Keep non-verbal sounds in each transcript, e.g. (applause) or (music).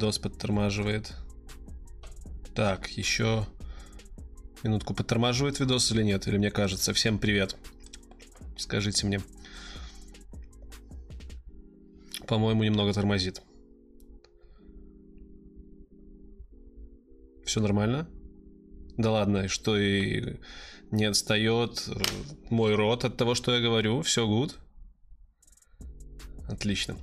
Видос подтормаживает. Так, еще минутку подтормаживает видос или нет? Или мне кажется? Всем привет. Скажите мне. По-моему, немного тормозит. Все нормально? Да ладно, что и не отстает мой рот от того, что я говорю. Все good. Отлично.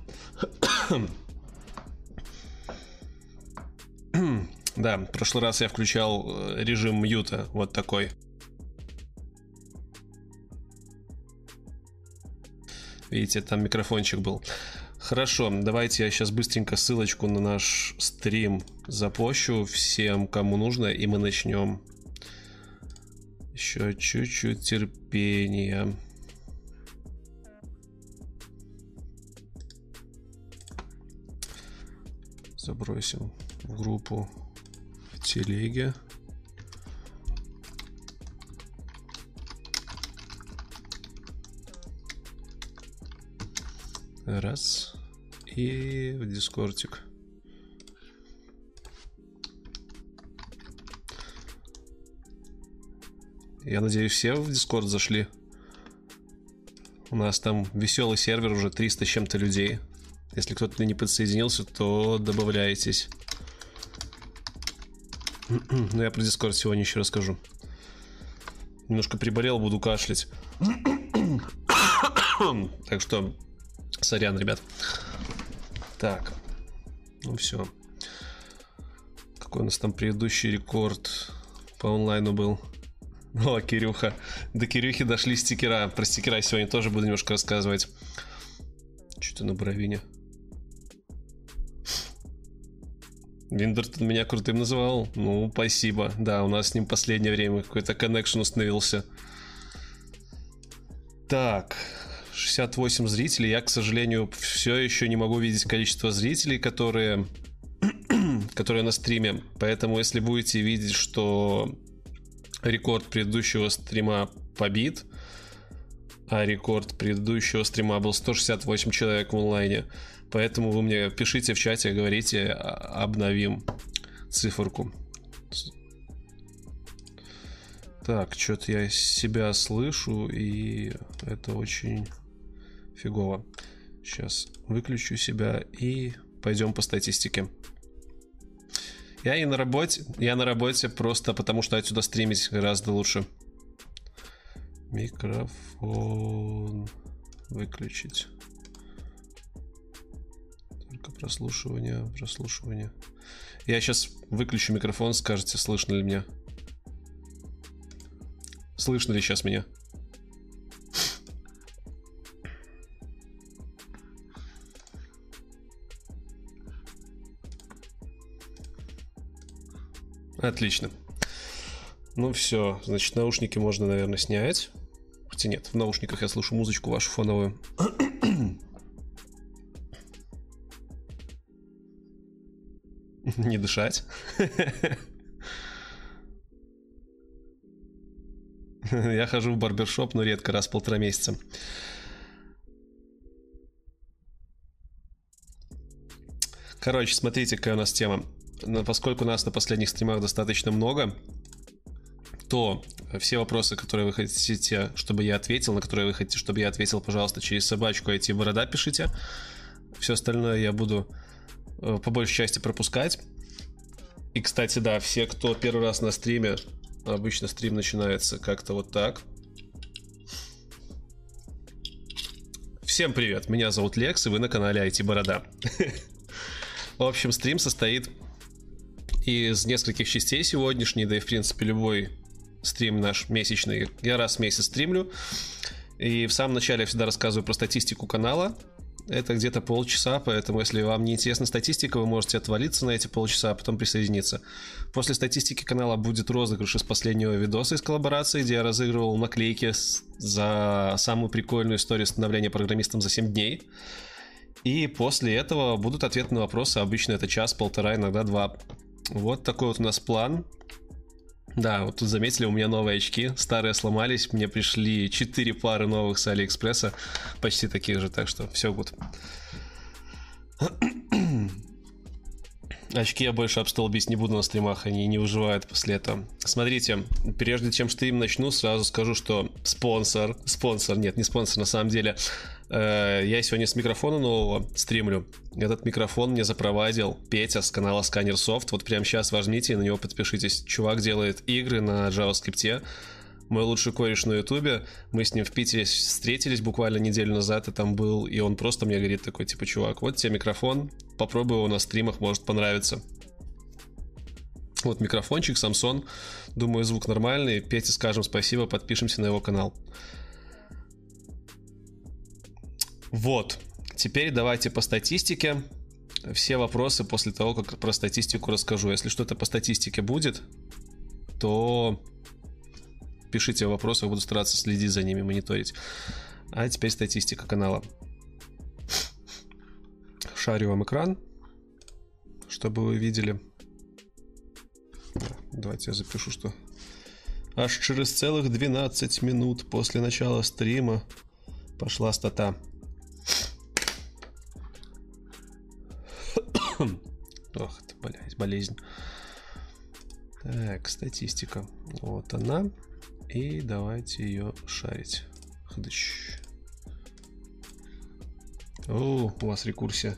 (clears throat) да, в прошлый раз я включал э, режим мьюта, вот такой. Видите, там микрофончик был. Хорошо, давайте я сейчас быстренько ссылочку на наш стрим запощу всем, кому нужно, и мы начнем. Еще чуть-чуть терпения. Забросим в группу в телеге. Раз. И в дискортик. Я надеюсь, все в Дискорд зашли. У нас там веселый сервер, уже 300 с чем-то людей. Если кто-то не подсоединился, то добавляйтесь. (clears throat) Ну, я про Дискорд сегодня еще расскажу. Немножко приболел, буду кашлять. (clears throat) так что, сорян, ребят. Так. Ну все. Какой у нас там предыдущий рекорд по онлайну был? (laughs) О, Кирюха. До Кирюхи дошли стикера. Про стикера сегодня тоже буду немножко рассказывать. Что-то на Боровине. Виндертон меня крутым называл. Ну, спасибо. Да, у нас с ним последнее время какой-то коннекшн установился. Так, 68 зрителей. Я, к сожалению, все еще не могу видеть количество зрителей, которые, (clears throat) которые на стриме. Поэтому, если будете видеть, что рекорд предыдущего стрима побит, а рекорд предыдущего стрима был 168 человек в онлайне. Поэтому вы мне пишите в чате, говорите, а, обновим циферку. Так, что-то я себя слышу, и это очень фигово. Сейчас выключу себя и пойдем по статистике. Я и на работе, я на работе просто потому, что отсюда стримить гораздо лучше. Микрофон выключить. Только прослушивание, прослушивание. Я сейчас выключу микрофон, скажете, слышно ли меня. Слышно ли сейчас меня? Отлично. Ну все, значит, наушники можно, наверное, снять. Хотя нет, в наушниках я слушаю музычку вашу фоновую. Не дышать. Я хожу в барбершоп, но редко, раз в полтора месяца. Короче, смотрите, какая у нас тема поскольку нас на последних стримах достаточно много, то все вопросы, которые вы хотите, чтобы я ответил, на которые вы хотите, чтобы я ответил, пожалуйста, через собачку IT борода пишите. Все остальное я буду э, по большей части пропускать. И, кстати, да, все, кто первый раз на стриме, обычно стрим начинается как-то вот так. Всем привет, меня зовут Лекс, и вы на канале IT Борода. (laughs) В общем, стрим состоит из нескольких частей сегодняшней, да и в принципе любой стрим наш месячный, я раз в месяц стримлю. И в самом начале я всегда рассказываю про статистику канала. Это где-то полчаса, поэтому если вам не интересна статистика, вы можете отвалиться на эти полчаса, а потом присоединиться. После статистики канала будет розыгрыш из последнего видоса из коллаборации, где я разыгрывал наклейки за самую прикольную историю становления программистом за 7 дней. И после этого будут ответы на вопросы. Обычно это час, полтора, иногда два. Вот такой вот у нас план. Да, вот тут заметили, у меня новые очки. Старые сломались, мне пришли 4 пары новых с Алиэкспресса. Почти таких же, так что все гуд. (clears throat) Очки я больше обстолбить не буду на стримах, они не выживают после этого. Смотрите, прежде чем стрим начну, сразу скажу, что спонсор, спонсор, нет, не спонсор, на самом деле, э, я сегодня с микрофона нового стримлю. Этот микрофон мне запровадил Петя с канала Scanner Soft. Вот прямо сейчас возьмите и на него подпишитесь. Чувак делает игры на JavaScript мой лучший кореш на ютубе, мы с ним в Питере встретились буквально неделю назад, и там был, и он просто мне говорит такой, типа, чувак, вот тебе микрофон, попробуй его на стримах, может понравится. Вот микрофончик, Samsung, думаю, звук нормальный, Пете скажем спасибо, подпишемся на его канал. Вот, теперь давайте по статистике. Все вопросы после того, как про статистику расскажу. Если что-то по статистике будет, то пишите вопросы, я буду стараться следить за ними, мониторить. А теперь статистика канала. Шарю вам экран, чтобы вы видели. Давайте я запишу, что аж через целых 12 минут после начала стрима пошла стата. Ох, это болезнь. Так, статистика. Вот она. И давайте ее шарить. Хдыщ. О, у вас рекурсия.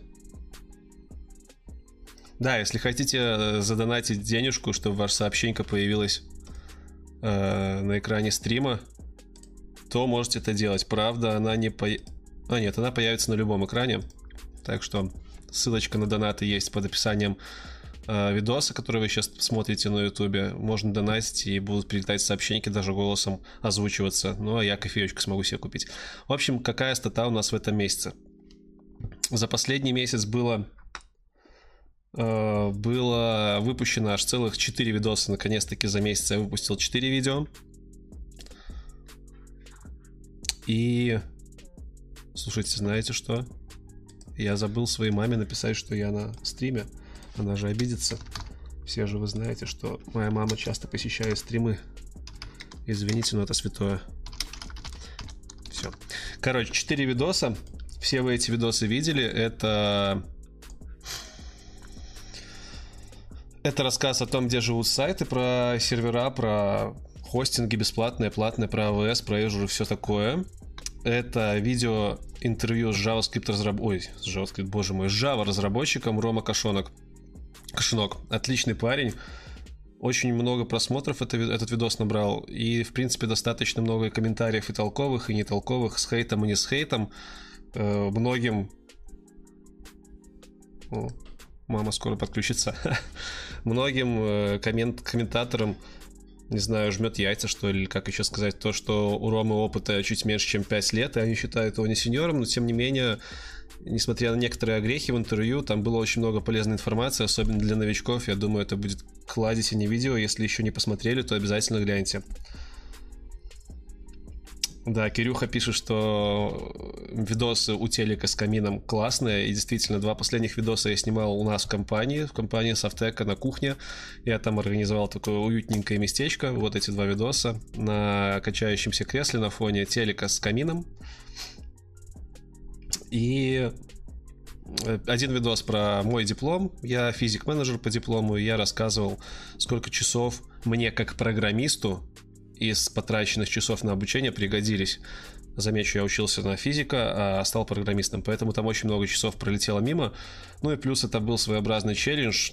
Да, если хотите э, задонатить денежку, чтобы ваше сообщение появилось э, на экране стрима, то можете это делать. Правда, она не по... А, нет, она появится на любом экране. Так что ссылочка на донаты есть под описанием э, видосы, которые вы сейчас смотрите на ютубе, можно донатить и будут прилетать сообщения, даже голосом озвучиваться. Ну, а я кофеечку смогу себе купить. В общем, какая стата у нас в этом месяце? За последний месяц было э, было выпущено аж целых 4 видоса. Наконец-таки за месяц я выпустил 4 видео. И... Слушайте, знаете что? Я забыл своей маме написать, что я на стриме. Она же обидится. Все же вы знаете, что моя мама часто посещает стримы. Извините, но это святое. Все. Короче, 4 видоса. Все вы эти видосы видели. Это... Это рассказ о том, где живут сайты, про сервера, про хостинги бесплатные, платные, про AWS, про Azure и все такое. Это видео интервью с JavaScript разраб... Ой, с JavaScript, боже мой, с Java разработчиком Рома Кошонок. Кошинок, отличный парень. Очень много просмотров это, этот видос набрал. И, в принципе, достаточно много комментариев и толковых, и нетолковых, с хейтом и не с хейтом. Э, многим... О, мама скоро подключится. (laughs) многим э, коммент, комментаторам не знаю, жмет яйца, что ли, как еще сказать, то, что у Ромы опыта чуть меньше, чем 5 лет, и они считают его не сеньором, но тем не менее несмотря на некоторые огрехи в интервью, там было очень много полезной информации, особенно для новичков. Я думаю, это будет кладезь, а не видео. Если еще не посмотрели, то обязательно гляньте. Да, Кирюха пишет, что видосы у телека с камином классные. И действительно, два последних видоса я снимал у нас в компании, в компании Софтека на кухне. Я там организовал такое уютненькое местечко. Вот эти два видоса на качающемся кресле на фоне телека с камином. И э, один видос про мой диплом. Я физик-менеджер по диплому, и я рассказывал, сколько часов мне как программисту из потраченных часов на обучение пригодились. Замечу, я учился на физика, а стал программистом, поэтому там очень много часов пролетело мимо. Ну и плюс это был своеобразный челлендж.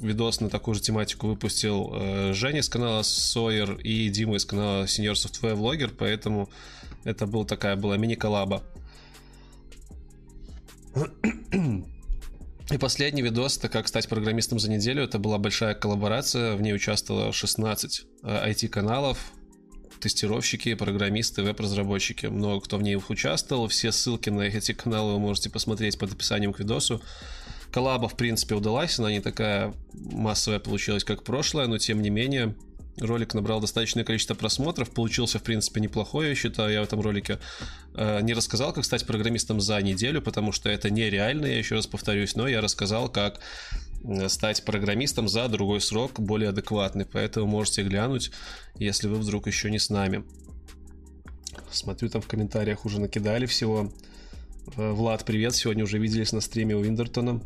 Видос на такую же тематику выпустил э, Женя с канала Sawyer и Дима из канала Senior Software Vlogger, поэтому это была такая была мини-коллаба. И последний видос, это как стать программистом за неделю. Это была большая коллаборация, в ней участвовало 16 IT-каналов, э, тестировщики, программисты, веб-разработчики. Много кто в ней участвовал. Все ссылки на эти каналы вы можете посмотреть под описанием к видосу. Коллаба, в принципе, удалась. Она не такая массовая получилась, как прошлая, но тем не менее Ролик набрал достаточное количество просмотров, получился, в принципе, неплохой, я считаю. Я в этом ролике э, не рассказал, как стать программистом за неделю, потому что это нереально, я еще раз повторюсь, но я рассказал, как стать программистом за другой срок, более адекватный. Поэтому можете глянуть, если вы вдруг еще не с нами. Смотрю, там в комментариях уже накидали всего. Э, Влад, привет, сегодня уже виделись на стриме у Виндертона.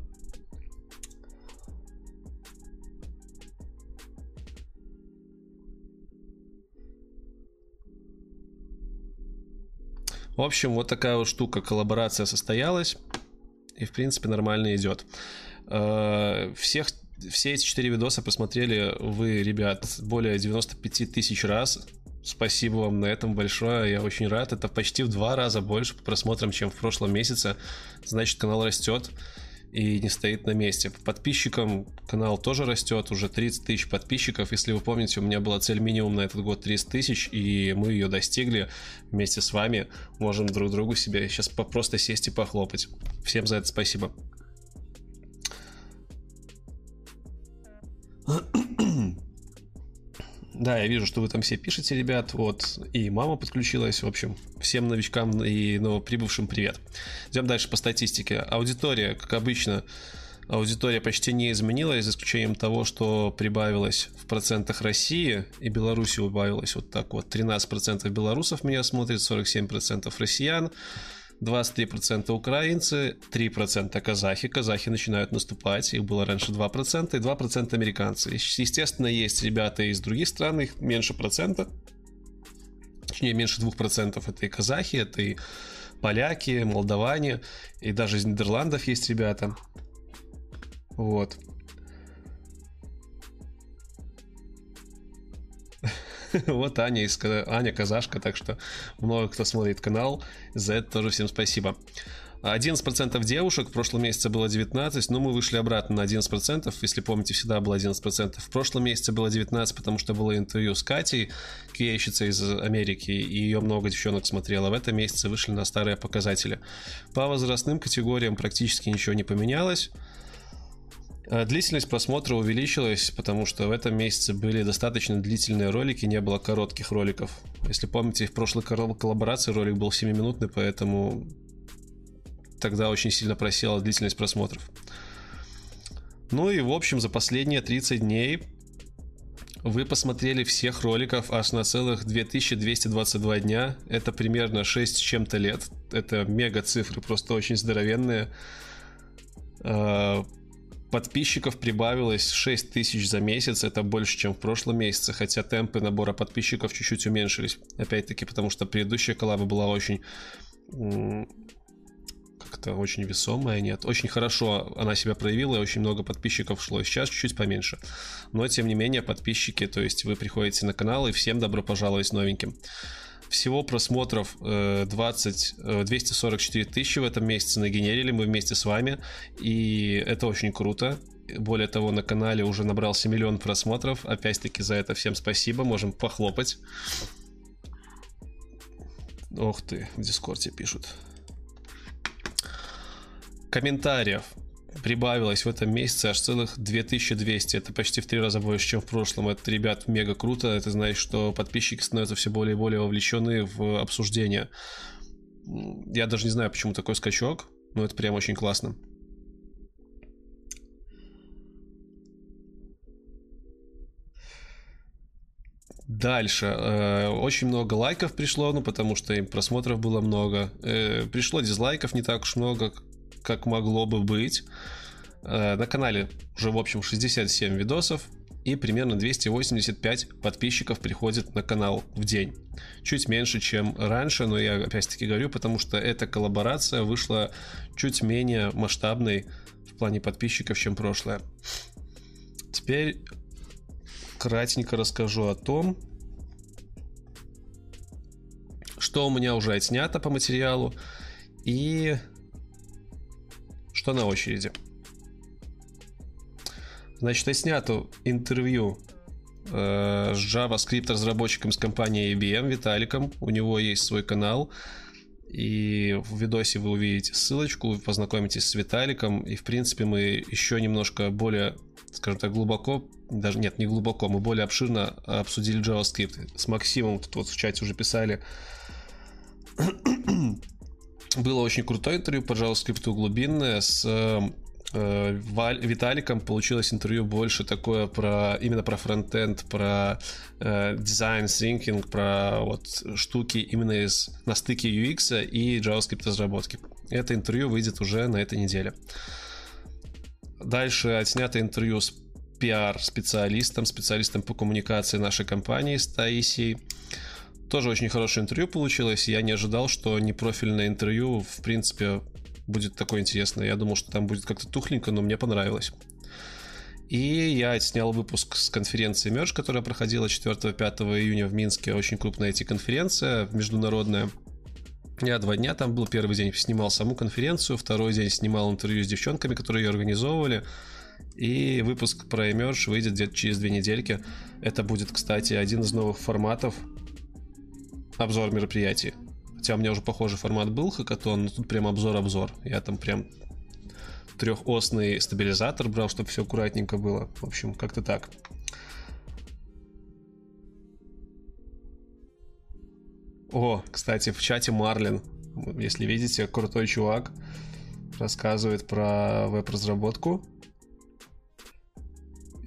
В общем, вот такая вот штука, коллаборация состоялась. И, в принципе, нормально идет. Э, всех, все эти четыре видоса посмотрели вы, ребят, более 95 тысяч раз. Спасибо вам на этом большое, я очень рад. Это почти в два раза больше по просмотрам, чем в прошлом месяце. Значит, канал растет и не стоит на месте. По подписчикам канал тоже растет, уже 30 тысяч подписчиков. Если вы помните, у меня была цель минимум на этот год 30 тысяч, и мы ее достигли вместе с вами. Можем друг другу себе сейчас просто сесть и похлопать. Всем за это спасибо. Да, я вижу, что вы там все пишете, ребят. Вот, и мама подключилась. В общем, всем новичкам и новоприбывшим привет. Идем дальше по статистике. Аудитория, как обычно, аудитория почти не изменилась, за исключением того, что прибавилось в процентах России и Беларуси убавилось вот так вот. 13% белорусов меня смотрит, 47% россиян. 23% украинцы, 3% казахи. Казахи начинают наступать, их было раньше 2%, и 2% американцы. Естественно, есть ребята из других стран, их меньше процента. Точнее, меньше 2% это и казахи, это и поляки, молдаване, и даже из Нидерландов есть ребята. Вот. (laughs) Вот Аня, из, Аня казашка, так что много кто смотрит канал. За это тоже всем спасибо. 11% девушек, в прошлом месяце было 19, но мы вышли обратно на 11%, если помните, всегда было 11%. В прошлом месяце было 19, потому что было интервью с Катей, кейщицей из Америки, и ее много девчонок смотрело. В этом месяце вышли на старые показатели. По возрастным категориям практически ничего не поменялось. Э, длительность просмотра увеличилась, потому что в этом месяце были достаточно длительные ролики, не было коротких роликов. Если помните, в прошлой коллаборации ролик был 7-минутный, поэтому тогда очень сильно просела длительность просмотров. Ну и в общем за последние 30 дней вы посмотрели всех роликов аж на целых 2222 дня. Это примерно 6 с чем-то лет. Это мега цифры, просто очень здоровенные э, подписчиков прибавилось 6 тысяч за месяц, это больше, чем в прошлом месяце, хотя темпы набора подписчиков чуть-чуть уменьшились. Опять-таки, потому что предыдущая коллаба была очень как-то очень весомая, нет. Очень хорошо она себя проявила, и очень много подписчиков шло. Сейчас чуть-чуть поменьше. Но, тем не менее, подписчики, то есть вы приходите на канал, и всем добро пожаловать новеньким. Всего просмотров 20, э, 244 э, тысячи в этом месяце нагенерили мы вместе с вами. И это очень круто. Более того, на канале уже набрался миллион просмотров. Опять-таки за это всем спасибо. Можем похлопать. Ох ты, в Дискорде пишут. Комментариев прибавилось в этом месяце аж целых 2200. Это почти в три раза больше, чем в прошлом. Это, ребят, мега круто. Это значит, что подписчики становятся все более и более вовлечены в обсуждение. Я даже не знаю, почему такой скачок, но это прям очень классно. Дальше. Э, очень много лайков пришло, ну потому что им просмотров было много. Э, пришло дизлайков не так уж много, как могло бы быть. Э, на канале уже, в общем, 67 видосов и примерно 285 подписчиков приходит на канал в день. Чуть меньше, чем раньше, но я опять-таки говорю, потому что эта коллаборация вышла чуть менее масштабной в плане подписчиков, чем прошлая. Теперь кратенько расскажу о том, что у меня уже отснято по материалу и что на очереди? Значит, я снято интервью э, с JavaScript разработчиком с компанией IBM Виталиком. У него есть свой канал. И в видосе вы увидите ссылочку, познакомитесь с Виталиком. И, в принципе, мы еще немножко более скажем так, глубоко, даже нет, не глубоко, мы более обширно обсудили JavaScript. С Максимом тут вот в чате уже писали. Было очень крутое интервью по JavaScript глубинное с э, Виталиком получилось интервью больше такое про именно про фронтенд, про э, дизайн, thinking, про вот штуки именно из на стыке UX и JavaScript разработки. Это интервью выйдет уже на этой неделе. Дальше отснято интервью с пиар-специалистом, специалистом по коммуникации нашей компании с Таисией. Тоже очень хорошее интервью получилось. Я не ожидал, что непрофильное интервью, в принципе, будет такое интересное. Я думал, что там будет как-то тухленько, но мне понравилось. И я снял выпуск с конференции Merge, которая проходила 4-5 июня в Минске. Очень крупная IT-конференция международная. Я два дня там был. Первый день снимал саму конференцию, второй день снимал интервью с девчонками, которые ее организовывали. И выпуск про Emerge выйдет где-то через две недельки. Это будет, кстати, один из новых форматов обзор мероприятий. Хотя у меня уже похожий формат был, хакатон, но тут прям обзор-обзор. Я там прям трехосный стабилизатор брал, чтобы все аккуратненько было. В общем, как-то так. О, кстати, в чате Марлин, если видите, крутой чувак, рассказывает про веб-разработку.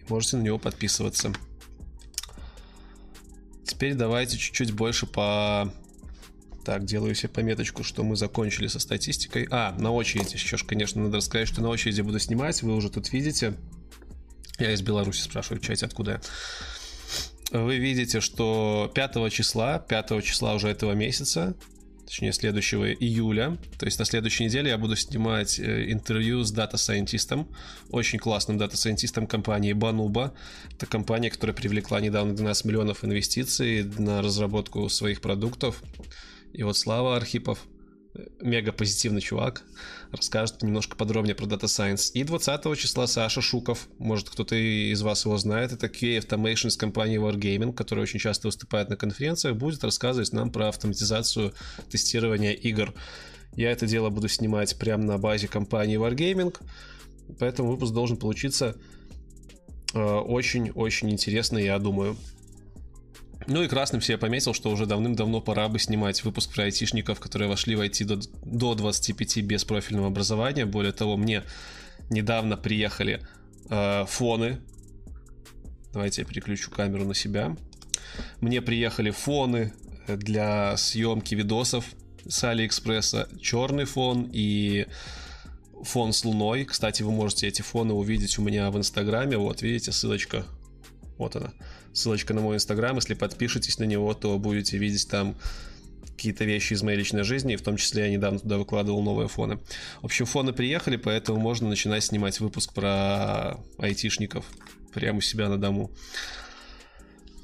Можете на него подписываться. Теперь давайте чуть-чуть больше по... Так, делаю себе пометочку, что мы закончили со статистикой. А, на очереди. Сейчас, конечно, надо рассказать, что на очереди буду снимать. Вы уже тут видите. Я из Беларуси спрашиваю в чате, откуда я вы видите, что 5 числа, 5 числа уже этого месяца, точнее следующего июля, то есть на следующей неделе я буду снимать э, интервью с дата-сайентистом, очень классным дата-сайентистом компании Banuba. Это компания, которая привлекла недавно 12 миллионов инвестиций на разработку своих продуктов. И вот Слава Архипов мега позитивный чувак, расскажет немножко подробнее про Data Science. И 20 числа Саша Шуков, может кто-то из вас его знает, это QA Automation из компании Wargaming, который очень часто выступает на конференциях, будет рассказывать нам про автоматизацию тестирования игр. Я это дело буду снимать прямо на базе компании Wargaming, поэтому выпуск должен получиться э, очень-очень интересный, я думаю. Ну и красным себе пометил, что уже давным-давно пора бы снимать выпуск про айтишников, которые вошли в IT до, до 25 без профильного образования. Более того, мне недавно приехали э, фоны. Давайте я переключу камеру на себя. Мне приехали фоны для съемки видосов с Алиэкспресса. Черный фон и фон с луной. Кстати, вы можете эти фоны увидеть у меня в Инстаграме. Вот, видите, ссылочка. Вот она ссылочка на мой инстаграм. Если подпишетесь на него, то будете видеть там какие-то вещи из моей личной жизни, в том числе я недавно туда выкладывал новые фоны. В общем, фоны приехали, поэтому можно начинать снимать выпуск про айтишников прямо у себя на дому.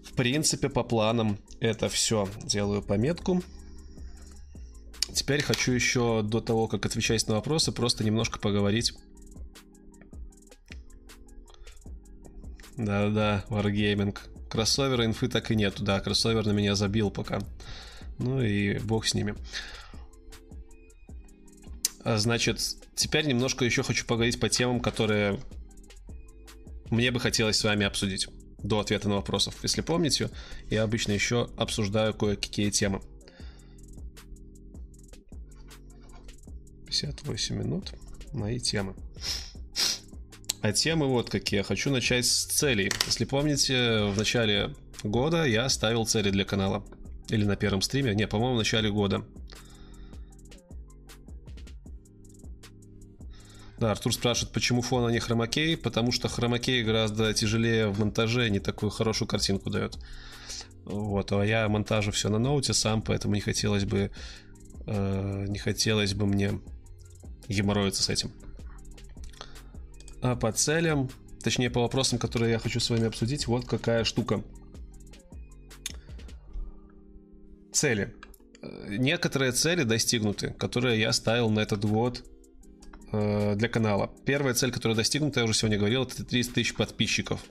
В принципе, по планам это все. Делаю пометку. Теперь хочу еще до того, как отвечать на вопросы, просто немножко поговорить. Да-да, Wargaming. Кроссовера инфы так и нету. Да, кроссовер на меня забил пока. Ну и бог с ними. А, значит, теперь немножко еще хочу поговорить по темам, которые мне бы хотелось с вами обсудить до ответа на вопросов. Если помните, я обычно еще обсуждаю кое-какие темы. 58 минут. Мои темы. А темы вот какие. Хочу начать с целей. Если помните, в начале года я ставил цели для канала. Или на первом стриме. Не, по-моему, в начале года. Да, Артур спрашивает, почему фон, а не хромакей? Потому что хромакей гораздо тяжелее в монтаже, не такую хорошую картинку дает. Вот, а я монтажу все на ноуте сам, поэтому не хотелось бы э, не хотелось бы мне геморроиться с этим. А по целям, точнее по вопросам, которые я хочу с вами обсудить, вот какая штука. Цели. Некоторые цели достигнуты, которые я ставил на этот год э, для канала. Первая цель, которая достигнута, я уже сегодня говорил, это 30 тысяч подписчиков.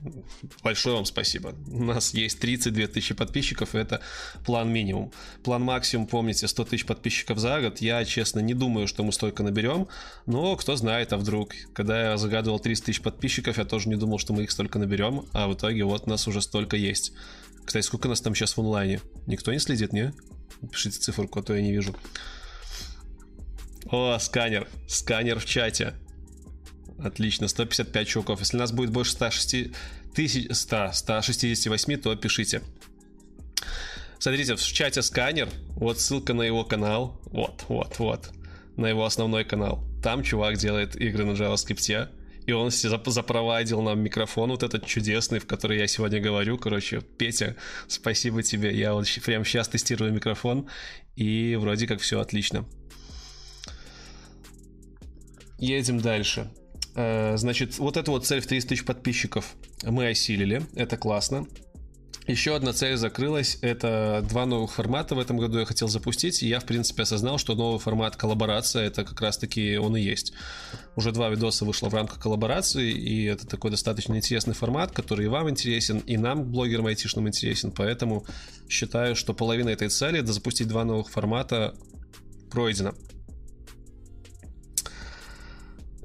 Большое вам спасибо. У нас есть 32 тысячи подписчиков, это план минимум. План максимум, помните, 100 тысяч подписчиков за год. Я, честно, не думаю, что мы столько наберем, но кто знает, а вдруг. Когда я загадывал 30 тысяч подписчиков, я тоже не думал, что мы их столько наберем, а в итоге вот нас уже столько есть. Кстати, сколько нас там сейчас в онлайне? Никто не следит, не? Пишите циферку, а то я не вижу. О, сканер. Сканер в чате. Отлично, 155 чуваков. Если нас будет больше 106 тысяч, 100, 168, то пишите. Смотрите, в чате сканер. Вот ссылка на его канал. Вот, вот, вот. На его основной канал. Там чувак делает игры на JavaScript. И он запровадил нам микрофон вот этот чудесный, в который я сегодня говорю. Короче, Петя, спасибо тебе. Я вот прямо сейчас тестирую микрофон. И вроде как все отлично. Едем дальше. Э, значит, вот эту вот цель в 30 тысяч подписчиков мы осилили. Это классно. Еще одна цель закрылась. Это два новых формата в этом году я хотел запустить. И я, в принципе, осознал, что новый формат коллаборация это как раз-таки он и есть. Уже два видоса вышло в рамках коллаборации, и это такой достаточно интересный формат, который и вам интересен, и нам, блогерам айтишным, интересен. Поэтому считаю, что половина этой цели, это запустить два новых формата, пройдена.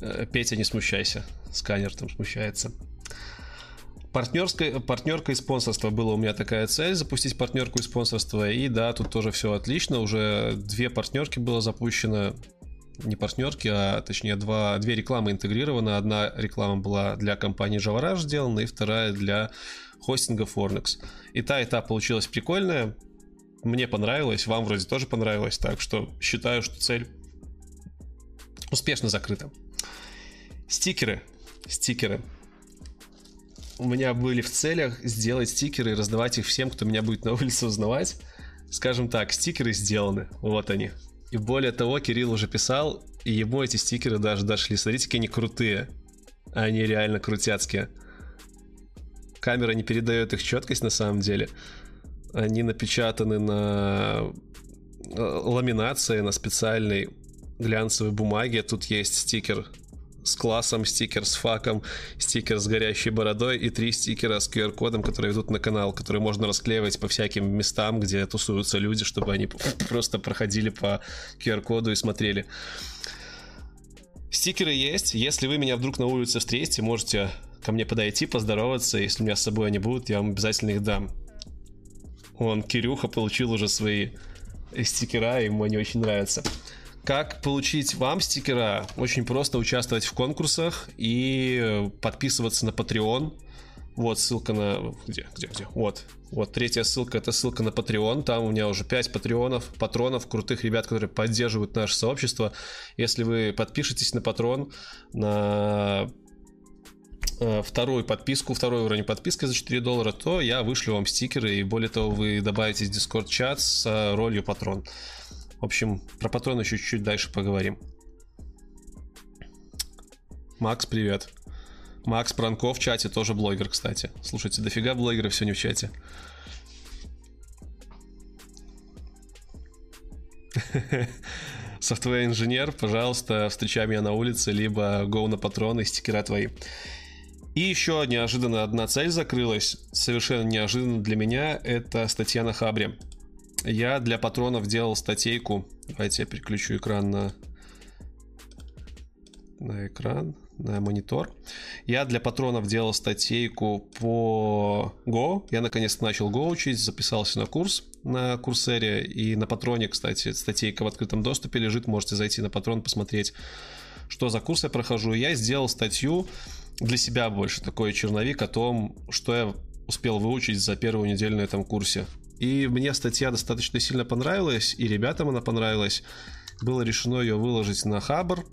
Э, Петя, не смущайся. Сканер там смущается. Партнерская, партнерка и спонсорство было у меня такая цель, запустить партнерку и спонсорство. И да, тут тоже все отлично. Уже две партнерки было запущено. Не партнерки, а точнее два, две рекламы интегрированы. Одна реклама была для компании JavaRush сделана, и вторая для хостинга Fornex. И та, и та получилась прикольная. Мне понравилось, вам вроде тоже понравилось. Так что считаю, что цель успешно закрыта. Стикеры. Стикеры. У меня были в целях сделать стикеры и раздавать их всем, кто меня будет на улице узнавать. Скажем так, стикеры сделаны. Вот они. И более того, Кирилл уже писал, и ему эти стикеры даже дошли. Смотрите, какие они крутые. Они реально крутяцкие. Камера не передает их четкость на самом деле. Они напечатаны на э, ламинации, на специальной глянцевой бумаге. Тут есть стикер с классом, стикер с факом, стикер с горящей бородой и три стикера с QR-кодом, которые ведут на канал, которые можно расклеивать по всяким местам, где тусуются люди, чтобы они просто проходили по QR-коду и смотрели. Стикеры есть. Если вы меня вдруг на улице встретите, можете ко мне подойти, поздороваться. Если у меня с собой они будут, я вам обязательно их дам. Он, Кирюха, получил уже свои стикера, ему они очень нравятся. Как получить вам стикера? Очень просто участвовать в конкурсах и подписываться на Patreon. Вот ссылка на... Где, где, где? Вот. Вот третья ссылка, это ссылка на Patreon. Там у меня уже 5 патреонов, патронов, крутых ребят, которые поддерживают наше сообщество. Если вы подпишетесь на патрон, на э, вторую подписку, второй уровень подписки за 4 доллара, то я вышлю вам стикеры, и более того, вы добавитесь в Discord чат с э, ролью патрон. В общем, про патрон еще чуть-чуть дальше поговорим. Макс, привет. Макс Пранков в чате, тоже блогер, кстати. Слушайте, дофига блогеров сегодня в чате. Софтвер инженер, пожалуйста, встречай меня на улице, либо go на патроны, стикера твои. И еще неожиданно одна цель закрылась, совершенно неожиданно для меня, это статья на Хабре. Я для патронов делал статейку. Давайте я переключу экран на, на экран, на монитор. Я для патронов делал статейку по Go. Я наконец-то начал Go учить, записался на курс на Курсере. И на патроне, кстати, статейка в открытом доступе лежит. Можете зайти на патрон, посмотреть, что за курс я прохожу. Я сделал статью для себя больше, такой черновик о том, что я успел выучить за первую неделю на этом курсе. И мне статья достаточно сильно понравилась, и ребятам она понравилась. Было решено ее выложить на Хабр.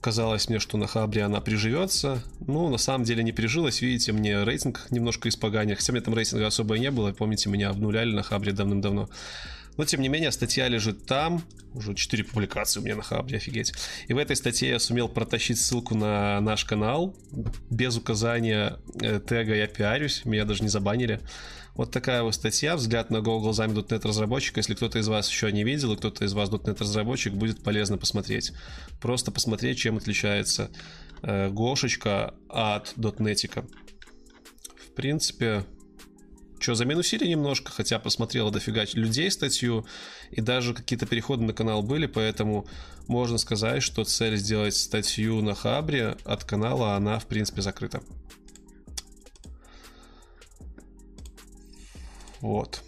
Казалось мне, что на Хабре она приживется. Ну, на самом деле не прижилась. Видите, мне рейтинг немножко испоганил. Хотя мне там рейтинга особо и не было. Помните, меня обнуляли на Хабре давным-давно. Но, тем не менее, статья лежит там. Уже 4 публикации у меня на Хабре, офигеть. И в этой статье я сумел протащить ссылку на наш канал без указания э, тега «Я пиарюсь». Меня даже не забанили. Вот такая вот статья, взгляд на Go глазами .NET разработчика. Если кто-то из вас еще не видел, и кто-то из вас .NET разработчик, будет полезно посмотреть. Просто посмотреть, чем отличается э, Гошечка от .NET. В принципе, что, заминусили немножко, хотя посмотрела дофига людей статью, и даже какие-то переходы на канал были, поэтому можно сказать, что цель сделать статью на Хабре от канала, она, в принципе, закрыта. Вот.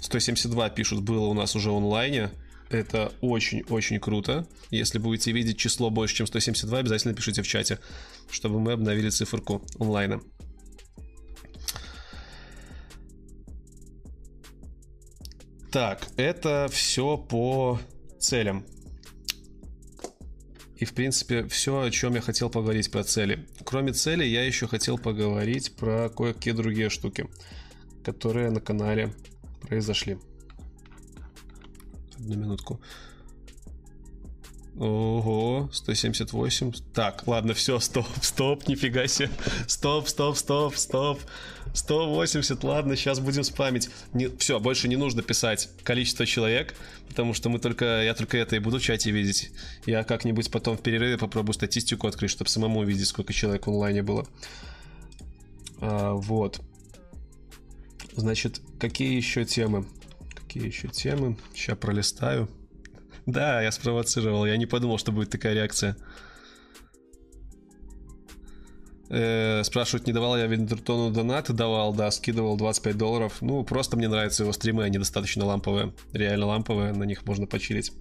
172 пишут, было у нас уже онлайне. Это очень-очень круто. Если будете видеть число больше, чем 172, обязательно пишите в чате, чтобы мы обновили циферку онлайна. Так, это все по целям. И, в принципе, все, о чем я хотел поговорить про цели. Кроме цели, я еще хотел поговорить про кое-какие другие штуки которые на канале произошли. Одну минутку. Ого, 178. Так, ладно, все, стоп, стоп, нифига себе. Стоп, стоп, стоп, стоп. 180, ладно, сейчас будем спамить. Не, все, больше не нужно писать количество человек, потому что мы только, я только это и буду в чате видеть. Я как-нибудь потом в перерыве попробую статистику открыть, чтобы самому увидеть, сколько человек в онлайне было. А, вот. Значит, какие еще темы? Какие еще темы? Сейчас пролистаю. Да, я спровоцировал. Я не подумал, что будет такая реакция. Э, спрашивают, не давал я Виндертону донаты? Давал, да, скидывал 25 долларов. Ну, просто мне нравятся его стримы, они достаточно ламповые. Реально ламповые, на них можно почилить.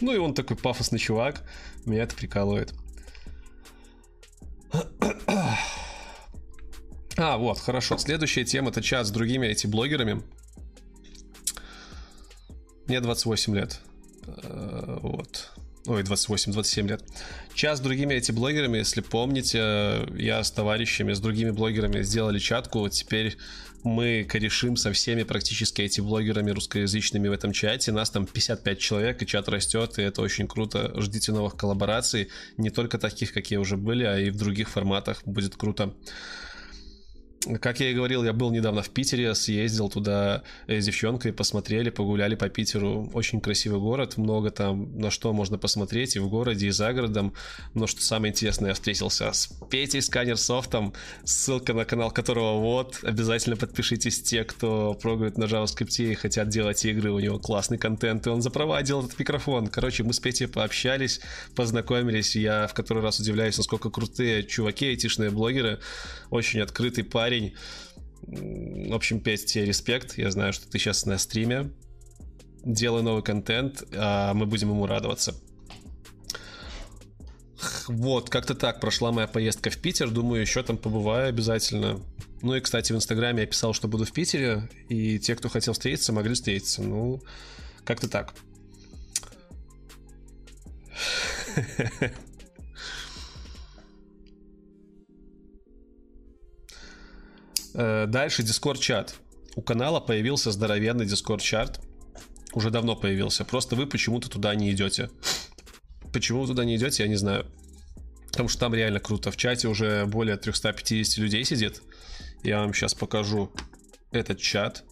Ну и он такой пафосный чувак. Меня это прикалывает. (coughs) А, вот, хорошо. Следующая тема это чат с другими эти блогерами. Мне 28 лет. Э, вот. Ой, 28-27 лет. Час с другими эти блогерами, если помните, я с товарищами, с другими блогерами сделали чатку. Теперь мы корешим со всеми практически эти блогерами русскоязычными в этом чате. Нас там 55 человек, и чат растет, и это очень круто. Ждите новых коллабораций, не только таких, какие уже были, а и в других форматах. Будет круто. Как я и говорил, я был недавно в Питере, съездил туда с девчонкой, посмотрели, погуляли по Питеру. Очень красивый город, много там на что можно посмотреть и в городе, и за городом. Но что самое интересное, я встретился с Петей Сканерсофтом, ссылка на канал которого вот. Обязательно подпишитесь те, кто прогает на JavaScript и хотят делать игры, у него классный контент, и он за права делал этот микрофон. Короче, мы с Петей пообщались, познакомились, я в который раз удивляюсь, насколько крутые чуваки, айтишные блогеры, очень открытый парень, парень. В общем, Петь, тебе респект. Я знаю, что ты сейчас на стриме. Делай новый контент, а мы будем ему радоваться. Вот, как-то так прошла моя поездка в Питер. Думаю, еще там побываю обязательно. Ну и, кстати, в Инстаграме я писал, что буду в Питере, и те, кто хотел встретиться, могли встретиться. Ну, как-то так. Дальше Discord чат. У канала появился здоровенный Discord чат. Уже давно появился. Просто вы почему-то туда не идете. Почему вы туда не идете, я не знаю. Потому что там реально круто. В чате уже более 350 людей сидит. Я вам сейчас покажу этот чат,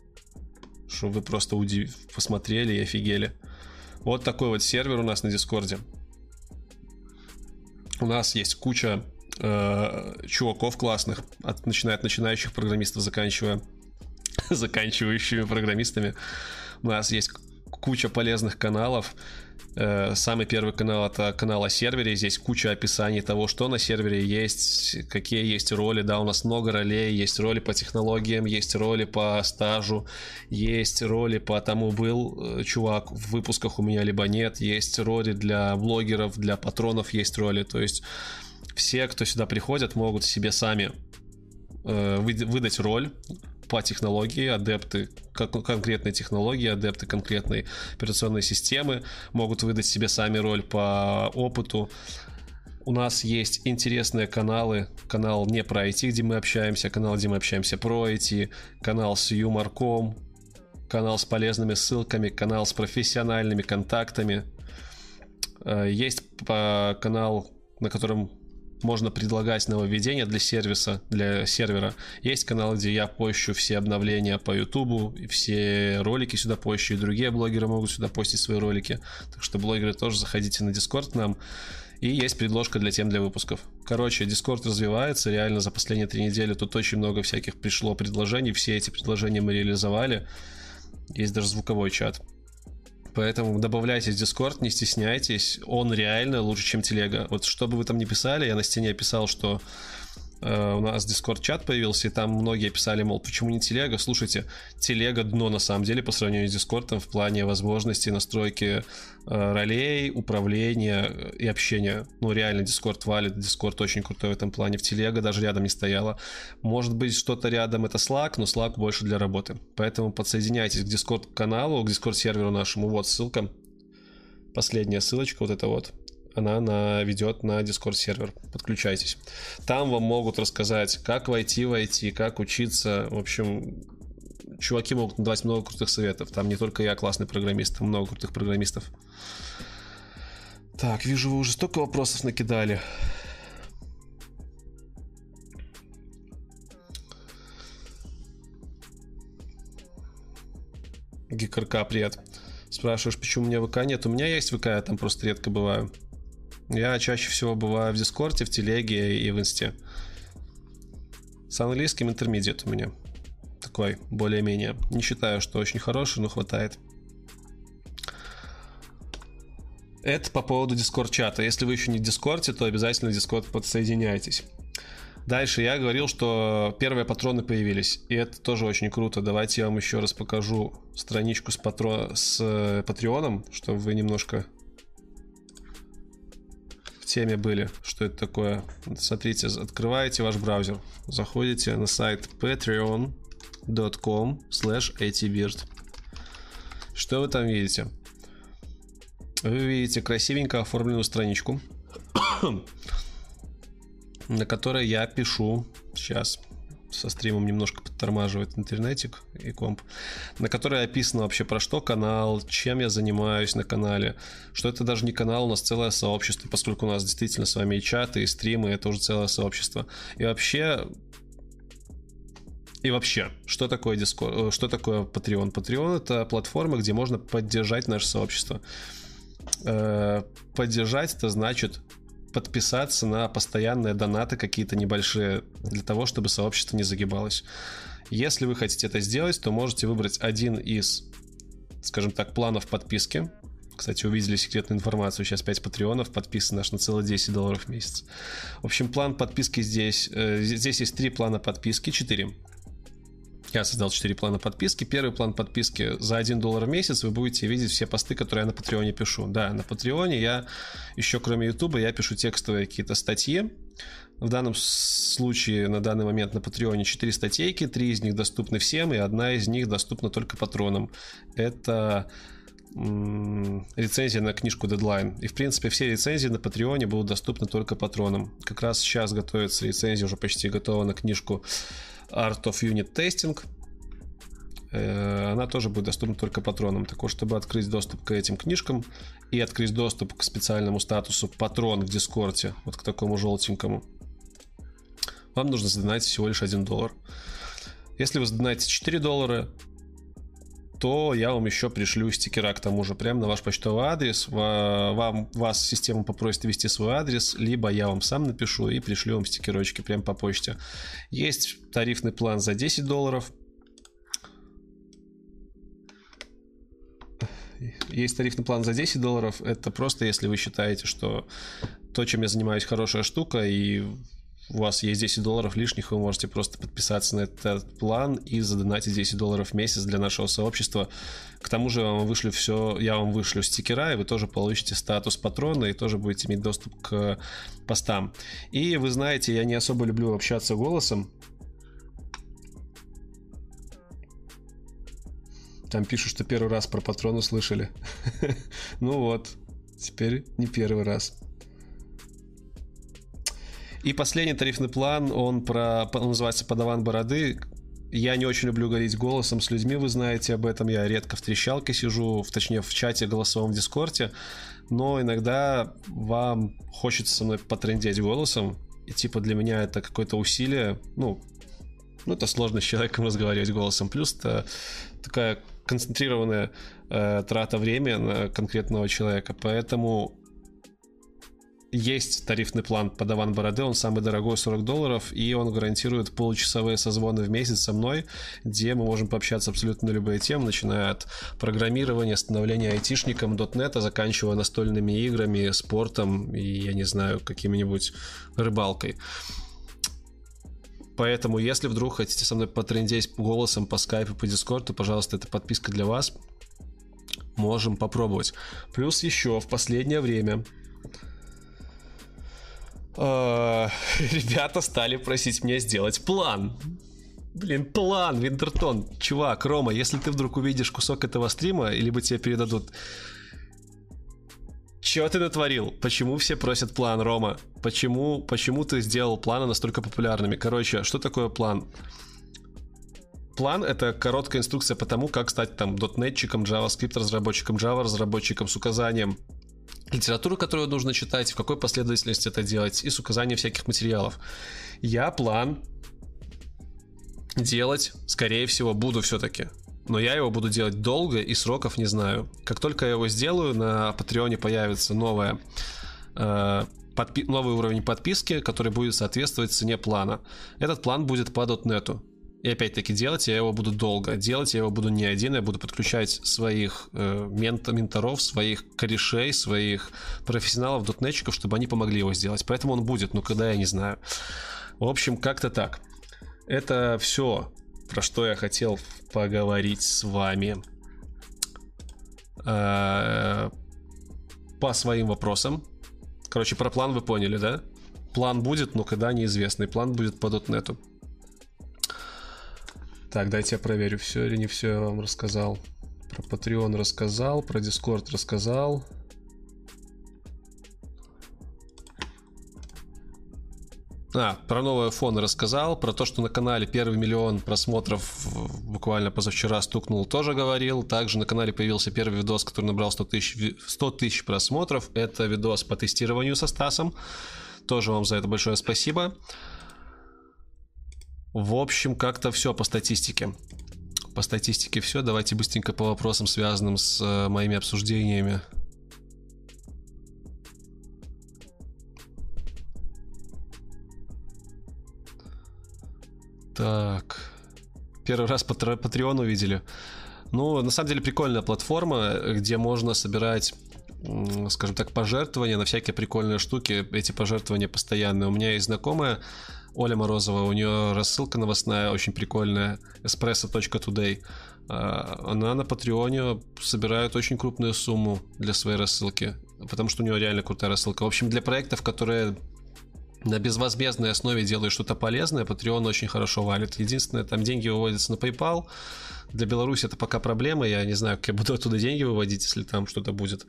чтобы вы просто удив... посмотрели и офигели. Вот такой вот сервер у нас на Дискорде. У нас есть куча э, чуваков классных, от, начиная от начинающих программистов, заканчивая (laughs) заканчивающими программистами. У нас есть куча полезных каналов. Э, самый первый канал это канал о сервере. Здесь куча описаний того, что на сервере есть, какие есть роли. Да, у нас много ролей. Есть роли по технологиям, есть роли по стажу, есть роли по тому, был э, чувак в выпусках у меня, либо нет. Есть роли для блогеров, для патронов есть роли. То есть все, кто сюда приходят, могут себе сами э, выдать роль по технологии, адепты конкретной технологии, адепты конкретной операционной системы могут выдать себе сами роль по опыту. У нас есть интересные каналы. Канал не про IT, где мы общаемся, канал, где мы общаемся про IT, канал с юморком, канал с полезными ссылками, канал с профессиональными контактами. Э, есть канал, на котором можно предлагать нововведения для сервиса, для сервера. Есть канал, где я пощу все обновления по YouTube, все ролики сюда пощу, и другие блогеры могут сюда постить свои ролики. Так что блогеры тоже заходите на Discord нам. И есть предложка для тем для выпусков. Короче, Discord развивается, реально за последние три недели тут очень много всяких пришло предложений, все эти предложения мы реализовали. Есть даже звуковой чат. Поэтому добавляйтесь в Discord, не стесняйтесь. Он реально лучше, чем телега. Вот что бы вы там ни писали, я на стене писал, что у нас Discord чат появился, и там многие писали, мол, почему не телега? Слушайте, телега дно на самом деле по сравнению с Discord в плане возможностей настройки э, ролей, управления и общения. Ну, реально, Discord валит, Discord очень крутой в этом плане. В телега даже рядом не стояла. Может быть, что-то рядом это Slack, но Slack больше для работы. Поэтому подсоединяйтесь к Discord каналу, к Discord серверу нашему. Вот ссылка. Последняя ссылочка, вот это вот она на, ведет на Discord сервер. Подключайтесь. Там вам могут рассказать, как войти в IT, как учиться. В общем, чуваки могут давать много крутых советов. Там не только я классный программист, там много крутых программистов. Так, вижу, вы уже столько вопросов накидали. ГКРК, привет. Спрашиваешь, почему у меня ВК нет? У меня есть ВК, я там просто редко бываю. Я чаще всего бываю в Дискорде, в Телеге и в Инсте. С английским intermediate у меня. Такой, более-менее. Не считаю, что очень хороший, но хватает. Это по поводу Discord чата. Если вы еще не в Дискорде, то обязательно в Дискорд подсоединяйтесь. Дальше я говорил, что первые патроны появились. И это тоже очень круто. Давайте я вам еще раз покажу страничку с, патро... с э, Патреоном, чтобы вы немножко теме были, что это такое. Смотрите, открываете ваш браузер, заходите на сайт patreon.com slash Что вы там видите? Вы видите красивенько оформленную страничку, (coughs) на которой я пишу сейчас со стримом немножко подтормаживает интернетик и комп, на которой описано вообще про что канал, чем я занимаюсь на канале, что это даже не канал, у нас целое сообщество, поскольку у нас действительно с вами и чаты, и стримы, это уже целое сообщество. И вообще, и вообще, что такое Discord, э, что такое Patreon? Patreon это платформа, где можно поддержать наше сообщество. Э, поддержать это значит подписаться на постоянные донаты какие-то небольшие для того, чтобы сообщество не загибалось. Если вы хотите это сделать, то можете выбрать один из, скажем так, планов подписки. Кстати, увидели секретную информацию. Сейчас 5 патреонов подписан аж на целых 10 долларов в месяц. В общем, план подписки здесь... Э, здесь есть три плана подписки, 4. Я создал 4 плана подписки. Первый план подписки за 1 доллар в месяц вы будете видеть все посты, которые я на Патреоне пишу. Да, на Патреоне я еще кроме Ютуба я пишу текстовые какие-то статьи. В данном случае на данный момент на Патреоне 4 статейки, 3 из них доступны всем, и одна из них доступна только патронам. Это рецензия на книжку Deadline. И, в принципе, все рецензии на Патреоне будут доступны только патронам. Как раз сейчас готовится рецензия, уже почти готова на книжку Art of Unit Testing. Э, она тоже будет доступна только патронам. Так вот, чтобы открыть доступ к этим книжкам и открыть доступ к специальному статусу патрон в Дискорде, вот к такому желтенькому, вам нужно задонатить всего лишь 1 доллар. Если вы задонатите 4 доллара, то я вам еще пришлю стикера к тому же, прямо на ваш почтовый адрес. Вам, вас система попросит ввести свой адрес, либо я вам сам напишу и пришлю вам стикерочки прямо по почте. Есть тарифный план за 10 долларов. Есть тарифный план за 10 долларов. Это просто если вы считаете, что то, чем я занимаюсь, хорошая штука, и у вас есть 10 долларов лишних, вы можете просто подписаться на этот план и задонатить 10 долларов в месяц для нашего сообщества. К тому же я вам вышлю все, я вам вышлю стикера, и вы тоже получите статус патрона, и тоже будете иметь доступ к постам. И вы знаете, я не особо люблю общаться голосом. Там пишут, что первый раз про патроны слышали. (laughs) Ну вот, теперь не первый раз. И последний тарифный план, он, про, он называется «Подаван бороды». Я не очень люблю говорить голосом с людьми, вы знаете об этом. Я редко в трещалке сижу, в, точнее в чате голосовом в Дискорде. Но иногда вам хочется со мной потрендеть голосом. И типа для меня это какое-то усилие. Ну, ну это сложно с человеком разговаривать голосом. Плюс это такая концентрированная э, трата времени на конкретного человека. Поэтому есть тарифный план по Даван Бороды, он самый дорогой, 40 долларов, и он гарантирует получасовые созвоны в месяц со мной, где мы можем пообщаться абсолютно на любые темы, начиная от программирования, становления айтишником, дотнета, заканчивая настольными играми, спортом и, я не знаю, какими-нибудь рыбалкой. Поэтому, если вдруг хотите со мной потрендеть голосом по скайпу, по дискорду, пожалуйста, это подписка для вас. Можем попробовать. Плюс еще в последнее время (laughs) ребята стали просить меня сделать план. Блин, план, Винтертон. Чувак, Рома, если ты вдруг увидишь кусок этого стрима, либо тебе передадут Чего ты натворил? Почему все просят план, Рома? Почему, почему ты сделал планы настолько популярными? Короче, что такое план? План — это короткая инструкция по тому, как стать там дотнетчиком, JavaScript разработчиком Java, разработчиком с указанием литературу, которую нужно читать, в какой последовательности это делать, и с указанием всяких материалов. Я план делать, скорее всего, буду все-таки. Но я его буду делать долго и сроков не знаю. Как только я его сделаю, на Патреоне появится новая, э, подпи- новый уровень подписки, который будет соответствовать цене плана. Этот план будет по дотнету. И опять-таки делать я его буду долго. Делать я его буду не один, я буду подключать своих э, мент- менторов, своих корешей, своих профессионалов, дотнетчиков, чтобы они помогли его сделать. Поэтому он будет, но когда я не знаю. В общем, как-то так. Это все, про что я хотел поговорить с вами. Э, по своим вопросам. Короче, про план вы поняли, да? План будет, но когда неизвестный. План будет по дотнету. Так, дайте я проверю, все или не все я вам рассказал. Про Patreon рассказал, про Discord рассказал. А, про новый фон рассказал, про то, что на канале первый миллион просмотров буквально позавчера стукнул, тоже говорил. Также на канале появился первый видос, который набрал 100 тысяч, 100 тысяч просмотров. Это видос по тестированию со Стасом. Тоже вам за это большое спасибо. В общем, как-то все по статистике. По статистике все. Давайте быстренько по вопросам, связанным с э, моими обсуждениями. Так. Первый раз Patreon увидели. Ну, на самом деле прикольная платформа, где можно собирать скажем так, пожертвования на всякие прикольные штуки. Эти пожертвования постоянные. У меня есть знакомая, Оля Морозова, у нее рассылка новостная очень прикольная, espresso.today. А, она на Патреоне собирает очень крупную сумму для своей рассылки, потому что у нее реально крутая рассылка. В общем, для проектов, которые на безвозмездной основе делают что-то полезное, Patreon очень хорошо валит. Единственное, там деньги выводятся на PayPal. Для Беларуси это пока проблема. Я не знаю, как я буду оттуда деньги выводить, если там что-то будет.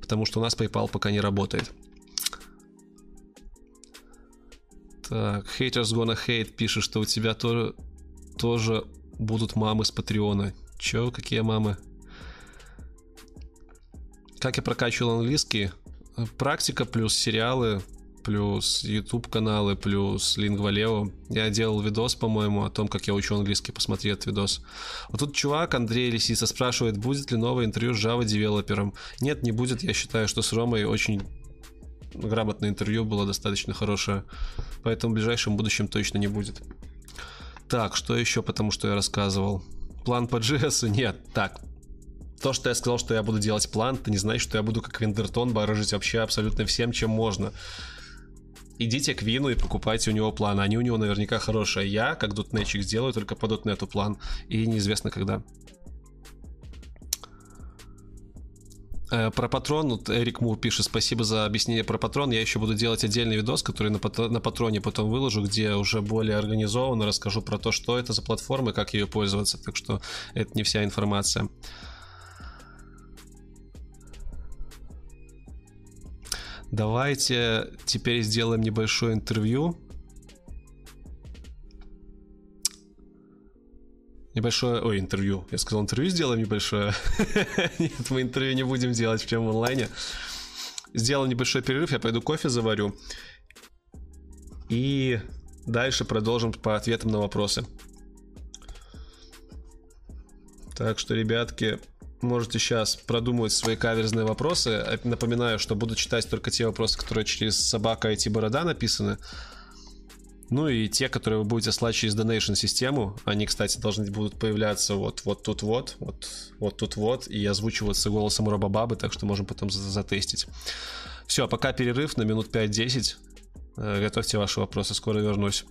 Потому что у нас PayPal пока не работает. Так, Haters Gonna Hate пишет, что у тебя тоже, тоже будут мамы с Патреона. Чё, какие мамы? Как я прокачивал английский? Практика плюс сериалы, плюс YouTube каналы, плюс Lingvaleo. Я делал видос, по-моему, о том, как я учу английский. Посмотри этот видос. Вот тут чувак, Андрей Лисица, спрашивает, будет ли новое интервью с Java девелопером. Нет, не будет. Я считаю, что с Ромой очень грамотное интервью было достаточно хорошее. Поэтому в ближайшем будущем точно не будет. Так, что еще, потому что я рассказывал? План по JS? (laughs) Нет. Так, то, что я сказал, что я буду делать план, это не значит, что я буду как Виндертон барыжить вообще абсолютно всем, чем можно. Идите к Вину и покупайте у него план. Они у него наверняка хорошие. Я, как дотнетчик, сделаю только по дотнету план. И неизвестно когда. Про патрон, вот Эрик Мур пишет, спасибо за объяснение про патрон. Я еще буду делать отдельный видос, который на, пат- на патроне потом выложу, где уже более организованно расскажу про то, что это за платформа и как ее пользоваться. Так что это не вся информация. Давайте теперь сделаем небольшое интервью. Небольшое... Ой, интервью. Я сказал, интервью сделаем небольшое. (laughs) Нет, мы интервью не будем делать в прямом онлайне. Сделал небольшой перерыв, я пойду кофе заварю. И дальше продолжим по ответам на вопросы. Так что, ребятки, можете сейчас продумывать свои каверзные вопросы. Напоминаю, что буду читать только те вопросы, которые через собака IT Борода написаны. Ну и те, которые вы будете слать через Donation систему, они, кстати, должны будут появляться вот, вот тут вот, вот, вот тут вот, и озвучиваться голосом Робобабы, так что можем потом затестить. Все, пока перерыв на минут 5-10. Э, готовьте ваши вопросы, скоро вернусь.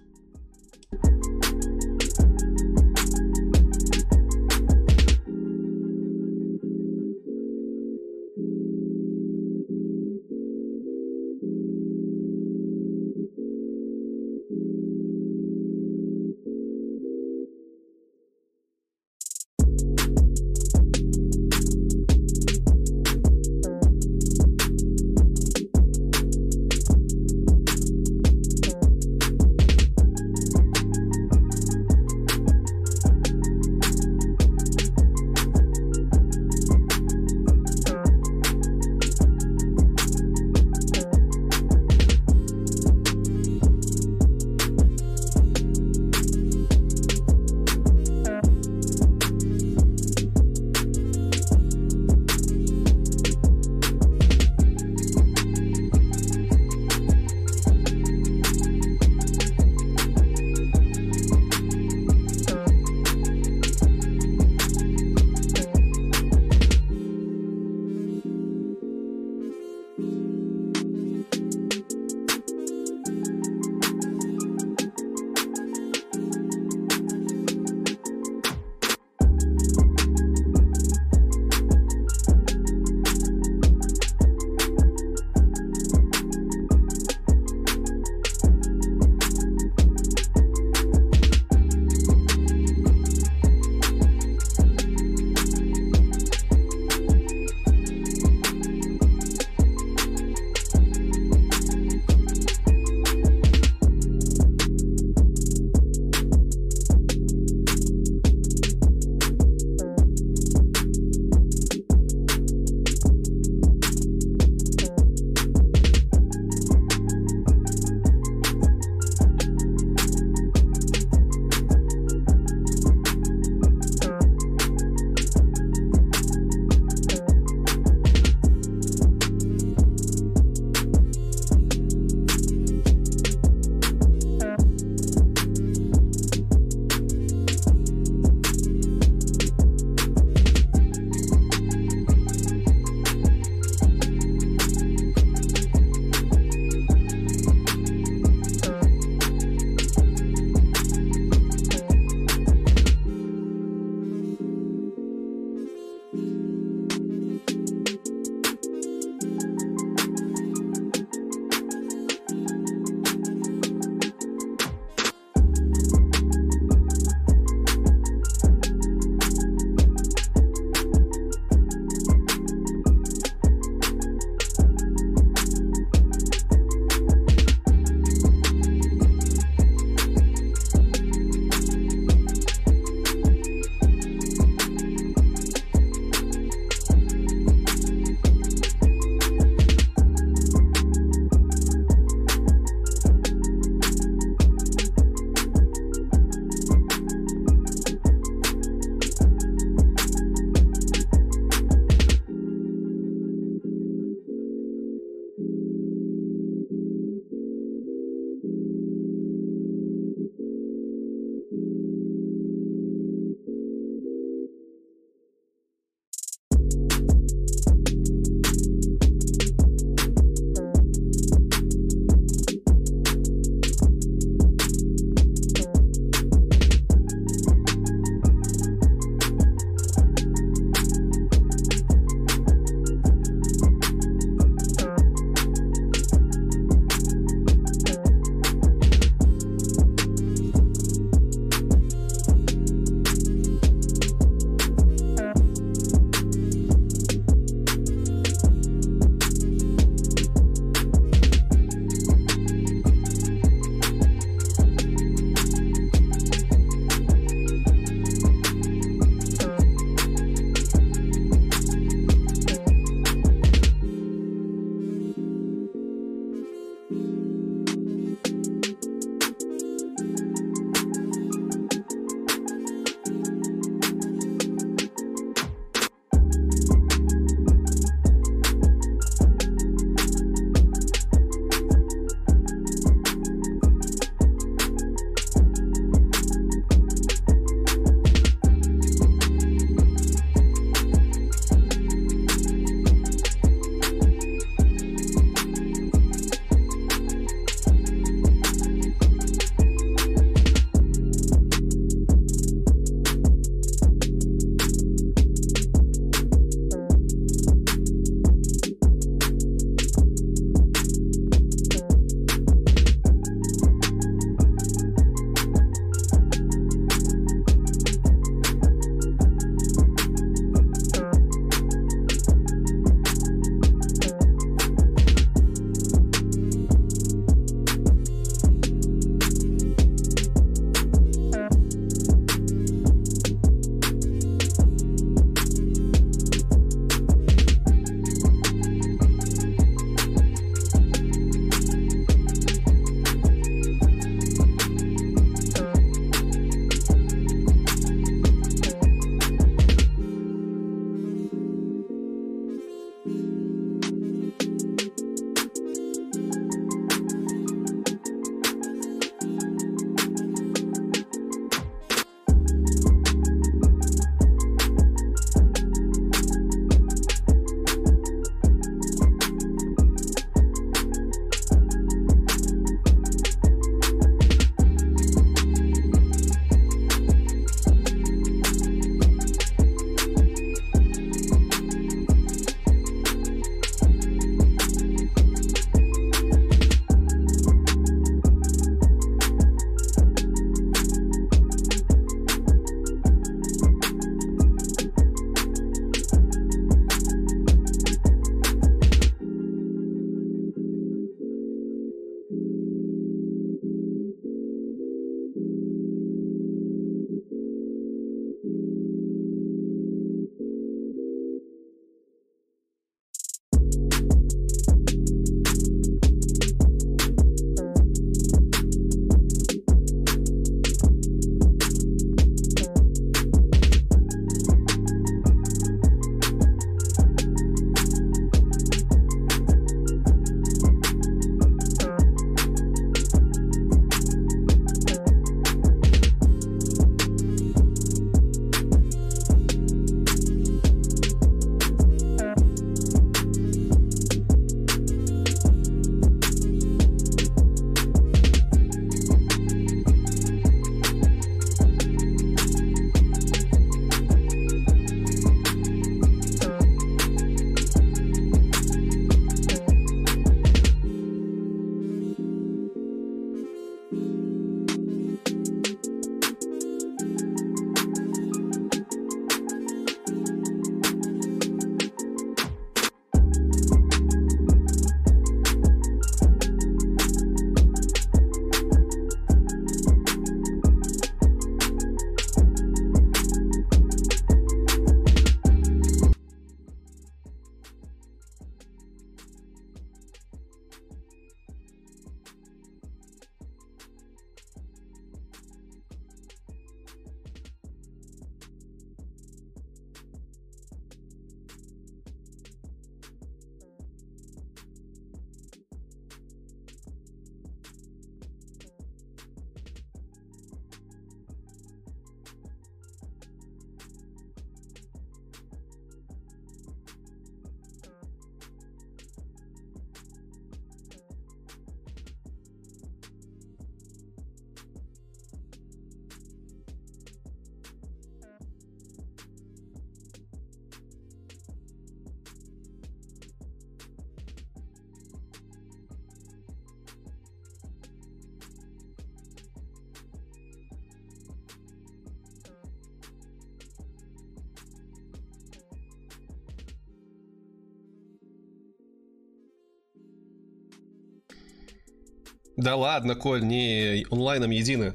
Да ладно, Коль, не онлайном едины.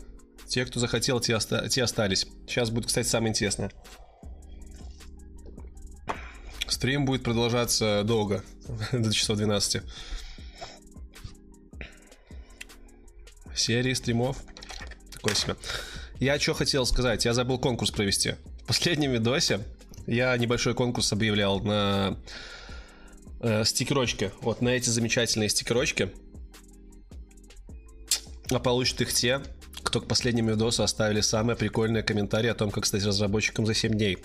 Те, кто захотел, те, оста- те остались. Сейчас будет, кстати, самое интересное. Стрим будет продолжаться долго, (laughs) до часов 12. Серии стримов. Такой себе. Я что хотел сказать, я забыл конкурс провести. В последнем видосе я небольшой конкурс объявлял на э, стикерочки. Вот на эти замечательные стикерочки. А получат их те, кто к последнему видосу оставили самые прикольные комментарии о том, как стать разработчиком за 7 дней.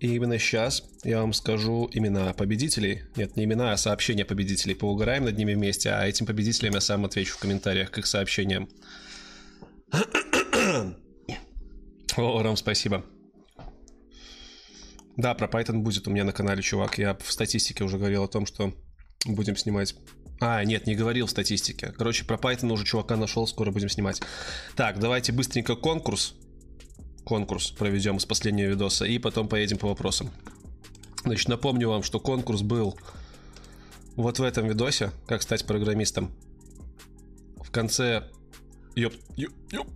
И именно сейчас я вам скажу имена победителей. Нет, не имена, а сообщения победителей. Поугараем над ними вместе, а этим победителям я сам отвечу в комментариях к их сообщениям. (coughs) О, Ром, спасибо. Да, про Python будет у меня на канале, чувак. Я в статистике уже говорил о том, что будем снимать. А, нет, не говорил в статистике. Короче, про Python уже чувака нашел, скоро будем снимать. Так, давайте быстренько конкурс. Конкурс проведем с последнего видоса и потом поедем по вопросам. Значит, напомню вам, что конкурс был вот в этом видосе, как стать программистом. В конце... Ёп, ёп, ёп.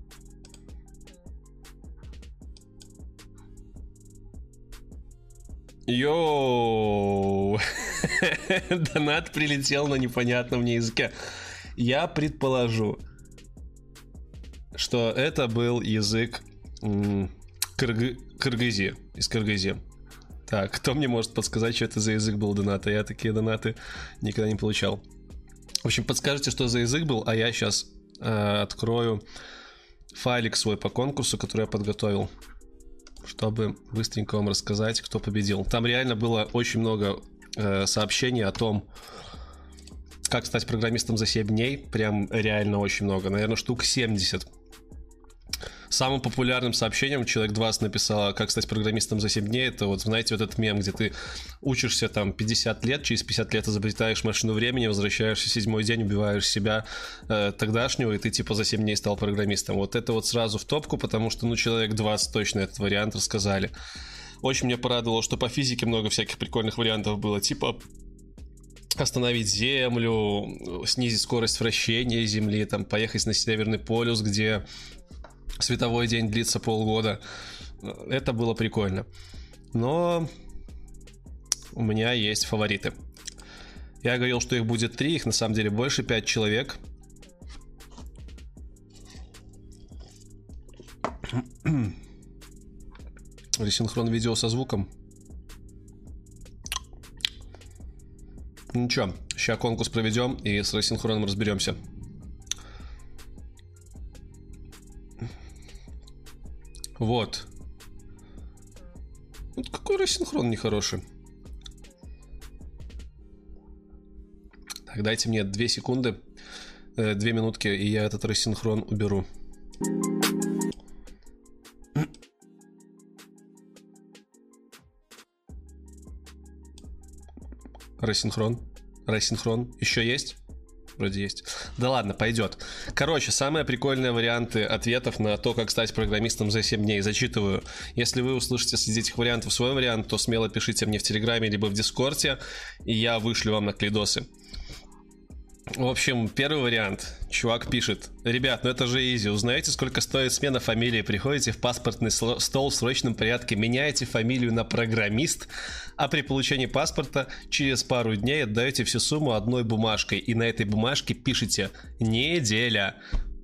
Йоу! (laughs) Донат прилетел на непонятном мне языке. Я предположу, что это был язык Кыргы... Кыргызии, из Кыргызии. Так, кто мне может подсказать, что это за язык был доната? Я такие донаты никогда не получал. В общем, подскажите, что за язык был, а я сейчас э, открою файлик свой по конкурсу, который я подготовил чтобы быстренько вам рассказать, кто победил. Там реально было очень много э, сообщений о том, как стать программистом за 7 дней. Прям реально очень много. Наверное, штук 70. Самым популярным сообщением человек 20 написал, как стать программистом за 7 дней. Это вот, знаете, вот этот мем, где ты учишься там 50 лет, через 50 лет изобретаешь машину времени, возвращаешься седьмой день, убиваешь себя э, тогдашнего, и ты типа за 7 дней стал программистом. Вот это вот сразу в топку, потому что, ну, человек 20 точно этот вариант рассказали. Очень меня порадовало, что по физике много всяких прикольных вариантов было. Типа остановить Землю, снизить скорость вращения Земли, там, поехать на Северный полюс, где световой день длится полгода. Это было прикольно. Но у меня есть фавориты. Я говорил, что их будет три, их на самом деле больше, пять человек. Ресинхрон видео со звуком. Ничего, сейчас конкурс проведем и с рассинхроном разберемся. Вот. Вот какой рассинхрон нехороший. Так, дайте мне 2 секунды, 2 э, минутки, и я этот рассинхрон уберу. Рассинхрон. Рассинхрон. Еще есть? вроде есть. Да ладно, пойдет. Короче, самые прикольные варианты ответов на то, как стать программистом за 7 дней, зачитываю. Если вы услышите среди этих вариантов свой вариант, то смело пишите мне в Телеграме либо в Дискорде, и я вышлю вам наклейдосы. В общем, первый вариант. Чувак пишет. Ребят, ну это же изи. Узнаете, сколько стоит смена фамилии. Приходите в паспортный стол в срочном порядке, меняете фамилию на программист, а при получении паспорта через пару дней отдаете всю сумму одной бумажкой. И на этой бумажке пишите «Неделя».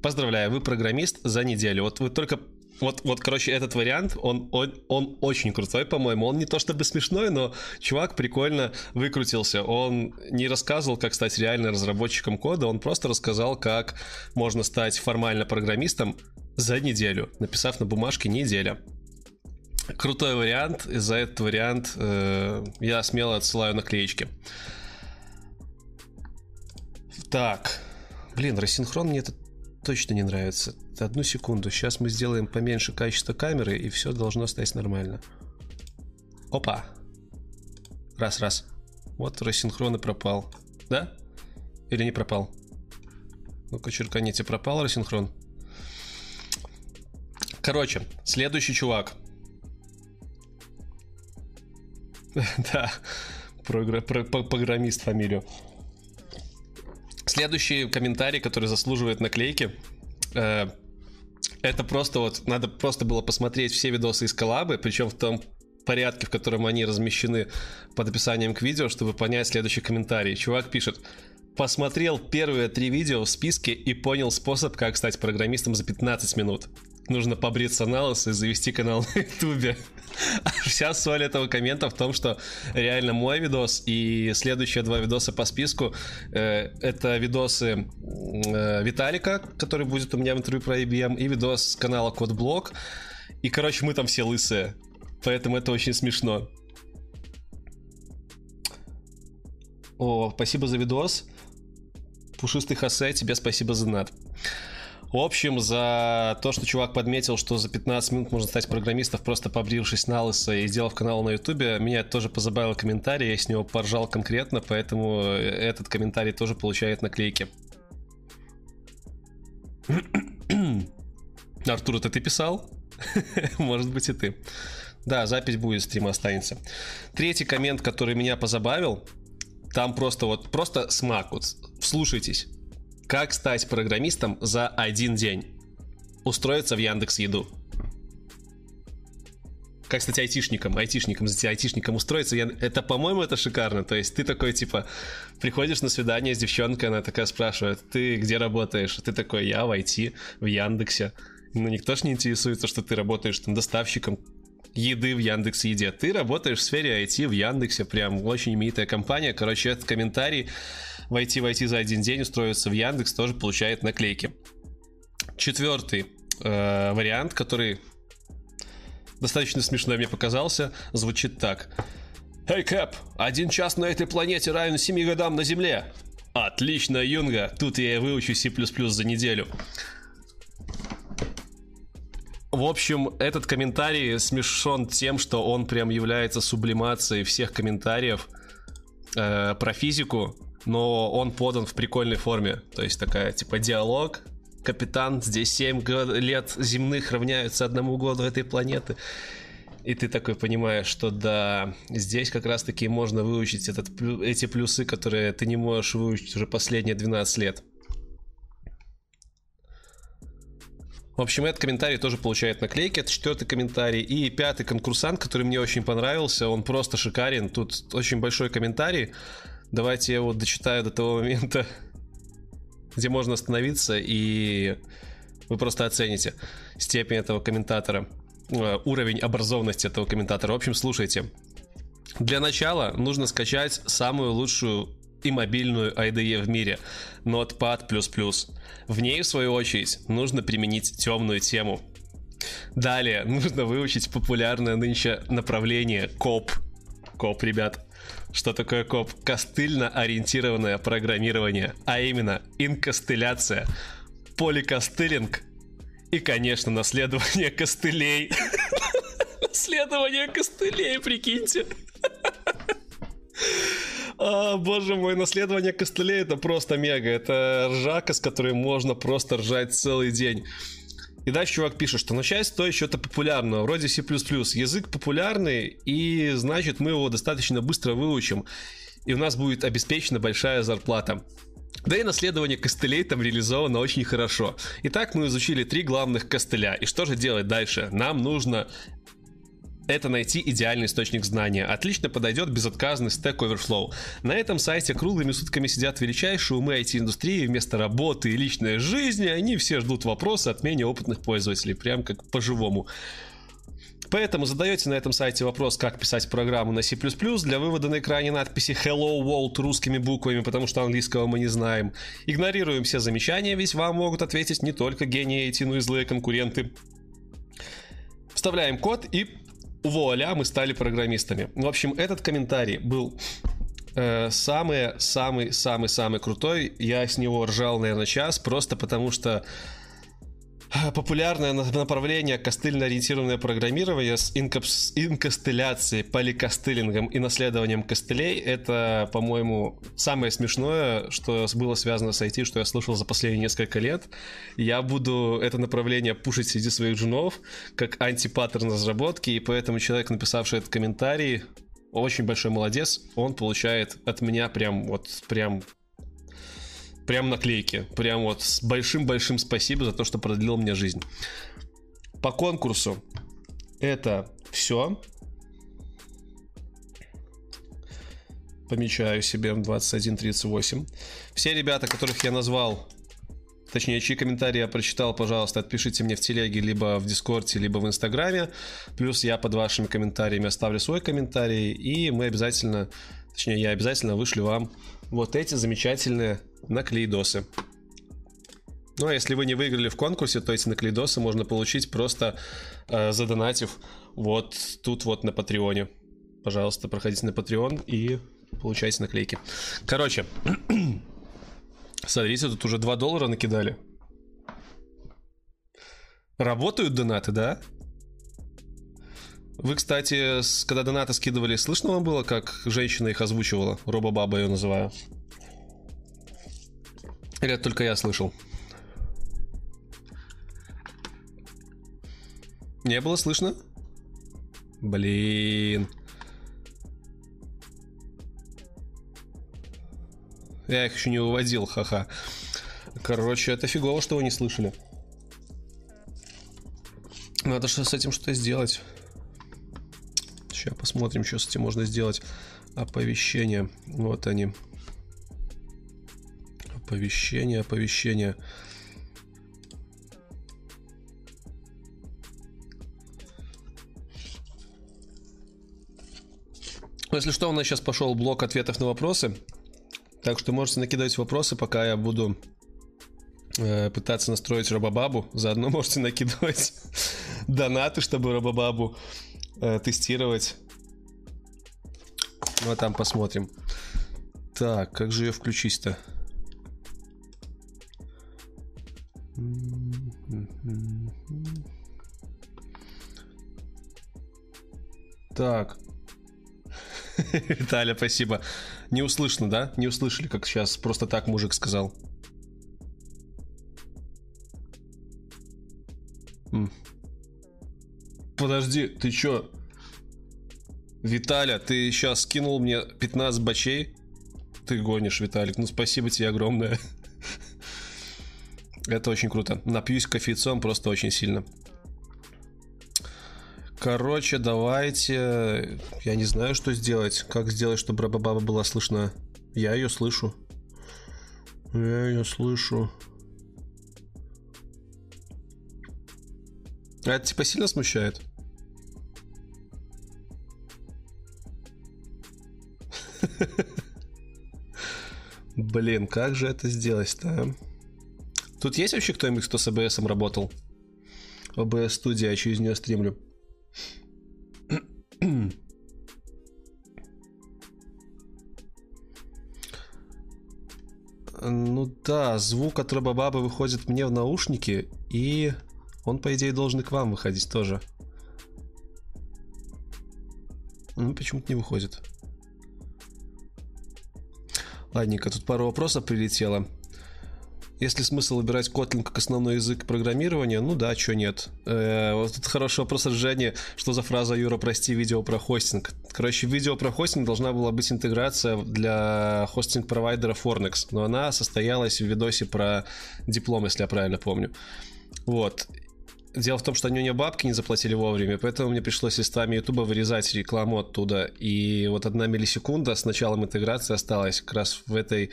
Поздравляю, вы программист за неделю. Вот вы только вот, вот, короче, этот вариант, он, он, он очень крутой, по-моему. Он не то чтобы смешной, но чувак прикольно выкрутился. Он не рассказывал, как стать реально разработчиком кода, он просто рассказал, как можно стать формально программистом за неделю, написав на бумажке «неделя». Крутой вариант, и за этот вариант э, я смело отсылаю наклеечки. Так, блин, рассинхрон мне это точно не нравится. Одну секунду. Сейчас мы сделаем поменьше качество камеры, и все должно стать нормально. Опа. Раз, раз. Вот рассинхрон и пропал. Да? Или не пропал? Ну-ка, черканите, пропал рассинхрон? Короче, следующий чувак. (laughs) Да, программист фамилию. Следующий комментарий, который заслуживает наклейки, э, это просто вот, надо просто было посмотреть все видосы из коллабы, причем в том порядке, в котором они размещены под описанием к видео, чтобы понять следующий комментарий. Чувак пишет, посмотрел первые три видео в списке и понял способ, как стать программистом за 15 минут нужно побриться на лысо и завести канал на ютубе. Вся соль этого коммента в том, что реально мой видос и следующие два видоса по списку э, это видосы э, Виталика, который будет у меня в интервью про IBM, и видос с канала Кодблок. И, короче, мы там все лысые. Поэтому это очень смешно. О, спасибо за видос. Пушистый Хосе, тебе спасибо за над. В общем, за то, что чувак подметил, что за 15 минут можно стать программистом, просто побрившись на лысо и сделав канал на ютубе, меня тоже позабавил комментарий, я с него поржал конкретно, поэтому этот комментарий тоже получает наклейки. (coughs) Артур, это ты писал? (laughs) Может быть и ты. Да, запись будет, стрим останется. Третий коммент, который меня позабавил, там просто вот, просто смак, вот, вслушайтесь. Как стать программистом за один день? Устроиться в Яндекс Еду. Как стать айтишником? Айтишником, за айтишником устроиться. Я... Это, по-моему, это шикарно. То есть ты такой, типа, приходишь на свидание с девчонкой, она такая спрашивает, ты где работаешь? Ты такой, я в IT, в Яндексе. Ну, никто ж не интересуется, что ты работаешь там доставщиком еды в Яндекс Еде. Ты работаешь в сфере IT в Яндексе, прям очень именитая компания. Короче, этот комментарий войти войти за один день, устроиться в Яндекс, тоже получает наклейки. Четвертый э, вариант, который достаточно смешной мне показался, звучит так. Эй, Кэп, один час на этой планете равен 7 годам на Земле. Отлично, Юнга, тут я и выучу C++ за неделю. В общем, этот комментарий смешон тем, что он прям является сублимацией всех комментариев э, про физику, но он подан в прикольной форме. То есть такая, типа, диалог. Капитан, здесь 7 лет земных равняются одному году этой планеты. И ты такой понимаешь, что да, здесь как раз-таки можно выучить этот, эти плюсы, которые ты не можешь выучить уже последние 12 лет. В общем, этот комментарий тоже получает наклейки. Это четвертый комментарий. И пятый конкурсант, который мне очень понравился. Он просто шикарен. Тут очень большой комментарий. Давайте я его дочитаю до того момента, (laughs) где можно остановиться, и вы просто оцените степень этого комментатора, э, уровень образованности этого комментатора. В общем, слушайте. Для начала нужно скачать самую лучшую и мобильную IDE в мире Notepad++. В ней, в свою очередь, нужно применить темную тему. Далее (laughs) нужно выучить популярное нынче направление КОП. КОП, ребят. Что такое коп? Костыльно-ориентированное программирование, а именно инкостыляция, поликостылинг и, конечно, наследование костылей. (laughs) Наследование костылей, прикиньте. А, боже мой, наследование костылей это просто мега. Это ржака, с которой можно просто ржать целый день. И дальше чувак пишет, что начать стоит что-то популярного, вроде C++. Язык популярный, и значит мы его достаточно быстро выучим, и у нас будет обеспечена большая зарплата. Да и наследование костылей там реализовано очень хорошо. Итак, мы изучили три главных костыля. И что же делать дальше? Нам нужно это найти идеальный источник знания. Отлично подойдет безотказный Stack Overflow. На этом сайте круглыми сутками сидят величайшие умы IT-индустрии. Вместо работы и личной жизни они все ждут вопросы от менее опытных пользователей. Прям как по-живому. Поэтому задаете на этом сайте вопрос, как писать программу на C++, для вывода на экране надписи Hello World русскими буквами, потому что английского мы не знаем. Игнорируем все замечания, ведь вам могут ответить не только гении IT, но и злые конкуренты. Вставляем код и вуаля, мы стали программистами. В общем, этот комментарий был самый-самый-самый-самый э, крутой. Я с него ржал, наверное, час, просто потому что популярное направление костыльно-ориентированное программирование с инкапс... инкостыляцией, поликостылингом и наследованием костылей это, по-моему, самое смешное, что было связано с IT, что я слушал за последние несколько лет. Я буду это направление пушить среди своих джунов как антипаттерн разработки, и поэтому человек, написавший этот комментарий, очень большой молодец, он получает от меня прям вот прям Прям наклейки. Прям вот с большим-большим спасибо за то, что продлил мне жизнь. По конкурсу это все. Помечаю себе 21.38. Все ребята, которых я назвал, точнее, чьи комментарии я прочитал, пожалуйста, отпишите мне в телеге, либо в Дискорде, либо в Инстаграме. Плюс я под вашими комментариями оставлю свой комментарий, и мы обязательно, точнее, я обязательно вышлю вам вот эти замечательные наклейдосы. Ну а если вы не выиграли в конкурсе, то эти наклейдосы можно получить просто э, задонатив вот тут вот на Патреоне. Пожалуйста, проходите на Patreon и получайте наклейки. Короче, (clears throat) смотрите, тут уже 2 доллара накидали. Работают донаты, да? Вы, кстати, когда донаты скидывали, слышно вам было, как женщина их озвучивала? Робобаба ее называю. Или это только я слышал? Не было слышно? Блин. Я их еще не выводил, ха-ха. Короче, это фигово, что вы не слышали. Надо что с этим что-то сделать. Сейчас посмотрим, что с этим можно сделать. Оповещения. Вот они. Оповещение, оповещение. Если что, у нас сейчас пошел блок ответов на вопросы. Так что можете накидывать вопросы, пока я буду э, пытаться настроить Робобабу. Заодно можете накидывать (laughs) донаты, чтобы Робобабу э, тестировать. Ну а там посмотрим. Так, как же ее включить-то? Так. (laughs) Виталя, спасибо. Не услышно, да? Не услышали, как сейчас просто так мужик сказал. Подожди, ты чё? Виталя, ты сейчас скинул мне 15 бачей? Ты гонишь, Виталик. Ну, спасибо тебе огромное. (laughs) Это очень круто. Напьюсь кофейцом просто очень сильно. Короче, давайте... Я не знаю, что сделать. Как сделать, чтобы Рабабаба была слышна? Я ее слышу. Я ее слышу. А это типа сильно смущает? (laughs) Блин, как же это сделать-то, а? Тут есть вообще кто-нибудь, кто с АБСом работал? ОБС студия, я через нее стримлю. (clears throat) Ну да, звук от Робобаба выходит мне в наушники, и он, по идее, должен и к вам выходить тоже. Ну, почему-то не выходит. Ладненько, тут пару вопросов прилетело. Есть ли смысл выбирать Kotlin как основной язык программирования? Ну да, что нет. Э, вот тут хороший вопрос от Жени. Что за фраза Юра, прости, видео про хостинг? Короче, видео про хостинг должна была быть интеграция для хостинг-провайдера Fornex, но она состоялась в видосе про диплом, если я правильно помню. Вот. Дело в том, что они мне бабки не заплатили вовремя, поэтому мне пришлось листами Ютуба вырезать рекламу оттуда. И вот одна миллисекунда с началом интеграции осталась как раз в этой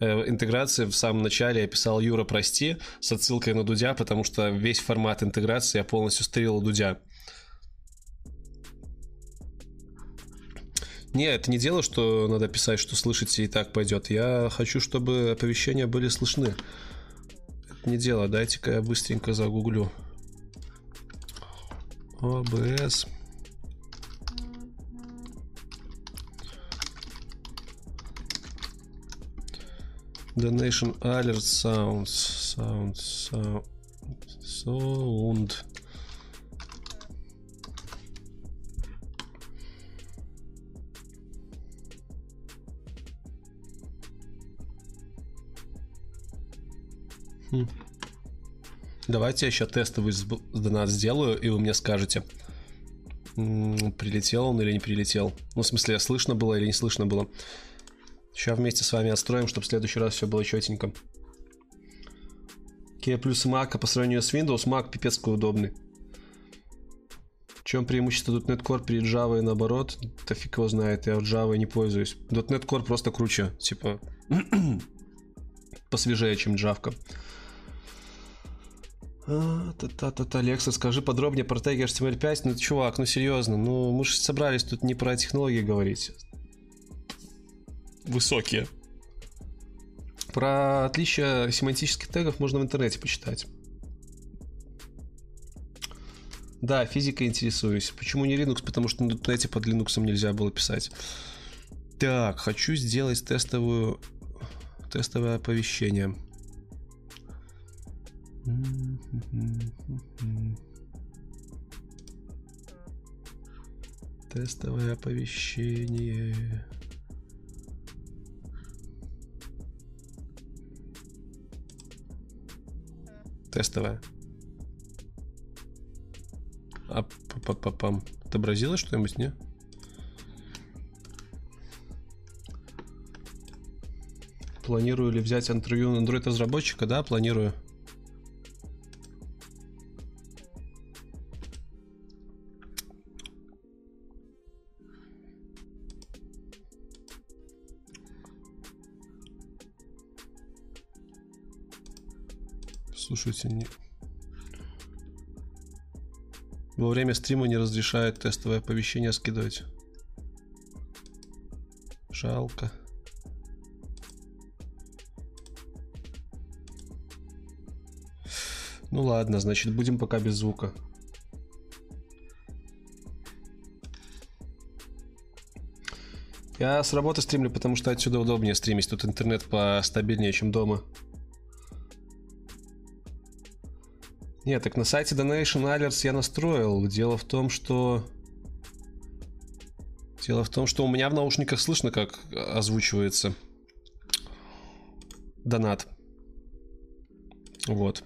интеграции в самом начале я писал Юра, прости, с отсылкой на Дудя, потому что весь формат интеграции я полностью стрелил Дудя. Не, это не дело, что надо писать, что слышите и так пойдет. Я хочу, чтобы оповещения были слышны. Это не дело. Дайте-ка я быстренько загуглю. ОБС. Donation alert sounds. Sound. Sound. Sound. Хм. Давайте я еще тестовый донат сделаю, и вы мне скажете, прилетел он или не прилетел. Ну, в смысле, слышно было или не слышно было. Сейчас вместе с вами отстроим, чтобы в следующий раз все было четенько. Какие плюсы Mac по сравнению с Windows? Mac пипец какой удобный. В чем преимущество .NET Core перед Java и наоборот? Да фиг его знает, я Java не пользуюсь. .NET Core просто круче, типа (clears throat) посвежее, чем Java. А, та-та-та-та, Лекса, скажи подробнее про теги HTML5. Ну, чувак, ну серьезно, ну мы же собрались тут не про технологии говорить. Высокие. Про отличия семантических тегов можно в интернете почитать. Да, физикой интересуюсь. Почему не Linux? Потому что на .NET под Linux нельзя было писать. Так, хочу сделать тестовую тестовое оповещение. Тестовое оповещение. Тестовое. А пам Отобразилось что-нибудь, не? Планирую ли взять интервью Android разработчика? Да, планирую. Слушайте, не... Во время стрима не разрешает тестовое оповещение скидывать. Жалко. Ну ладно, значит будем пока без звука. Я с работы стримлю, потому что отсюда удобнее стримить. Тут интернет постабильнее, чем дома. Нет, так на сайте Donation Alerts я настроил. Дело в том, что... Дело в том, что у меня в наушниках слышно, как озвучивается донат. Вот.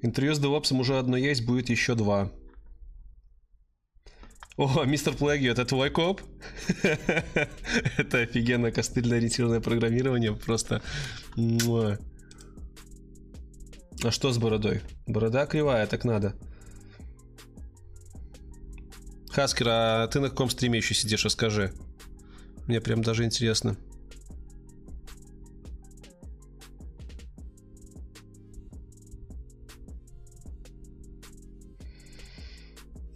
Интервью с девопсом уже одно есть, будет еще два. О, мистер Плэгью, это твой коп? (laughs) это офигенно костыльно ориентированное программирование, просто... А что с бородой? Борода кривая, так надо. Хаскер, а ты на каком стриме еще сидишь, расскажи. Мне прям даже интересно.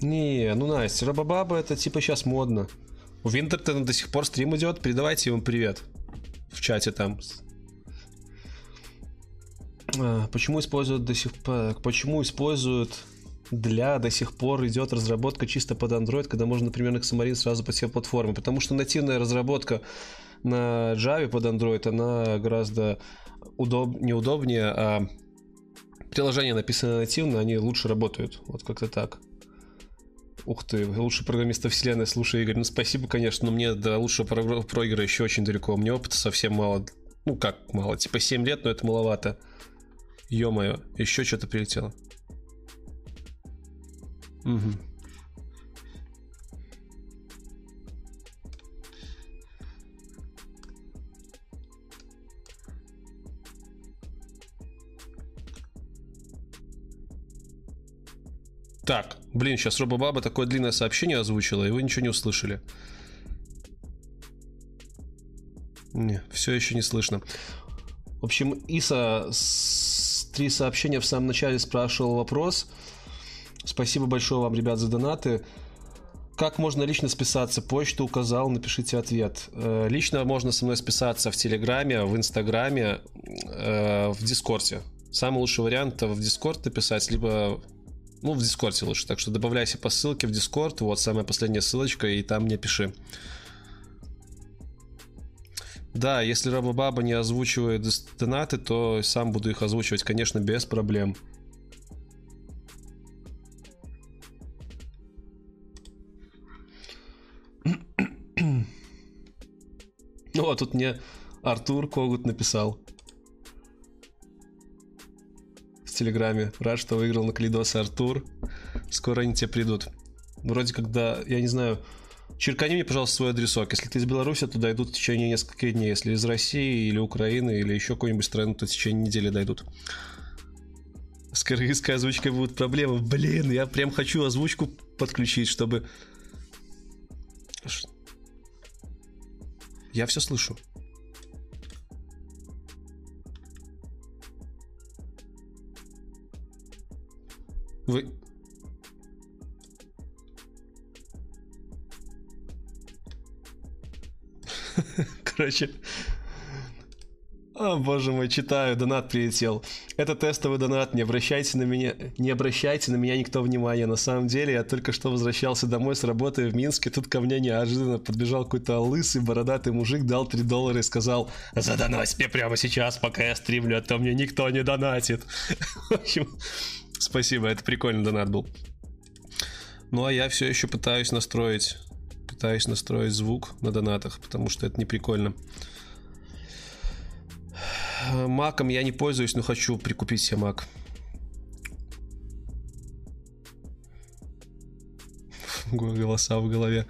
Не, ну Настя, Робобаба это типа сейчас модно. У Винтертона до сих пор стрим идет, передавайте ему привет. В чате там. А, почему используют до сих пор, почему используют для до сих пор идет разработка чисто под Android, когда можно, например, на Xamarin сразу по все платформы. Потому что нативная разработка на Java под Android, она гораздо удоб... неудобнее, а приложения, написанные нативно, они лучше работают. Вот как-то так. Ух ты, лучший программиста вселенной, слушай, Игорь, ну спасибо, конечно, но мне до лучшего проигра еще очень далеко. Мне опыта совсем мало. Ну как мало, типа 7 лет, но это маловато. Ё-моё, еще что-то прилетело. Угу. Так, блин, сейчас Робобаба такое длинное сообщение озвучила, и вы ничего не услышали. Не, все еще не слышно. В общем, Иса три сообщения в самом начале спрашивал вопрос. Спасибо большое вам, ребят, за донаты. Как можно лично списаться? Почту указал, напишите ответ. Э, лично можно со мной списаться в Телеграме, в Инстаграме, э, в Дискорде. Самый лучший вариант в Дискорд написать, либо ну, в Дискорде лучше. Так что добавляйся по ссылке в Дискорд. Вот самая последняя ссылочка, и там мне пиши. Да, если Робобаба не озвучивает донаты, то сам буду их озвучивать, конечно, без проблем. Ну, а тут мне Артур Когут написал. В Телеграме. Рад, что выиграл на Калидосе Артур. Скоро они тебе придут. Вроде когда, я не знаю, Черкани мне, пожалуйста, свой адресок. Если ты из Беларуси, то дойдут в течение нескольких дней. Если из России или Украины или еще какой-нибудь страны, то в течение недели дойдут. С кыргызской озвучкой будут проблемы. Блин, я прям хочу озвучку подключить, чтобы... Я все слышу. Вы... Короче, о, боже мой, читаю, донат прилетел. Это тестовый донат, не обращайте на меня, не обращайте на меня никто внимания. На самом деле, я только что возвращался домой с работы в Минске, тут ко мне неожиданно подбежал какой-то лысый бородатый мужик, дал 3 доллара и сказал, задонать мне прямо сейчас, пока я стримлю, а то мне никто не донатит. (laughs) В общем, спасибо, это прикольный донат был. Ну а я все еще пытаюсь настроить, пытаюсь настроить звук на донатах, потому что это не прикольно. Маком я не пользуюсь, но хочу прикупить себе Мак. (laughs) Голоса в голове.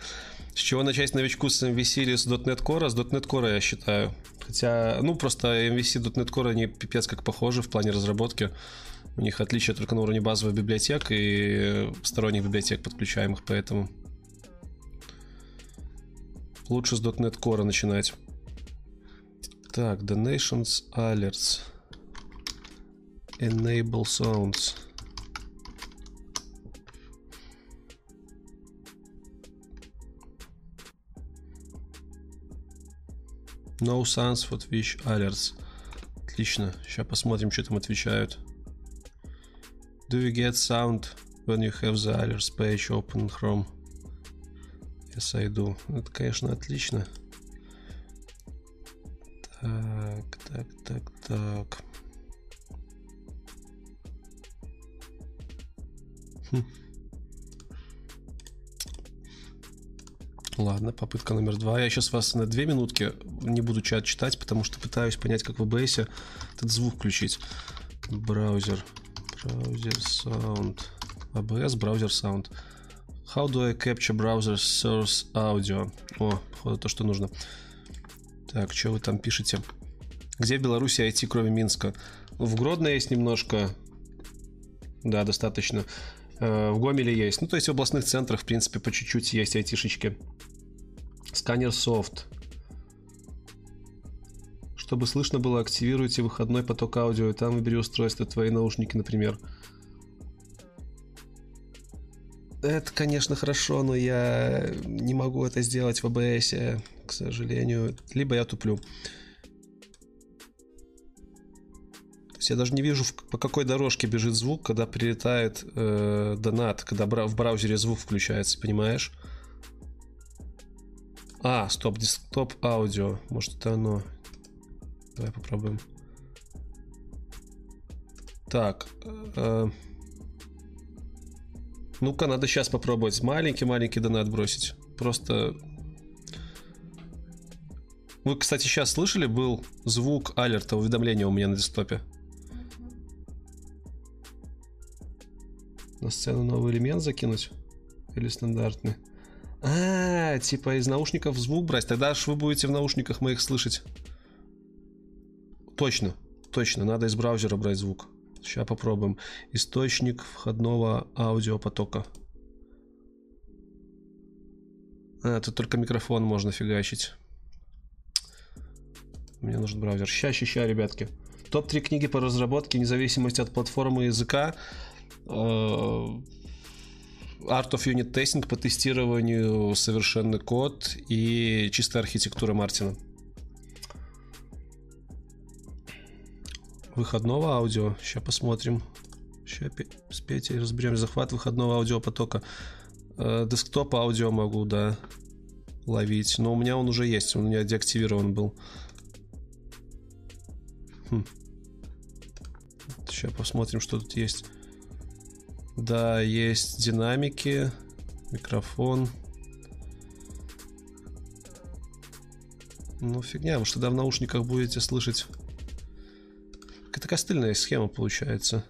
С чего начать новичку с MVC или с .NET Core? С .NET Core, я считаю. Хотя, ну, просто MVC и .NET Core, они пипец как похожи в плане разработки. У них отличие только на уровне базовых библиотек и сторонних библиотек подключаемых, поэтому лучше с .NET Core начинать. Так, donations alerts. Enable sounds. No sounds for Twitch alerts. Отлично. Сейчас посмотрим, что там отвечают. Do you get sound when you have the alerts page open Chrome? I do. Это, конечно, отлично. Так, так, так, так. Хм. Ладно, попытка номер два. Я сейчас вас на две минутки не буду чат читать, потому что пытаюсь понять, как в OBS этот звук включить. Браузер. Браузер sound. ABS, браузер sound. How do I capture browser source audio? О, походу то, что нужно. Так, что вы там пишете? Где в Беларуси IT, кроме Минска? В Гродно есть немножко. Да, достаточно. Э, в Гомеле есть. Ну, то есть в областных центрах, в принципе, по чуть-чуть есть айтишечки. Сканер софт. Чтобы слышно было, активируйте выходной поток аудио, и там выбери устройство, твои наушники, например. Это, конечно, хорошо, но я не могу это сделать в OBS, к сожалению. Либо я туплю. То есть я даже не вижу, по какой дорожке бежит звук, когда прилетает э, донат, когда в браузере звук включается, понимаешь? А, стоп, десктоп аудио. Может, это оно. Давай попробуем. Так. Э, ну-ка, надо сейчас попробовать маленький-маленький донат бросить. Просто... Вы, кстати, сейчас слышали, был звук алерта, уведомления у меня на десктопе? На сцену новый элемент закинуть? Или стандартный? А, типа из наушников звук брать. Тогда аж вы будете в наушниках моих слышать. Точно, точно, надо из браузера брать звук. Сейчас попробуем. Источник входного аудиопотока. А, тут только микрофон можно фигачить. Мне нужен браузер. Ща, ща, ща, ребятки. Топ-3 книги по разработке, независимости от платформы языка. Э, Art of Unit Testing по тестированию совершенный код и чистая архитектура Мартина. Выходного аудио. Сейчас посмотрим. Сейчас с Петей разберем. Захват выходного аудиопотока. Э, десктоп аудио могу, да, ловить. Но у меня он уже есть. Он у меня деактивирован был. Хм. Сейчас посмотрим, что тут есть. Да, есть динамики, микрофон. Ну, фигня, вы что тогда в наушниках будете слышать Какая-то костыльная схема получается.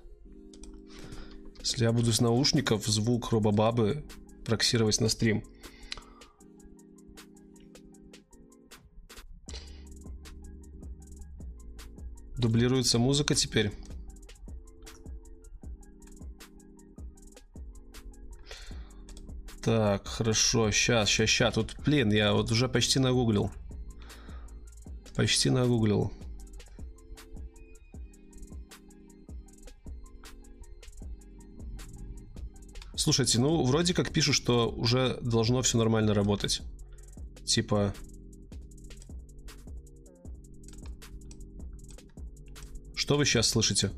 Если я буду с наушников звук робобабы проксировать на стрим. Дублируется музыка теперь. Так, хорошо, сейчас, сейчас, сейчас. Тут, блин, я вот уже почти нагуглил. Почти нагуглил. Слушайте, ну, вроде как пишут, что уже должно все нормально работать. Типа... Что вы сейчас слышите?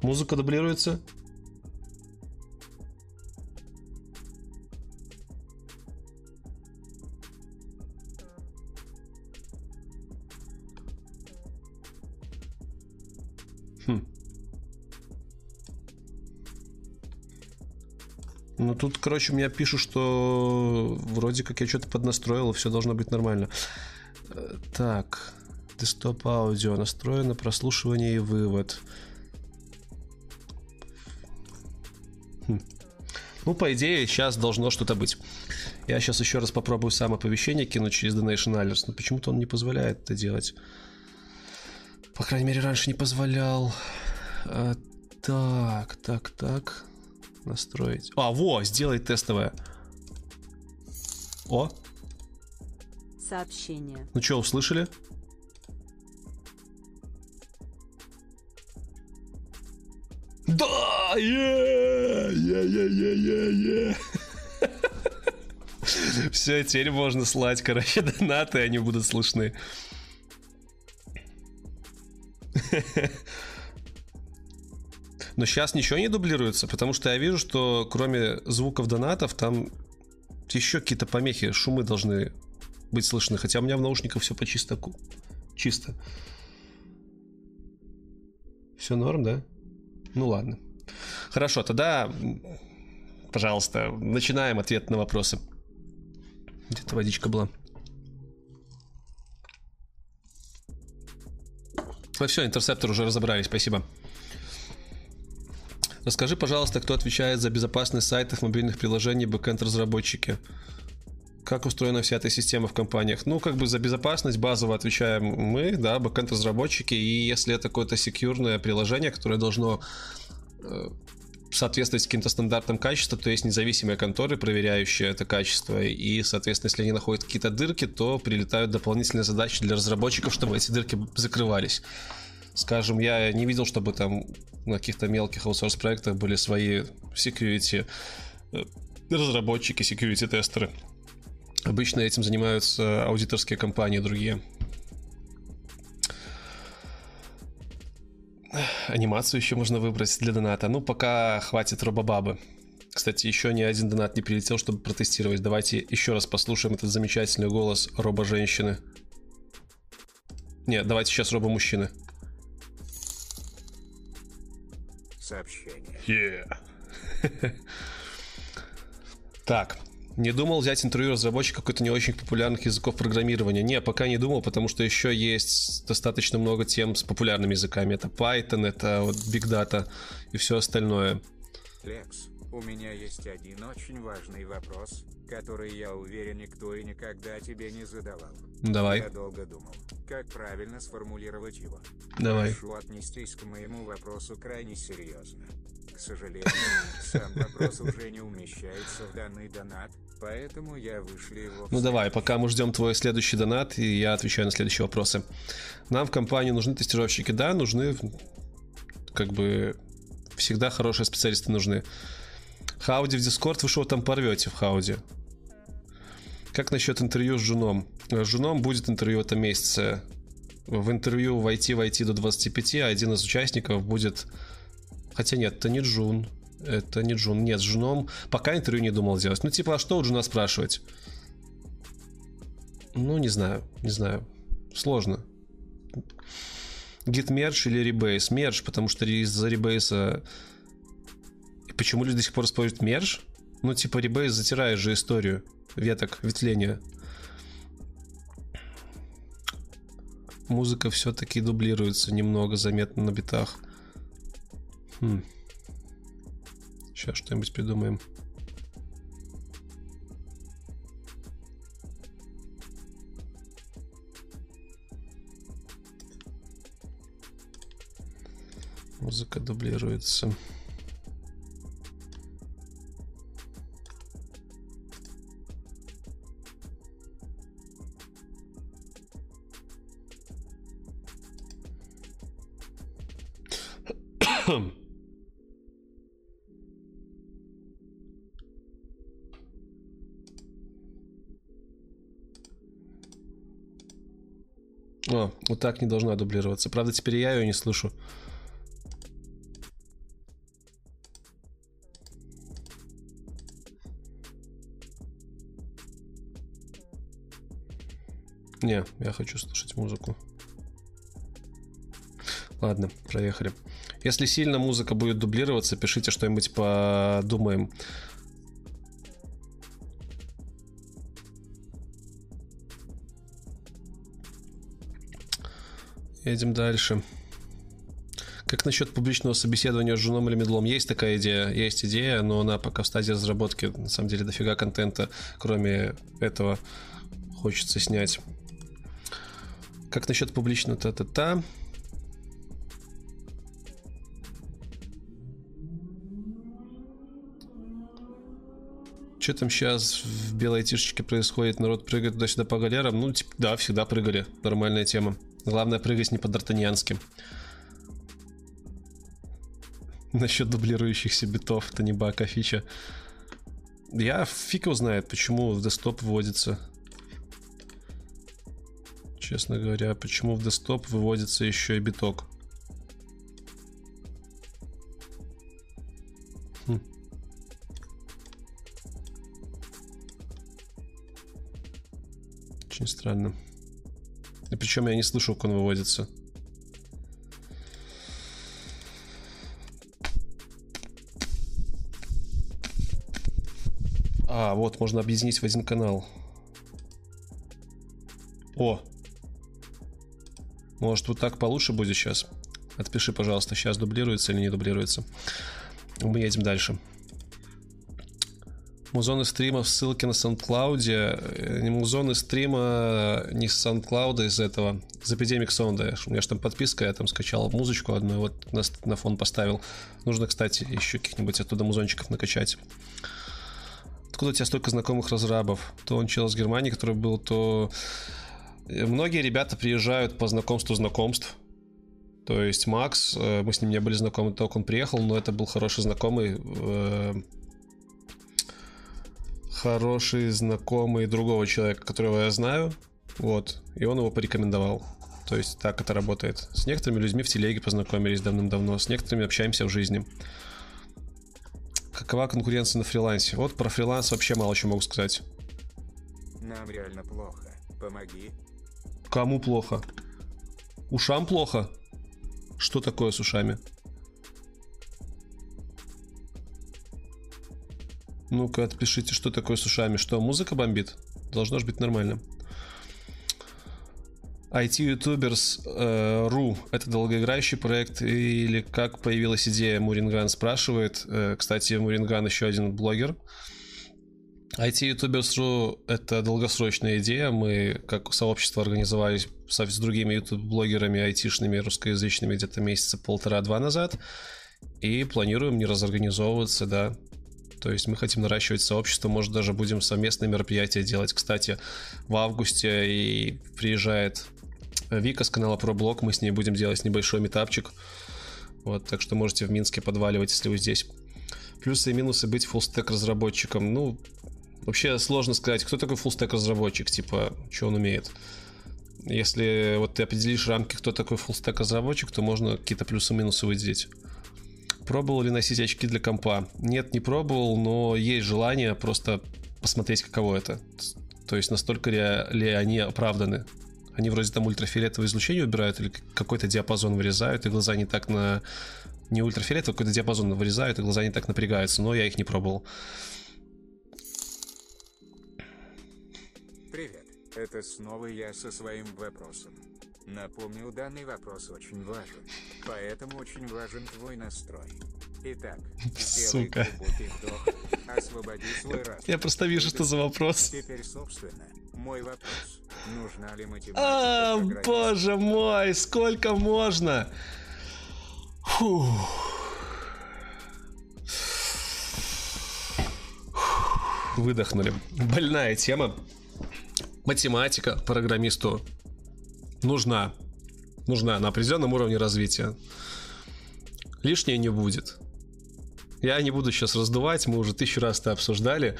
Музыка дублируется? Короче, меня пишут, что вроде как я что-то поднастроил, все должно быть нормально. Э, так, десктоп аудио настроено, прослушивание и вывод. Хм. Ну, по идее, сейчас должно что-то быть. Я сейчас еще раз попробую сам оповещение кинуть через Donation Alerts, но почему-то он не позволяет это делать. По крайней мере, раньше не позволял. А, так, так, так настроить. А, во, сделай тестовое. О. Сообщение. Ну что, услышали? Да! Е! Е, е, е, е, е. (laughs) Все, теперь можно слать, короче, (laughs) донаты, они будут слышны. (laughs) Но сейчас ничего не дублируется, потому что я вижу, что кроме звуков донатов, там еще какие-то помехи, шумы должны быть слышны. Хотя у меня в наушниках все по чистоку. Чисто. Все норм, да? Ну ладно. Хорошо, тогда, пожалуйста, начинаем ответ на вопросы. Где-то водичка была. Ну все, интерсептор уже разобрались, спасибо. Расскажи, пожалуйста, кто отвечает за безопасность сайтов, мобильных приложений, бэкэнд-разработчики? Как устроена вся эта система в компаниях? Ну, как бы за безопасность базово отвечаем мы, да, бэкэнд-разработчики, и если это какое-то секьюрное приложение, которое должно э, соответствовать каким-то стандартам качества, то есть независимые конторы, проверяющие это качество, и, соответственно, если они находят какие-то дырки, то прилетают дополнительные задачи для разработчиков, чтобы эти дырки закрывались. Скажем, я не видел, чтобы там на каких-то мелких аутсорс проектах были свои security э, разработчики, security тестеры. Обычно этим занимаются аудиторские компании другие. Анимацию еще можно выбрать для доната. Ну, пока хватит робобабы. Кстати, еще ни один донат не прилетел, чтобы протестировать. Давайте еще раз послушаем этот замечательный голос робо-женщины. Нет, давайте сейчас робо-мужчины сообщение. Yeah. так, не думал взять интервью разработчика какой-то не очень популярных языков программирования. Не, пока не думал, потому что еще есть достаточно много тем с популярными языками. Это Python, это вот Big Data и все остальное. Лекс, у меня есть один очень важный вопрос, который, я уверен, никто и никогда тебе не задавал. Давай. Я долго думал, как правильно сформулировать его. Давай. Прошу отнестись к моему вопросу крайне серьезно. К сожалению, сам вопрос уже не умещается в данный донат, поэтому я вышлю его... Ну давай, пока мы ждем твой следующий донат, и я отвечаю на следующие вопросы. Нам в компании нужны тестировщики, да, нужны как бы всегда хорошие специалисты нужны. Хауди в Дискорд, вы что там порвете в Хауди? Как насчет интервью с Джуном? С Джуном будет интервью в этом месяце. В интервью войти в IT до 25, а один из участников будет... Хотя нет, это не Джун. Это не Джун. Нет, с Джуном пока интервью не думал делать. Ну, типа, а что у Джуна спрашивать? Ну, не знаю, не знаю. Сложно. Git merge или rebase? Merge, потому что из-за ребейса Почему люди до сих пор используют мерж? Ну, типа, Rebase затирает же историю веток, ветвления. Музыка все-таки дублируется немного заметно на битах. Хм. Сейчас что-нибудь придумаем. Музыка дублируется. (coughs) О, вот так не должна дублироваться. Правда, теперь я ее не слышу. Не, я хочу слушать музыку. Ладно, проехали. Если сильно музыка будет дублироваться, пишите что-нибудь подумаем. Едем дальше. Как насчет публичного собеседования с женом или медлом? Есть такая идея? Есть идея, но она пока в стадии разработки. На самом деле дофига контента, кроме этого, хочется снять. Как насчет публичного та-та-та? Что там сейчас в белой тишечке происходит? Народ прыгает туда-сюда по галерам? Ну, типа, да, всегда прыгали. Нормальная тема. Главное прыгать не по д'Артаньянски. (laughs) Насчет дублирующихся битов, это не баг, а фича. Я фиг его знает, почему в десктоп вводится. Честно говоря, почему в десктоп выводится еще и биток. Очень странно. И причем я не слышу, как он выводится. А, вот, можно объединить в один канал. О! Может, вот так получше будет сейчас? Отпиши, пожалуйста, сейчас дублируется или не дублируется. Мы едем дальше. Музоны стримов, ссылки на SoundCloud. Э, не музоны стрима, не с SoundCloud из этого. Из Epidemic Sound. У меня же там подписка, я там скачал музычку одну, вот на, на фон поставил. Нужно, кстати, еще каких-нибудь оттуда музончиков накачать. Откуда у тебя столько знакомых разрабов? То он чел из Германии, который был, то... Э, многие ребята приезжают по знакомству знакомств. То есть Макс, э, мы с ним не были знакомы, только он приехал, но это был хороший знакомый хороший знакомый другого человека, которого я знаю, вот, и он его порекомендовал. То есть так это работает. С некоторыми людьми в телеге познакомились давным-давно, с некоторыми общаемся в жизни. Какова конкуренция на фрилансе? Вот про фриланс вообще мало чего могу сказать. Нам реально плохо. Помоги. Кому плохо? Ушам плохо? Что такое с ушами? Ну-ка, отпишите, что такое с ушами. Что, музыка бомбит? Должно же быть нормально. IT-Youtubers.ru э, это долгоиграющий проект или как появилась идея, Муринган спрашивает. Э, кстати, Муринган еще один блогер. IT-Youtubers.ru это долгосрочная идея. Мы как сообщество организовались с другими YouTube-блогерами айтишными русскоязычными где-то месяца полтора-два назад. И планируем не разорганизовываться, да, то есть мы хотим наращивать сообщество, может даже будем совместные мероприятия делать. Кстати, в августе и приезжает Вика с канала ProBlog, мы с ней будем делать небольшой метапчик. Вот, так что можете в Минске подваливать, если вы здесь. Плюсы и минусы быть фуллстек разработчиком. Ну, вообще сложно сказать, кто такой фуллстек разработчик, типа, что он умеет. Если вот ты определишь рамки, кто такой фуллстек разработчик, то можно какие-то плюсы и минусы выделить. Пробовал ли носить очки для компа? Нет, не пробовал, но есть желание просто посмотреть, каково это. То есть, настолько ли, они оправданы. Они вроде там ультрафиолетовое излучение убирают или какой-то диапазон вырезают, и глаза не так на... Не ультрафиолетовый, какой-то диапазон вырезают, и глаза не так напрягаются, но я их не пробовал. Привет, это снова я со своим вопросом. Напомню, данный вопрос очень важен, поэтому очень важен твой настрой. Итак, Сука. вдох, освободи свой разум. Я просто вижу, что за вопрос. Теперь, собственно, мой вопрос. Нужна ли математика? А, боже мой, сколько можно? Выдохнули. Больная тема. Математика программисту нужна. Нужна на определенном уровне развития. Лишнее не будет. Я не буду сейчас раздувать, мы уже тысячу раз это обсуждали.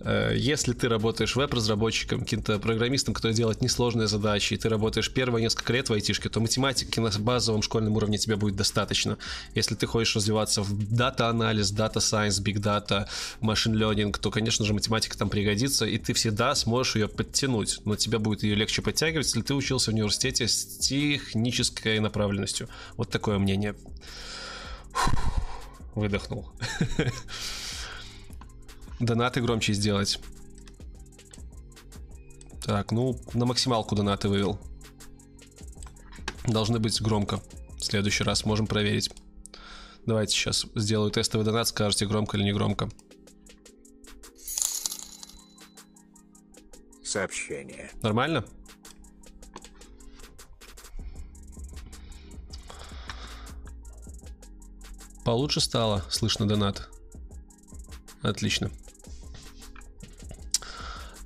Э, если ты работаешь веб-разработчиком, каким-то программистом, который делает несложные задачи, и ты работаешь первые несколько лет в айтишке, то математики на базовом школьном уровне тебе будет достаточно. Если ты хочешь развиваться в дата-анализ, data science, big data, машин learning, то, конечно же, математика там пригодится, и ты всегда сможешь ее подтянуть. Но тебе будет ее легче подтягивать, если ты учился в университете с технической направленностью. Вот такое мнение. Выдохнул. (laughs) Донаты громче сделать. Так, ну, на максималку донаты вывел. Должны быть громко. В следующий раз можем проверить. Давайте сейчас сделаю тестовый донат, скажете, громко или не громко. Сообщение. Нормально? Получше стало, слышно донат. Отлично.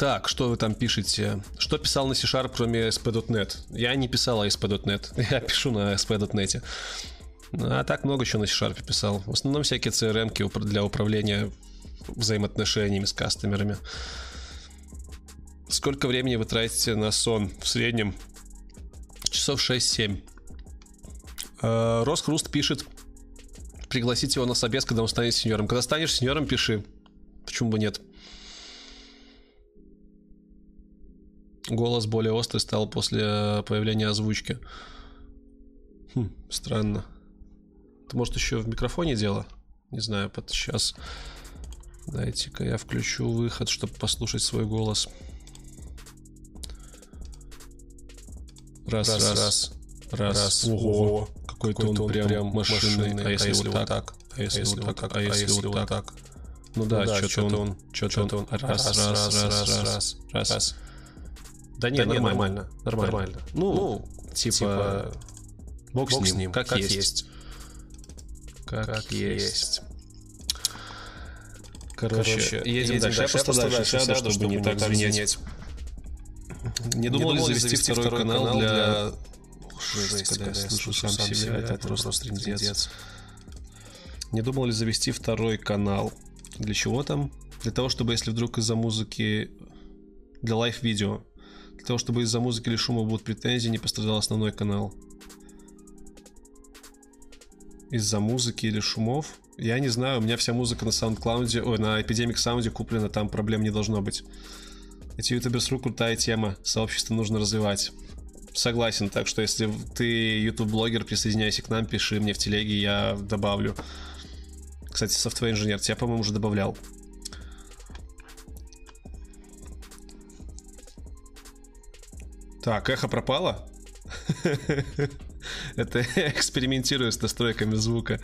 Так, что вы там пишете? Что писал на C-Sharp, кроме SP.NET? Я не писал ASP.NET. (laughs) Я пишу на ASP.NET. А так много чего на C-Sharp писал. В основном всякие CRM для управления взаимоотношениями с кастомерами. Сколько времени вы тратите на сон? В среднем часов 6-7. Э, Росхруст пишет, пригласить его на собес, когда он станет сеньором. Когда станешь сеньором, пиши. Почему бы нет? Голос более острый стал после э, появления озвучки. Хм, странно. Это может еще в микрофоне дело? Не знаю, под сейчас. Дайте-ка я включу выход, чтобы послушать свой голос. Раз, раз, раз, раз. раз. Ого, какой-то он, он прям, прям машинный. машинный. А если, а если вот так? А если, а если вот так? А если, а если вот так? Ну да, ну, да что-то он, что-то он, раз, раз, раз, раз, раз, раз, раз. Да нет, да нормально, нормально, нормально. Ну, ну типа, типа, бог, бог с ним, как, как есть. есть. Как, как есть. Короче, Короче едем, едем дальше. Я просто дальше сяду, чтобы, чтобы не так звенеть. Не думал, ли завести второй канал для... Жесть, когда я слышу сам себя, это просто трендец. Не думал ли завести второй канал? Для чего там? Для того, чтобы если вдруг из-за музыки... Для лайв-видео для того, чтобы из-за музыки или шума будут претензии, не пострадал основной канал. Из-за музыки или шумов? Я не знаю, у меня вся музыка на SoundCloud, ой, на Epidemic Sound куплена, там проблем не должно быть. Эти ютуберс.ру крутая тема, сообщество нужно развивать. Согласен, так что если ты YouTube-блогер, присоединяйся к нам, пиши мне в телеге, я добавлю. Кстати, софтвер инженер, тебя, по-моему, уже добавлял. Так, эхо пропало? (laughs) Это экспериментирую с настройками звука.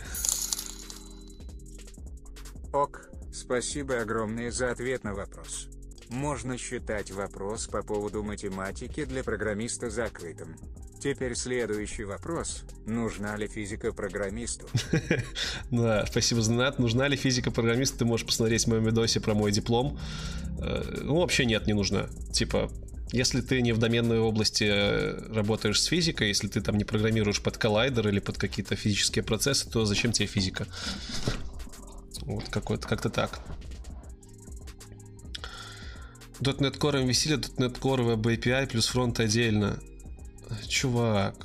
Ок, спасибо огромное за ответ на вопрос. Можно считать вопрос по поводу математики для программиста закрытым. Теперь следующий вопрос. Нужна ли физика программисту? (laughs) Да, спасибо за донат. Нужна ли физика программисту? Ты можешь посмотреть в моем видосе про мой диплом. Э, ну, вообще нет, не нужна. Типа, если ты не в доменной области э, работаешь с физикой, если ты там не программируешь под коллайдер или под какие-то физические процессы, то зачем тебе физика? Вот какой-то как-то так. .NET Core MVC или .NET Core Web API плюс фронт отдельно? Чувак,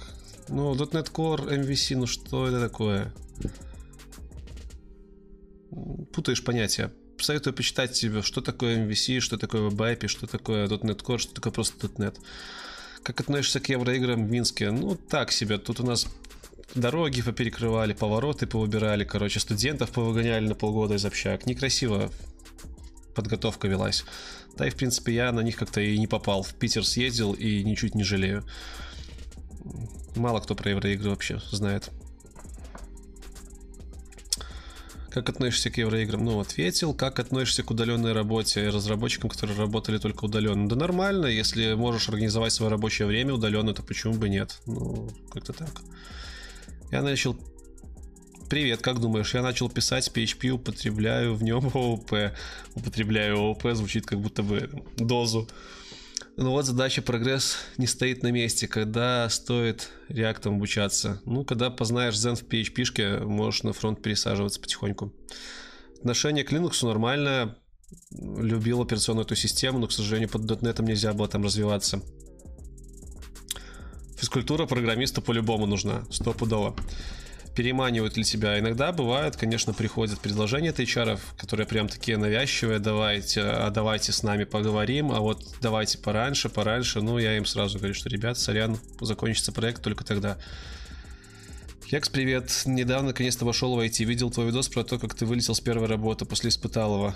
ну .NET Core MVC, ну что это такое? Путаешь понятия советую почитать тебе, что такое MVC, что такое WebAPI, что такое .NET Core, что такое просто .NET. Как относишься к евроиграм в Минске? Ну, так себе. Тут у нас дороги поперекрывали, повороты повыбирали, короче, студентов повыгоняли на полгода из общак. Некрасиво подготовка велась. Да и, в принципе, я на них как-то и не попал. В Питер съездил и ничуть не жалею. Мало кто про евроигры вообще знает. Как относишься к евроиграм? Ну, ответил. Как относишься к удаленной работе разработчикам, которые работали только удаленно? Да нормально, если можешь организовать свое рабочее время удаленно, то почему бы нет? Ну, как-то так. Я начал Привет, как думаешь, я начал писать PHP, употребляю в нем ООП. (laughs) Употребляю ООП, звучит как будто бы дозу. Ну вот задача прогресс не стоит на месте. Когда стоит реактом обучаться? Ну, когда познаешь Zen в PHP, можешь на фронт пересаживаться потихоньку. Отношение к Linux нормальное. Любил операционную эту систему, но, к сожалению, под .NET нельзя было там развиваться. Физкультура программисту по-любому нужна, стопудово переманивают ли тебя. Иногда бывает, конечно, приходят предложения от HR, которые прям такие навязчивые, давайте, а давайте с нами поговорим, а вот давайте пораньше, пораньше. Ну, я им сразу говорю, что, ребят, сорян, закончится проект только тогда. Хекс, привет. Недавно наконец-то вошел в IT. Видел твой видос про то, как ты вылетел с первой работы после испыталого.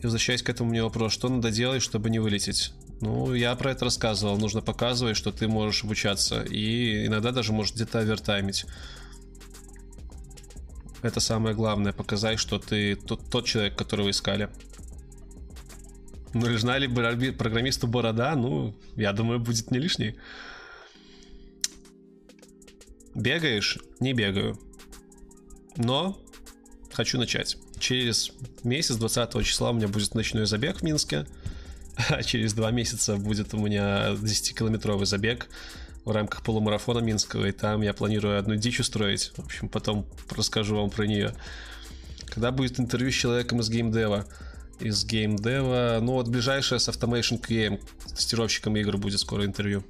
И возвращаясь к этому, мне вопрос, что надо делать, чтобы не вылететь? Ну, я про это рассказывал. Нужно показывать, что ты можешь обучаться. И иногда даже можешь где-то овертаймить. Это самое главное, показать, что ты тот, тот человек, которого искали. Ну, нужна ли программисту борода? Ну, я думаю, будет не лишней. Бегаешь? Не бегаю. Но хочу начать. Через месяц, 20 числа, у меня будет ночной забег в Минске. (laughs) А через два месяца будет у меня 10-километровый забег в рамках полумарафона Минского, и там я планирую одну дичь устроить. В общем, потом расскажу вам про нее. Когда будет интервью с человеком из геймдева? Из геймдева, ну вот ближайшее с Automation QM, тестировщиком игр будет скоро интервью.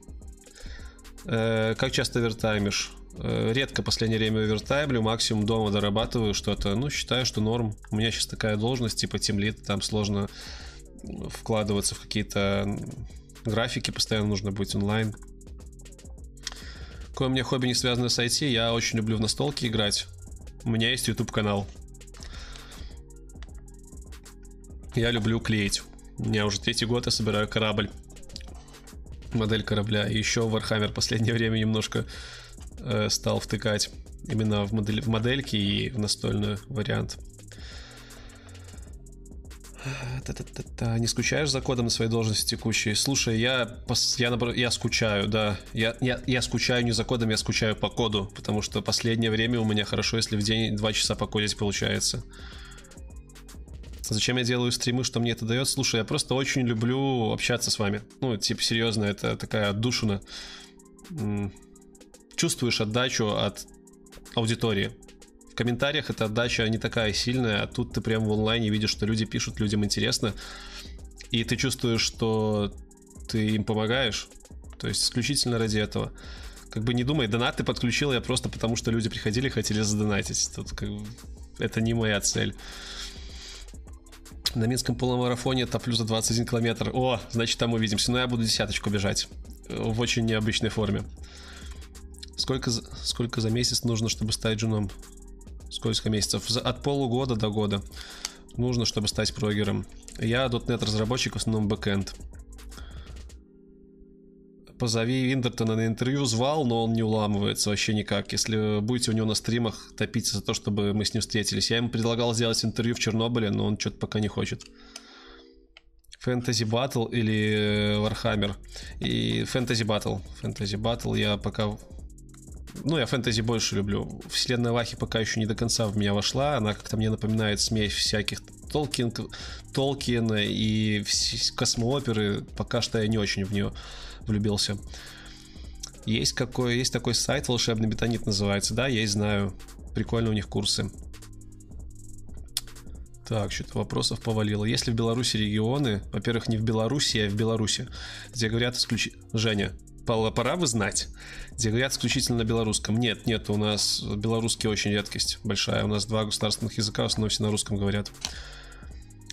Э, как часто вертаймишь? Э, редко в последнее время вертаймлю, максимум дома дорабатываю что-то. Ну, считаю, что норм. У меня сейчас такая должность, типа тимлит, там сложно вкладываться в какие-то графики, постоянно нужно быть онлайн. Какое у меня хобби не связано с IT, я очень люблю в настолки играть. У меня есть YouTube канал. Я люблю клеить. У меня уже третий год я собираю корабль. Модель корабля. И еще Warhammer последнее время немножко э, стал втыкать именно в, модель, в модельки и в настольный вариант. Та-та-та-та. Не скучаешь за кодом на своей должности текущей? Слушай, я, я, я скучаю, да. Я, я, я скучаю не за кодом, я скучаю по коду, потому что последнее время у меня хорошо, если в день 2 часа покодить получается. Зачем я делаю стримы, что мне это дает? Слушай, я просто очень люблю общаться с вами. Ну, типа, серьезно, это такая отдушина. Чувствуешь отдачу от аудитории комментариях эта отдача не такая сильная, а тут ты прям в онлайне видишь, что люди пишут, людям интересно, и ты чувствуешь, что ты им помогаешь, то есть исключительно ради этого. Как бы не думай, донат ты подключил я просто потому, что люди приходили и хотели задонатить. Тут как бы это не моя цель. На Минском полумарафоне топлю за 21 километр. О, значит, там увидимся. Но я буду десяточку бежать. В очень необычной форме. Сколько, сколько за месяц нужно, чтобы стать джуном? Сколько месяцев, от полугода до года нужно, чтобы стать прогером. Я .NET разработчик, в основном бэкэнд. Позови Виндертона на интервью, звал, но он не уламывается вообще никак. Если будете у него на стримах топиться за то, чтобы мы с ним встретились. Я ему предлагал сделать интервью в Чернобыле, но он что-то пока не хочет. Фэнтези Батл или Warhammer. И Фэнтези Батл. Фэнтези Батл я пока ну, я фэнтези больше люблю. Вселенная Вахи пока еще не до конца в меня вошла. Она как-то мне напоминает смесь всяких Толкин, Толкина и космооперы. Пока что я не очень в нее влюбился. Есть, какой, есть такой сайт, волшебный бетонит называется, да, я и знаю. Прикольно у них курсы. Так, что-то вопросов повалило. Если в Беларуси регионы, во-первых, не в Беларуси, а в Беларуси, где говорят исключи... Женя, пора бы знать. Где говорят исключительно на белорусском. Нет, нет, у нас белорусский очень редкость большая. У нас два государственных языка, в основном все на русском говорят.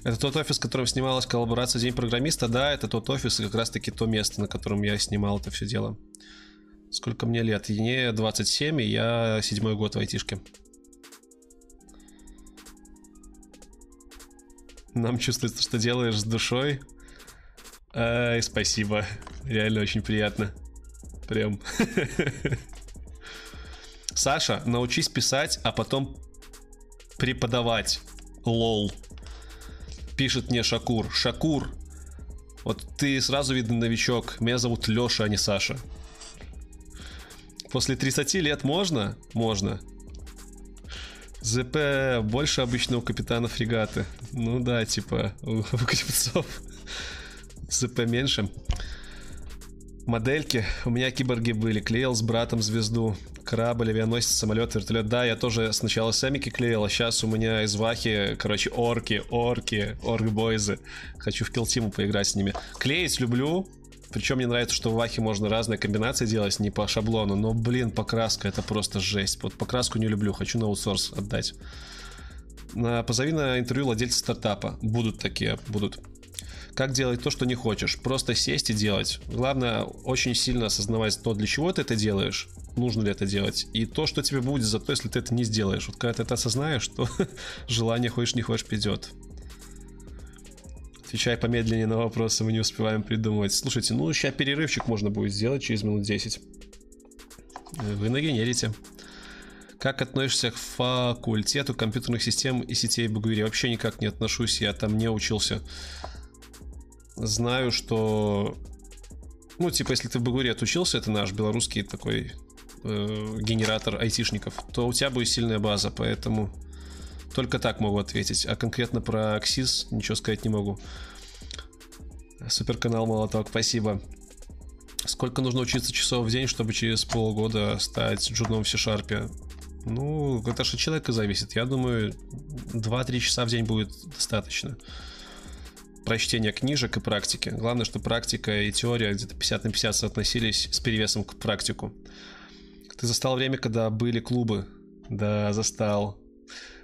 Это тот офис, в котором снималась коллаборация День программиста? Да, это тот офис и как раз таки то место, на котором я снимал это все дело. Сколько мне лет? Мне 27, и я седьмой год в айтишке. Нам чувствуется, что делаешь с душой. Ай, спасибо. Реально очень приятно. Прям. Саша, научись писать, а потом преподавать. Лол. Пишет мне Шакур. Шакур, вот ты сразу видно новичок. Меня зовут Леша, а не Саша. После 30 лет можно? Можно. ЗП больше обычного капитана фрегаты. Ну да, типа у, (laughs) у крепцов. ЗП меньше. Модельки. У меня киборги были. Клеил с братом звезду. Корабль, авианосец, самолет, вертолет. Да, я тоже сначала сэмики клеил, а сейчас у меня из Вахи, короче, орки, орки, орг-бойзы. Хочу в килтиму поиграть с ними. Клеить люблю, причем мне нравится, что в Вахе можно разные комбинации делать, не по шаблону. Но, блин, покраска это просто жесть. Вот покраску не люблю, хочу на аутсорс отдать. Позови на интервью владельца стартапа. Будут такие, будут. Как делать то, что не хочешь? Просто сесть и делать. Главное, очень сильно осознавать то, для чего ты это делаешь, нужно ли это делать, и то, что тебе будет за то, если ты это не сделаешь. Вот когда ты это осознаешь, то (laughs) желание хочешь не хочешь придет. Отвечай помедленнее на вопросы, мы не успеваем придумывать. Слушайте, ну сейчас перерывчик можно будет сделать через минут 10. Вы нагенерите. Как относишься к факультету компьютерных систем и сетей БГУИРе? Вообще никак не отношусь, я там не учился. Знаю, что... Ну, типа, если ты в БГУИРе отучился, это наш белорусский такой э, генератор айтишников, то у тебя будет сильная база, поэтому только так могу ответить. А конкретно про Axis ничего сказать не могу. Суперканал Молоток, спасибо. Сколько нужно учиться часов в день, чтобы через полгода стать джуном в C-Sharp? Ну, это же от человека зависит. Я думаю, 2-3 часа в день будет достаточно. Прочтение книжек и практики. Главное, что практика и теория где-то 50 на 50 соотносились с перевесом к практику. Ты застал время, когда были клубы? Да, застал.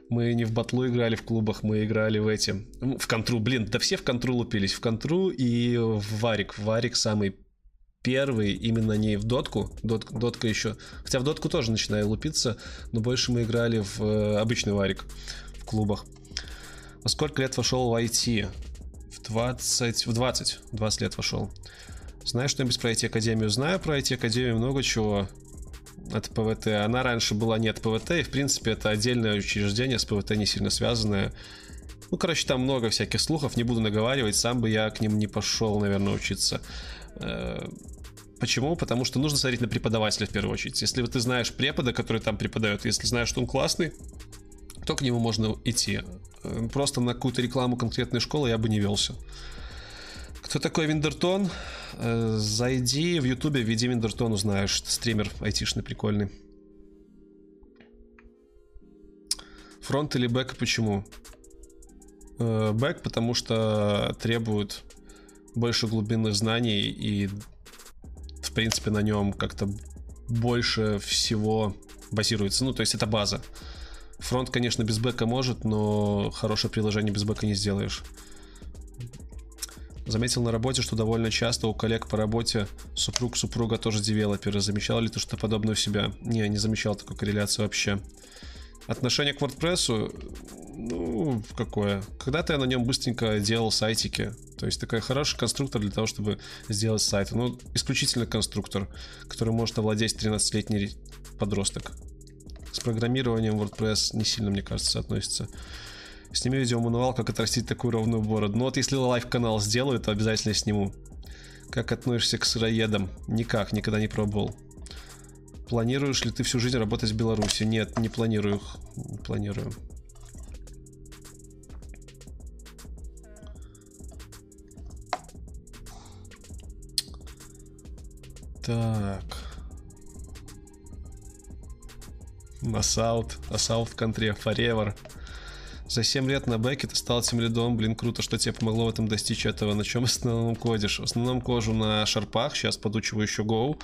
Мы не в батлу играли в клубах, мы играли в эти... В контру, блин, да все в контру лупились. В контру и в варик. Варик самый первый, именно не в дотку. Дот, дотка еще... Хотя в дотку тоже начинаю лупиться, но больше мы играли в э, обычный варик в клубах. Во сколько лет вошел в IT? В 20... В 20. 20 лет вошел. Знаешь что-нибудь про IT-академию? Знаю про IT-академию много чего от ПВТ. Она раньше была не от ПВТ, и в принципе это отдельное учреждение с ПВТ не сильно связанное. Ну, короче, там много всяких слухов, не буду наговаривать, сам бы я к ним не пошел, наверное, учиться. Э, почему? Потому что нужно смотреть на преподавателя в первую очередь. Если ты знаешь препода, который там преподает, если знаешь, что он классный, то к нему можно идти. Э, просто на какую-то рекламу конкретной школы я бы не велся. Кто такой Виндертон? Э, зайди в Ютубе, введи Виндертон, узнаешь. Стример айтишный, прикольный. Фронт или бэк почему? Э, бэк, потому что требует больше глубинных знаний и, в принципе, на нем как-то больше всего базируется. Ну, то есть это база. Фронт, конечно, без бэка может, но хорошее приложение без бэка не сделаешь. Заметил на работе, что довольно часто у коллег по работе супруг супруга тоже девелоперы. Замечал ли ты что-то подобное у себя? Не, не замечал такой корреляции вообще. Отношение к WordPress, ну, какое? Когда-то я на нем быстренько делал сайтики. То есть такой хороший конструктор для того, чтобы сделать сайт. Ну, исключительно конструктор, который может овладеть 13-летний подросток. С программированием WordPress не сильно, мне кажется, относится. Сними видеомануал, как отрастить такую ровную бороду. Ну вот если лайв-канал сделаю, то обязательно сниму. Как относишься к сыроедам? Никак, никогда не пробовал. Планируешь ли ты всю жизнь работать в Беларуси? Нет, не планирую. Не планирую. Так. Assault. Assault Country Forever. За 7 лет на бэке ты стал тем лидом, блин, круто, что тебе помогло в этом достичь этого. На чем в основном кодишь? В основном кожу на шарпах, сейчас подучиваю еще Go.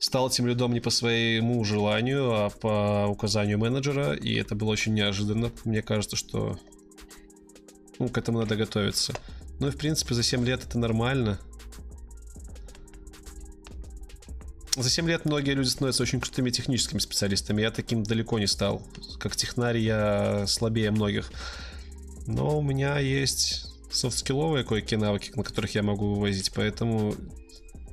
Стал тем лидом не по своему желанию, а по указанию менеджера, и это было очень неожиданно. Мне кажется, что ну, к этому надо готовиться. Ну и в принципе за 7 лет это нормально. За 7 лет многие люди становятся очень крутыми техническими специалистами. Я таким далеко не стал. Как технарь я слабее многих. Но у меня есть софт-скилловые кое-какие навыки, на которых я могу вывозить, поэтому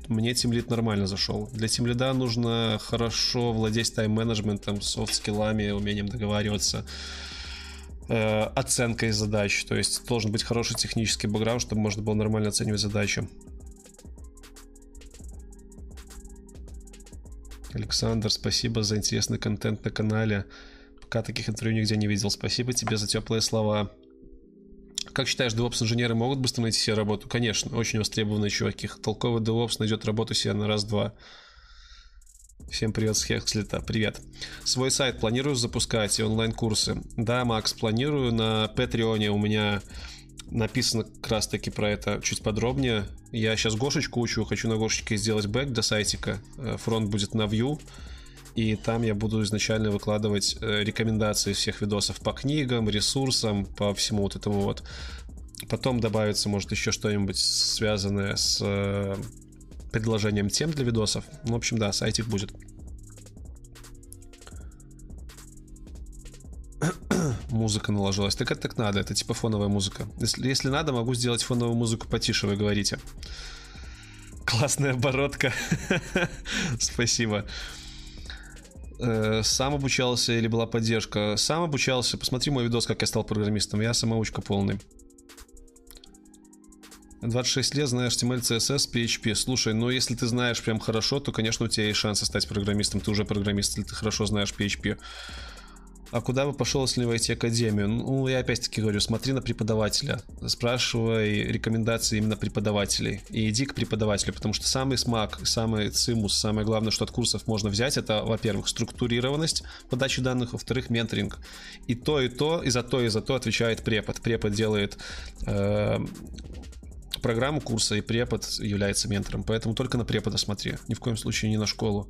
мне тимлид нормально зашел. Для тимлида нужно хорошо владеть тайм-менеджментом, софт-скиллами, умением договариваться, э, оценкой задач. То есть должен быть хороший технический бэкграунд, чтобы можно было нормально оценивать задачи. Александр, спасибо за интересный контент на канале. Пока таких интервью нигде не видел. Спасибо тебе за теплые слова. Как считаешь, DevOps-инженеры могут быстро найти себе работу? Конечно, очень востребованные чуваки. Толковый DevOps найдет работу себе на раз-два. Всем привет с Хекслита, привет. Свой сайт планирую запускать и онлайн-курсы. Да, Макс, планирую. На Патреоне у меня написано как раз таки про это чуть подробнее. Я сейчас Гошечку учу, хочу на Гошечке сделать бэк до сайтика. Э, фронт будет на Vue. И там я буду изначально выкладывать э, рекомендации всех видосов по книгам, ресурсам, по всему вот этому вот. Потом добавится, может, еще что-нибудь связанное с э, предложением тем для видосов. Ну, в общем, да, сайтик будет. Музыка наложилась. Так это так надо, это типа фоновая музыка. Если, если надо, могу сделать фоновую музыку потише, вы говорите. Классная оборотка. (laughs) Спасибо. Э, сам обучался или была поддержка? Сам обучался. Посмотри мой видос, как я стал программистом. Я самоучка полный. 26 лет, знаешь HTML, CSS, PHP. Слушай, ну если ты знаешь прям хорошо, то, конечно, у тебя есть шансы стать программистом. Ты уже программист, если ты хорошо знаешь PHP. А куда бы пошел, если войти академию? Ну, я опять-таки говорю, смотри на преподавателя. Спрашивай рекомендации именно преподавателей. И иди к преподавателю, потому что самый смак, самый цимус, самое главное, что от курсов можно взять, это, во-первых, структурированность подачи данных, во-вторых, менторинг. И то, и то, и за то, и за то отвечает препод. Препод делает э, программу курса, и препод является ментором. Поэтому только на препода смотри, ни в коем случае не на школу.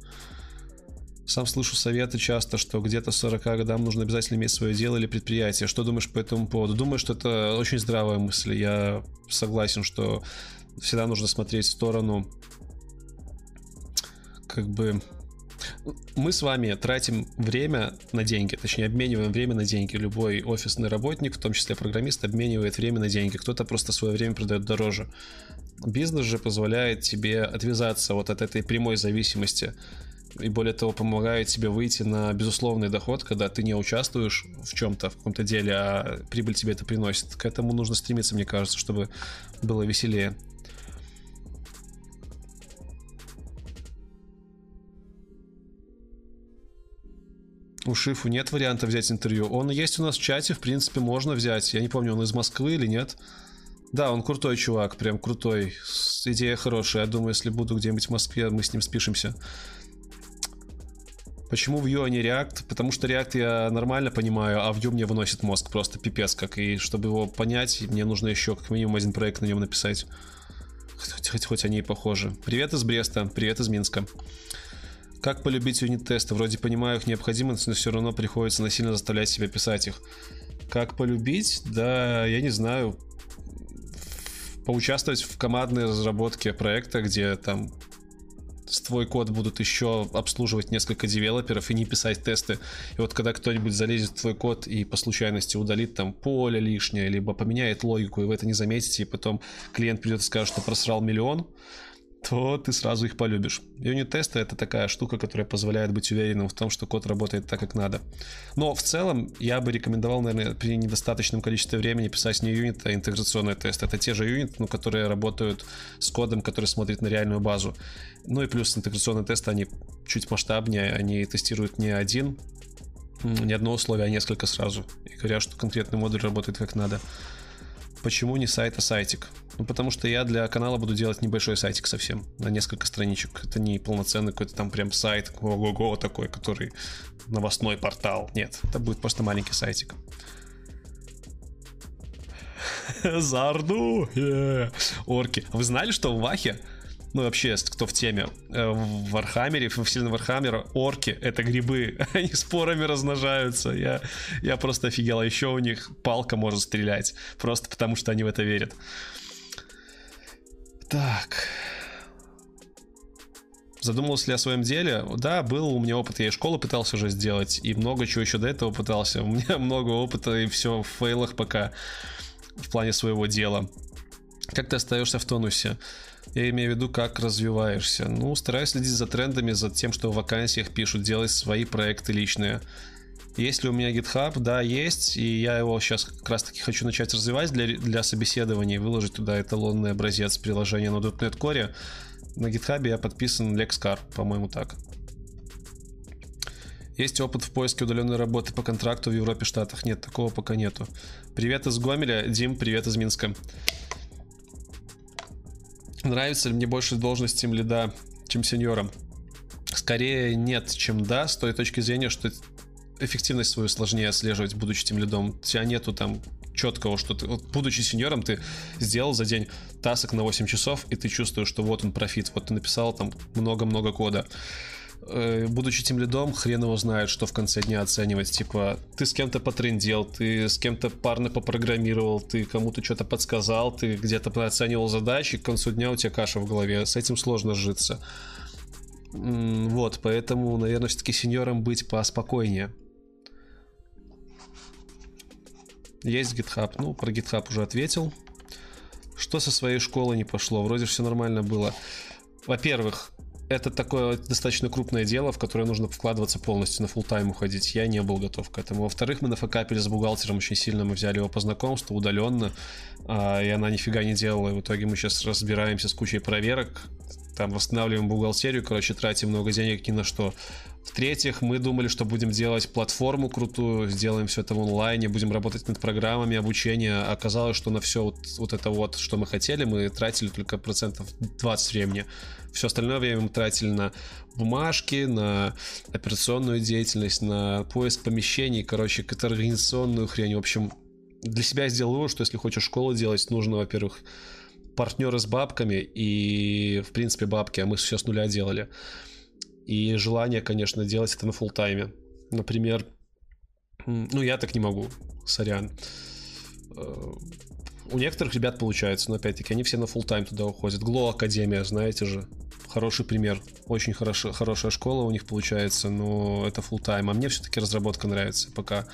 Сам слышу советы часто, что где-то 40 годам нужно обязательно иметь свое дело или предприятие. Что думаешь по этому поводу? Думаю, что это очень здравая мысль. Я согласен, что всегда нужно смотреть в сторону как бы мы с вами тратим время на деньги, точнее обмениваем время на деньги. Любой офисный работник, в том числе программист, обменивает время на деньги. Кто-то просто свое время продает дороже. Бизнес же позволяет тебе отвязаться вот от этой прямой зависимости и более того помогает тебе выйти на безусловный доход, когда ты не участвуешь в чем-то, в каком-то деле, а прибыль тебе это приносит. К этому нужно стремиться, мне кажется, чтобы было веселее. У Шифу нет варианта взять интервью. Он есть у нас в чате, в принципе, можно взять. Я не помню, он из Москвы или нет. Да, он крутой чувак, прям крутой. Идея хорошая. Я думаю, если буду где-нибудь в Москве, мы с ним спишемся. Почему Vue, а не React? Потому что React я нормально понимаю, а Vue мне выносит мозг просто пипец как. И чтобы его понять, мне нужно еще как минимум один проект на нем написать. Хоть, хоть, хоть они и похожи. Привет из Бреста, привет из Минска. Как полюбить юнит-тесты? Вроде понимаю их необходимость, но все равно приходится насильно заставлять себя писать их. Как полюбить? Да, я не знаю. Поучаствовать в командной разработке проекта, где там твой код будут еще обслуживать несколько девелоперов и не писать тесты. И вот когда кто-нибудь залезет в твой код и по случайности удалит там поле лишнее, либо поменяет логику, и вы это не заметите, и потом клиент придет и скажет, что просрал миллион, то ты сразу их полюбишь. Юнит-тесты это такая штука, которая позволяет быть уверенным в том, что код работает так, как надо. Но в целом я бы рекомендовал, наверное, при недостаточном количестве времени писать не юнит, а интеграционный тест. Это те же юнит, но которые работают с кодом, который смотрит на реальную базу. Ну и плюс интеграционные тесты, они чуть масштабнее, они тестируют не один, не одно условие, а несколько сразу. И говорят, что конкретный модуль работает как надо. Почему не сайт, а сайтик? Ну, потому что я для канала буду делать небольшой сайтик совсем, на несколько страничек. Это не полноценный какой-то там прям сайт, ого-го такой, который новостной портал. Нет, это будет просто маленький сайтик. За (laughs) Орду! Орки. Вы знали, что в Вахе ну вообще, кто в теме, э, в Вархаммере, в вселенной Вархаммера, орки — это грибы, (laughs) они спорами размножаются, я, я просто офигел, а еще у них палка может стрелять, просто потому что они в это верят. Так... Задумывался ли о своем деле? Да, был у меня опыт, я и школу пытался уже сделать, и много чего еще до этого пытался. (laughs) У меня много опыта, и все в фейлах пока в плане своего дела. Как ты остаешься в тонусе? Я имею в виду, как развиваешься. Ну, стараюсь следить за трендами, за тем, что в вакансиях пишут, делать свои проекты личные. Есть ли у меня GitHub? Да, есть. И я его сейчас как раз таки хочу начать развивать для, для собеседований, выложить туда эталонный образец приложения на .NET Core. На GitHub я подписан LexCar, по-моему, так. Есть опыт в поиске удаленной работы по контракту в Европе, Штатах? Нет, такого пока нету. Привет из Гомеля. Дим, привет из Минска. Нравится ли мне больше должность тем лида, чем сеньора? Скорее нет, чем да, с той точки зрения, что эффективность свою сложнее отслеживать, будучи тем лидом. У тебя нету там четкого, что ты, вот, будучи сеньором, ты сделал за день тасок на 8 часов, и ты чувствуешь, что вот он профит, вот ты написал там много-много кода. Э, будучи тем лидом, хрен его знает, что в конце дня оценивать. Типа, ты с кем-то потрендел, ты с кем-то парно попрограммировал, ты кому-то что-то подсказал, ты где-то оценивал задачи, к концу дня у тебя каша в голове. С этим сложно житься. Вот, поэтому, наверное, все-таки сеньором быть поспокойнее. Есть GitHub. Ну, про GitHub уже ответил. Что со своей школы не пошло? Вроде все нормально было. Во-первых, это такое достаточно крупное дело, в которое нужно вкладываться полностью, на full тайм уходить. Я не был готов к этому. Во-вторых, мы нафакапили с бухгалтером очень сильно. Мы взяли его по знакомству удаленно, а, и она нифига не делала. И в итоге мы сейчас разбираемся с кучей проверок, там восстанавливаем бухгалтерию, короче, тратим много денег ни на что. В-третьих, мы думали, что будем делать платформу крутую, сделаем все это в онлайне, будем работать над программами обучения. Оказалось, что на все вот, вот это вот, что мы хотели, мы тратили только процентов 20 времени. Все остальное время мы тратили на бумажки, на операционную деятельность, на поиск помещений, короче, какую-то организационную хрень. В общем, для себя сделал вывод, что если хочешь школу делать, нужно, во-первых, партнеры с бабками и, в принципе, бабки, а мы все с нуля делали. И желание, конечно, делать это на фул тайме. Например, ну я так не могу, сорян. Э, у некоторых ребят получается, но опять-таки они все на full тайм туда уходят. Гло Академия, знаете же, хороший пример. Очень хорошо, хорошая школа у них получается, но это full тайм. А мне все-таки разработка нравится пока.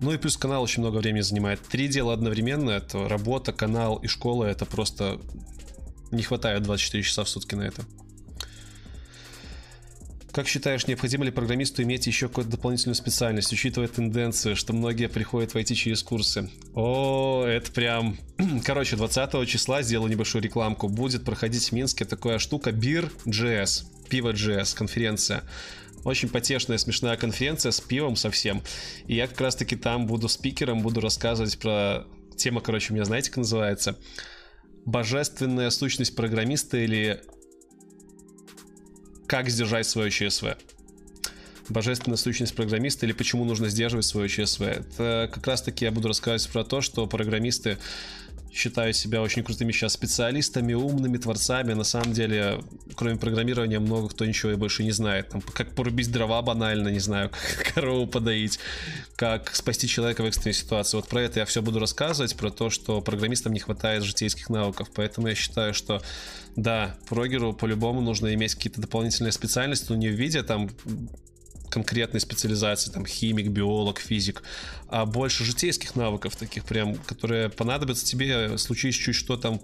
Ну и плюс канал очень много времени занимает. Три дела одновременно. Это работа, канал и школа. Это просто не хватает 24 часа в сутки на это. Как считаешь, необходимо ли программисту иметь еще какую-то дополнительную специальность, учитывая тенденцию, что многие приходят войти через курсы? О, это прям... (clears throat) Короче, 20 числа сделаю небольшую рекламку. Будет проходить в Минске такая штука Beer.js, Пиво.js, конференция. Очень потешная, смешная конференция с пивом совсем. И я как раз-таки там буду спикером, буду рассказывать про... Тема, короче, у меня знаете, как называется? Божественная сущность программиста или как сдержать свое ЧСВ. Божественная сущность программиста или почему нужно сдерживать свое ЧСВ. Это как раз таки я буду рассказывать про то, что программисты считают себя очень крутыми сейчас специалистами, умными творцами. На самом деле, кроме программирования, много кто ничего и больше не знает. Там, как порубить дрова банально, не знаю, (laughs) как корову подоить, как спасти человека в экстренной ситуации. Вот про это я все буду рассказывать, про то, что программистам не хватает житейских навыков. Поэтому я считаю, что да, прогеру по-любому нужно иметь какие-то дополнительные специальности, но не в виде там конкретной специализации, там химик, биолог, физик, а больше житейских навыков таких прям, которые понадобятся тебе, случись чуть что там,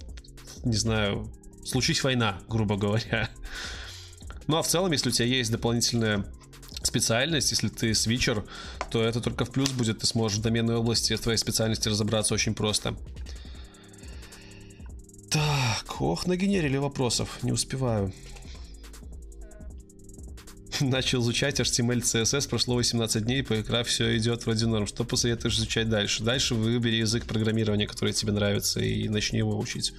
не знаю, случись война, грубо говоря. Ну а в целом, если у тебя есть дополнительная специальность, если ты свитчер, то это только в плюс будет, ты сможешь в доменной области твоей специальности разобраться очень просто. Так, ох, нагенерили вопросов, не успеваю. (laughs) Начал изучать HTML, CSS, прошло 18 дней, по игра все идет вроде норм. Что посоветуешь изучать дальше? Дальше выбери язык программирования, который тебе нравится, и начни его учить.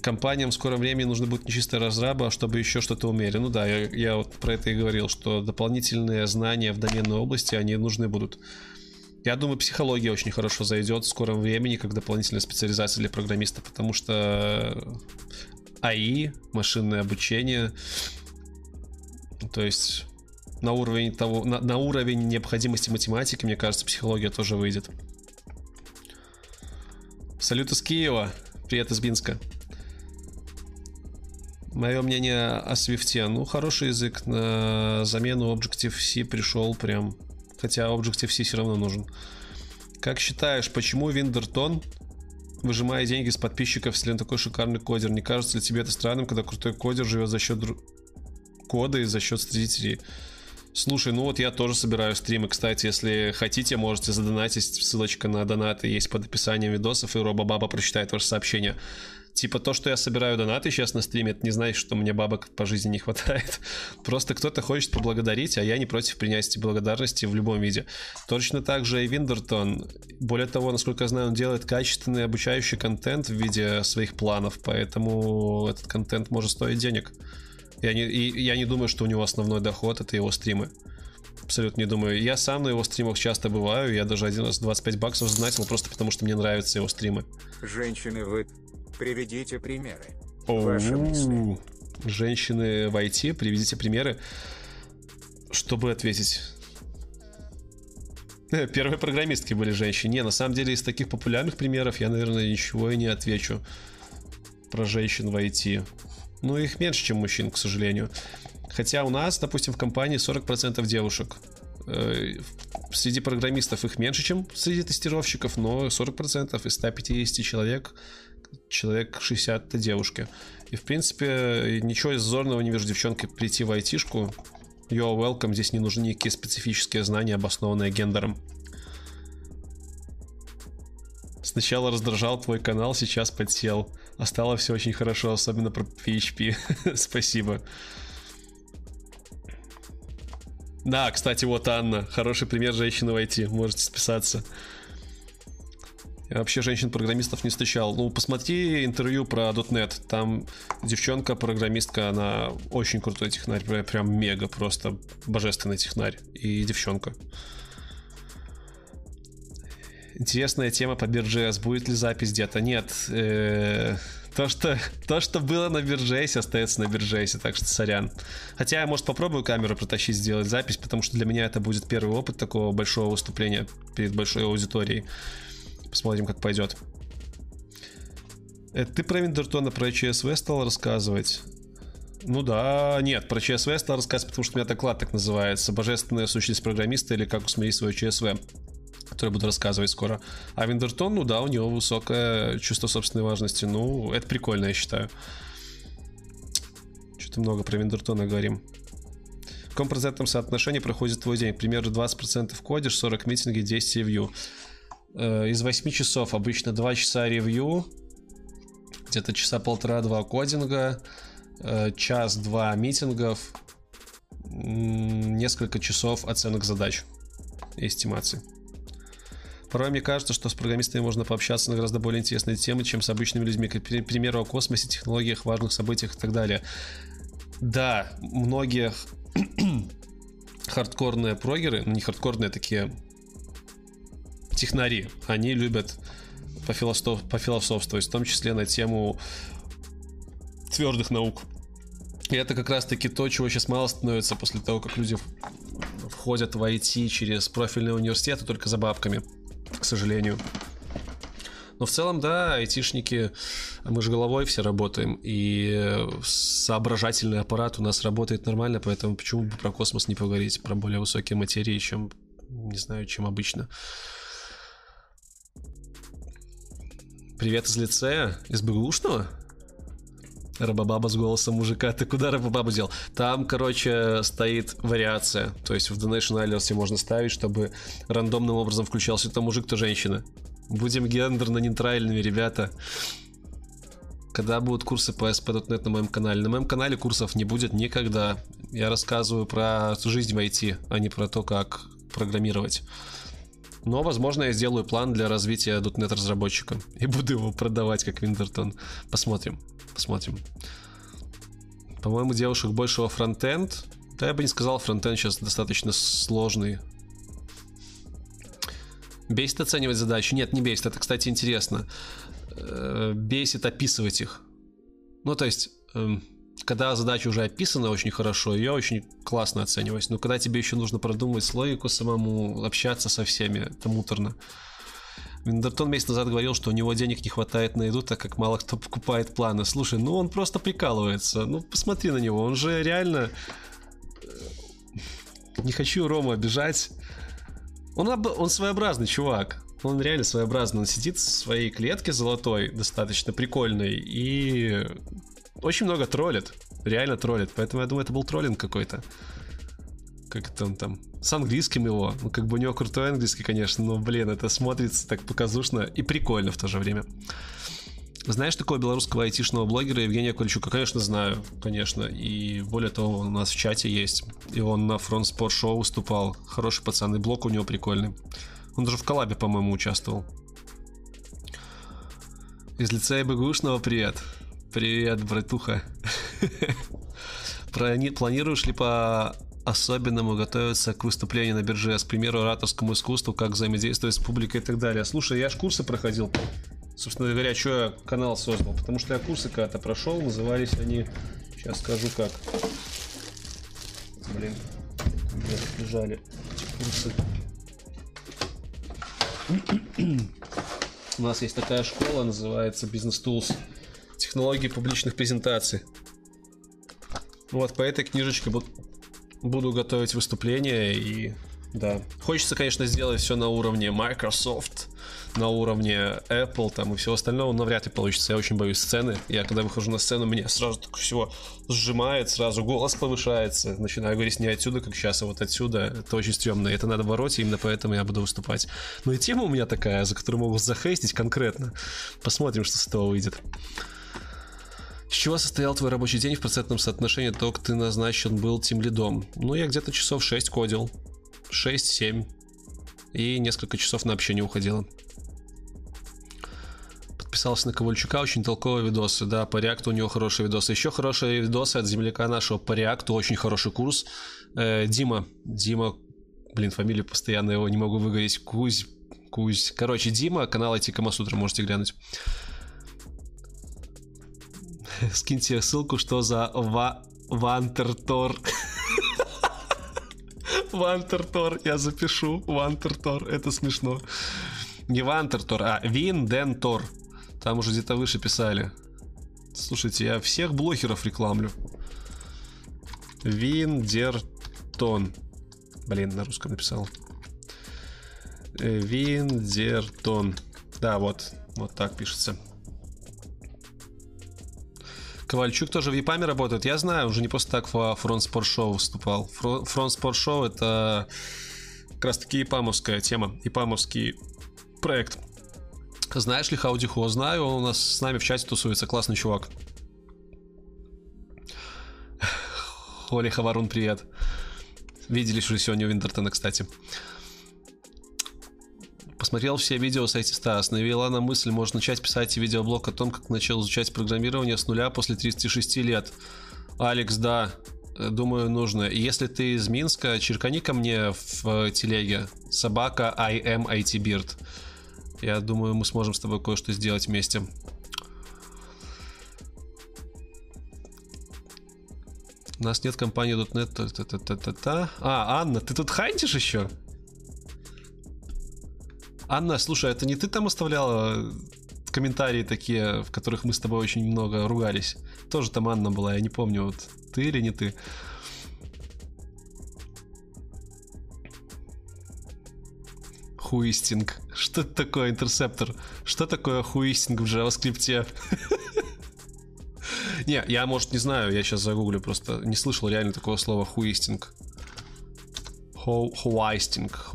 Компаниям в скором времени нужно будет не чисто разраба, а чтобы еще что-то умели. Ну да, я, я вот про это и говорил, что дополнительные знания в доменной области, они нужны будут. Я думаю, психология очень хорошо зайдет в скором времени, как дополнительная специализация для программиста, потому что АИ, машинное обучение, то есть на уровень того, на, на уровень необходимости математики, мне кажется, психология тоже выйдет. Салют из Киева. Привет из Минска. Мое мнение о Свифте. Ну, хороший язык. На замену Objective-C пришел прям хотя Objective-C все равно нужен. Как считаешь, почему Виндертон выжимая деньги с подписчиков, если он такой шикарный кодер? Не кажется ли тебе это странным, когда крутой кодер живет за счет дру... кода и за счет зрителей? Слушай, ну вот я тоже собираю стримы. Кстати, если хотите, можете задонатить. Ссылочка на донаты есть под описанием видосов, и Робобаба прочитает ваше сообщение. Типа то, что я собираю донаты сейчас на стриме, это не значит, что мне бабок по жизни не хватает. (laughs) Просто кто-то хочет поблагодарить, а я не против принять эти благодарности в любом виде. Точно так же и Виндертон. Более того, насколько я знаю, он делает качественный обучающий контент в виде своих планов, поэтому этот контент может стоить денег. Я не, и я не думаю, что у него основной доход это его стримы. Абсолютно не думаю. Я сам на его стримах часто бываю. Я даже один раз 25 баксов сдонатил просто потому, что мне нравятся его стримы. Женщины, вы Приведите примеры. Ваши мысли. Женщины в IT, приведите примеры. Чтобы ответить? Первые программистки были женщины. Не, на самом деле из таких популярных примеров я, наверное, ничего и не отвечу про женщин в IT. Ну, их меньше, чем мужчин, к сожалению. Хотя у нас, допустим, в компании 40% девушек. Э, среди программистов их меньше, чем среди тестировщиков, но 40% из 150 человек человек 60 это девушки. И, в принципе, ничего зазорного не вижу девчонкой прийти в айтишку. You're welcome, здесь не нужны никакие специфические знания, обоснованные гендером. Сначала раздражал твой канал, сейчас подсел. А все очень хорошо, особенно про PHP. (laughs) Спасибо. Да, кстати, вот Анна. Хороший пример женщины в IT. Можете списаться. Я вообще женщин-программистов не встречал. Ну, посмотри интервью про .NET. Там девчонка-программистка, она очень крутой технарь. Прям мега, просто божественный технарь. И девчонка. Интересная тема по Биржес. Будет ли запись где-то? Нет. Э, то, что, то, что было на Биржесе, остается на Биржесе, так что сорян. Хотя я, может, попробую камеру протащить, сделать запись, потому что для меня это будет первый опыт такого большого выступления перед большой аудиторией. Посмотрим, как пойдет. Это ты про Виндертона, про ЧСВ стал рассказывать? Ну да, нет, про ЧСВ стал рассказывать, потому что у меня доклад так называется. Божественная сущность программиста или как усмирить свое ЧСВ который буду рассказывать скоро. А Виндертон, ну да, у него высокое чувство собственной важности. Ну, это прикольно, я считаю. Что-то много про Виндертона говорим. В каком процентном соотношении проходит твой день? Примерно 20% кодишь, 40 митинги, 10 ревью. Э, из 8 часов обычно 2 часа ревью, где-то часа полтора-два кодинга, э, час-два митингов, несколько часов оценок задач и эстимаций. Порой мне кажется, что с программистами можно пообщаться на гораздо более интересные темы, чем с обычными людьми, к примеру, о космосе, технологиях, важных событиях и так далее. Да, многие (clears throat) хардкорные прогеры, ну не хардкорные, такие технари, они любят пофилософ, пофилософствовать, в том числе на тему твердых наук. И это как раз-таки то, чего сейчас мало становится после того, как люди входят в IT через профильные университеты только за бабками, к сожалению. Но в целом, да, айтишники, мы же головой все работаем, и соображательный аппарат у нас работает нормально, поэтому почему бы про космос не поговорить, про более высокие материи, чем, не знаю, чем обычно. Привет из лицея? Из БГУшного? Рабабаба с голосом мужика. Ты куда Рабабабу дел? Там, короче, стоит вариация. То есть в Donation Alerts можно ставить, чтобы рандомным образом включался то мужик, то женщина. Будем гендерно-нейтральными, ребята. Когда будут курсы по SP.NET на моем канале? На моем канале курсов не будет никогда. Я рассказываю про жизнь в IT, а не про то, как программировать. Но, возможно, я сделаю план для развития .NET разработчика и буду его продавать как Виндертон. Посмотрим, посмотрим. По-моему, девушек больше во фронтенд. Да, я бы не сказал, фронтенд сейчас достаточно сложный. Бесит оценивать задачи? Нет, не бесит. Это, кстати, интересно. Э, бесит описывать их. Ну, то есть, эм, когда задача уже описана очень хорошо, ее очень классно оценивать. Но когда тебе еще нужно продумывать логику самому, общаться со всеми, это муторно. Виндертон месяц назад говорил, что у него денег не хватает на еду, так как мало кто покупает планы. Слушай, ну он просто прикалывается. Ну посмотри на него, он же реально... Э, не хочу Рома обижать. Он, об... он своеобразный чувак. Он реально своеобразный. Он сидит в своей клетке золотой, достаточно прикольной, и очень много троллит. Реально троллит. Поэтому я думаю, это был троллинг какой-то. Как он там? С английским его. Ну, как бы у него крутой английский, конечно, но, блин, это смотрится так показушно и прикольно в то же время. Знаешь такого белорусского айтишного блогера Евгения Кольчука? Конечно, знаю, конечно. И более того, он у нас в чате есть. И он на фронт спорт шоу выступал. Хороший пацан, и блог у него прикольный. Он даже в коллабе, по-моему, участвовал. Из лицея БГУшного привет. Привет, братуха. Планируешь ли по особенному готовиться к выступлению на бирже, к примеру, ораторскому искусству, как взаимодействовать с публикой и так далее. Слушай, я ж курсы проходил собственно говоря, что я канал создал. Потому что я курсы когда-то прошел, назывались они, сейчас скажу как. Блин, где лежали эти курсы. У нас есть такая школа, называется Business Tools. Технологии публичных презентаций. Вот по этой книжечке буду готовить выступление и да. Хочется, конечно, сделать все на уровне Microsoft, на уровне Apple там и всего остального навряд ли получится. Я очень боюсь сцены. Я когда выхожу на сцену, меня сразу так всего сжимает, сразу голос повышается. Начинаю говорить не отсюда, как сейчас, а вот отсюда. Это очень стрёмно. Это надо бороться, именно поэтому я буду выступать. Но и тема у меня такая, за которую могут захейстить конкретно. Посмотрим, что с этого выйдет. С чего состоял твой рабочий день в процентном соотношении того, ты назначен был тем лидом? Ну, я где-то часов 6 кодил. 6-7. И несколько часов на общение уходило подписался на Ковальчука, очень толковые видосы, да, по реакту у него хорошие видосы. Еще хорошие видосы от земляка нашего по реакту, очень хороший курс. Э, Дима, Дима, блин, фамилию постоянно его не могу выговорить, Кузь, Кузь. Короче, Дима, канал IT Камасутра, можете глянуть. (laughs) Скиньте ссылку, что за ва... Вантертор. (laughs) Вантертор, я запишу. Вантертор, это смешно. Не Вантертор, а Виндентор. Там уже где-то выше писали. Слушайте, я всех блогеров рекламлю. Виндертон. Блин, на русском написал. Э, Виндертон. Да, вот. Вот так пишется. Ковальчук тоже в Япаме работает. Я знаю, уже не просто так в Фронт Спорт Шоу выступал. Фронт Спорт Шоу это как раз таки япамовская тема. Япамовский проект. Знаешь ли Хаудихо? Знаю, он у нас с нами в чате тусуется, классный чувак. Оли Хаварун, привет. Виделись уже сегодня у Виндертона, кстати. Посмотрел все видео с Стас. Навела на мысль, может начать писать видеоблог о том, как начал изучать программирование с нуля после 36 лет. Алекс, да, думаю, нужно. Если ты из Минска, черкани ко мне в телеге. Собака I am IT Beard. Я думаю, мы сможем с тобой кое-что сделать вместе. У нас нет компании .NET. Та -та -та -та -та. А, Анна, ты тут хантишь еще? Анна, слушай, это не ты там оставляла комментарии такие, в которых мы с тобой очень много ругались? Тоже там Анна была, я не помню, вот ты или не ты. Хуистинг. Что это такое интерсептор? Что такое хуистинг в JavaScript? (laughs) Не, я, может, не знаю, я сейчас загуглю, просто не слышал реально такого слова хуистинг. Хуайстинг.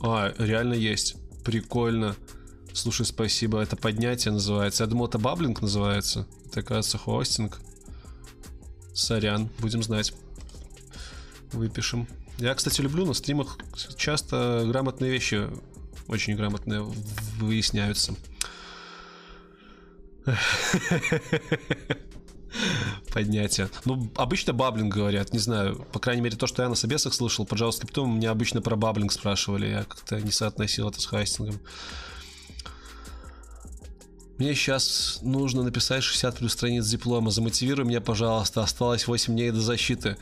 А, реально есть. Прикольно. Слушай, спасибо. Это поднятие называется. Это bubbling называется. Это, кажется, hoisting. Сорян, будем знать. Выпишем. Я, кстати, люблю на стримах часто грамотные вещи очень грамотные выясняются. (laughs) Поднятие. Ну, обычно bubbling говорят, не знаю. По крайней мере, то, что я на собесах слышал, по JavaScript меня обычно про bubbling спрашивали. Я как-то не соотносил это с hoisting ом. Мне сейчас нужно написать 60 плюс страниц диплома. Замотивируй меня, пожалуйста. Осталось 8 дней до защиты.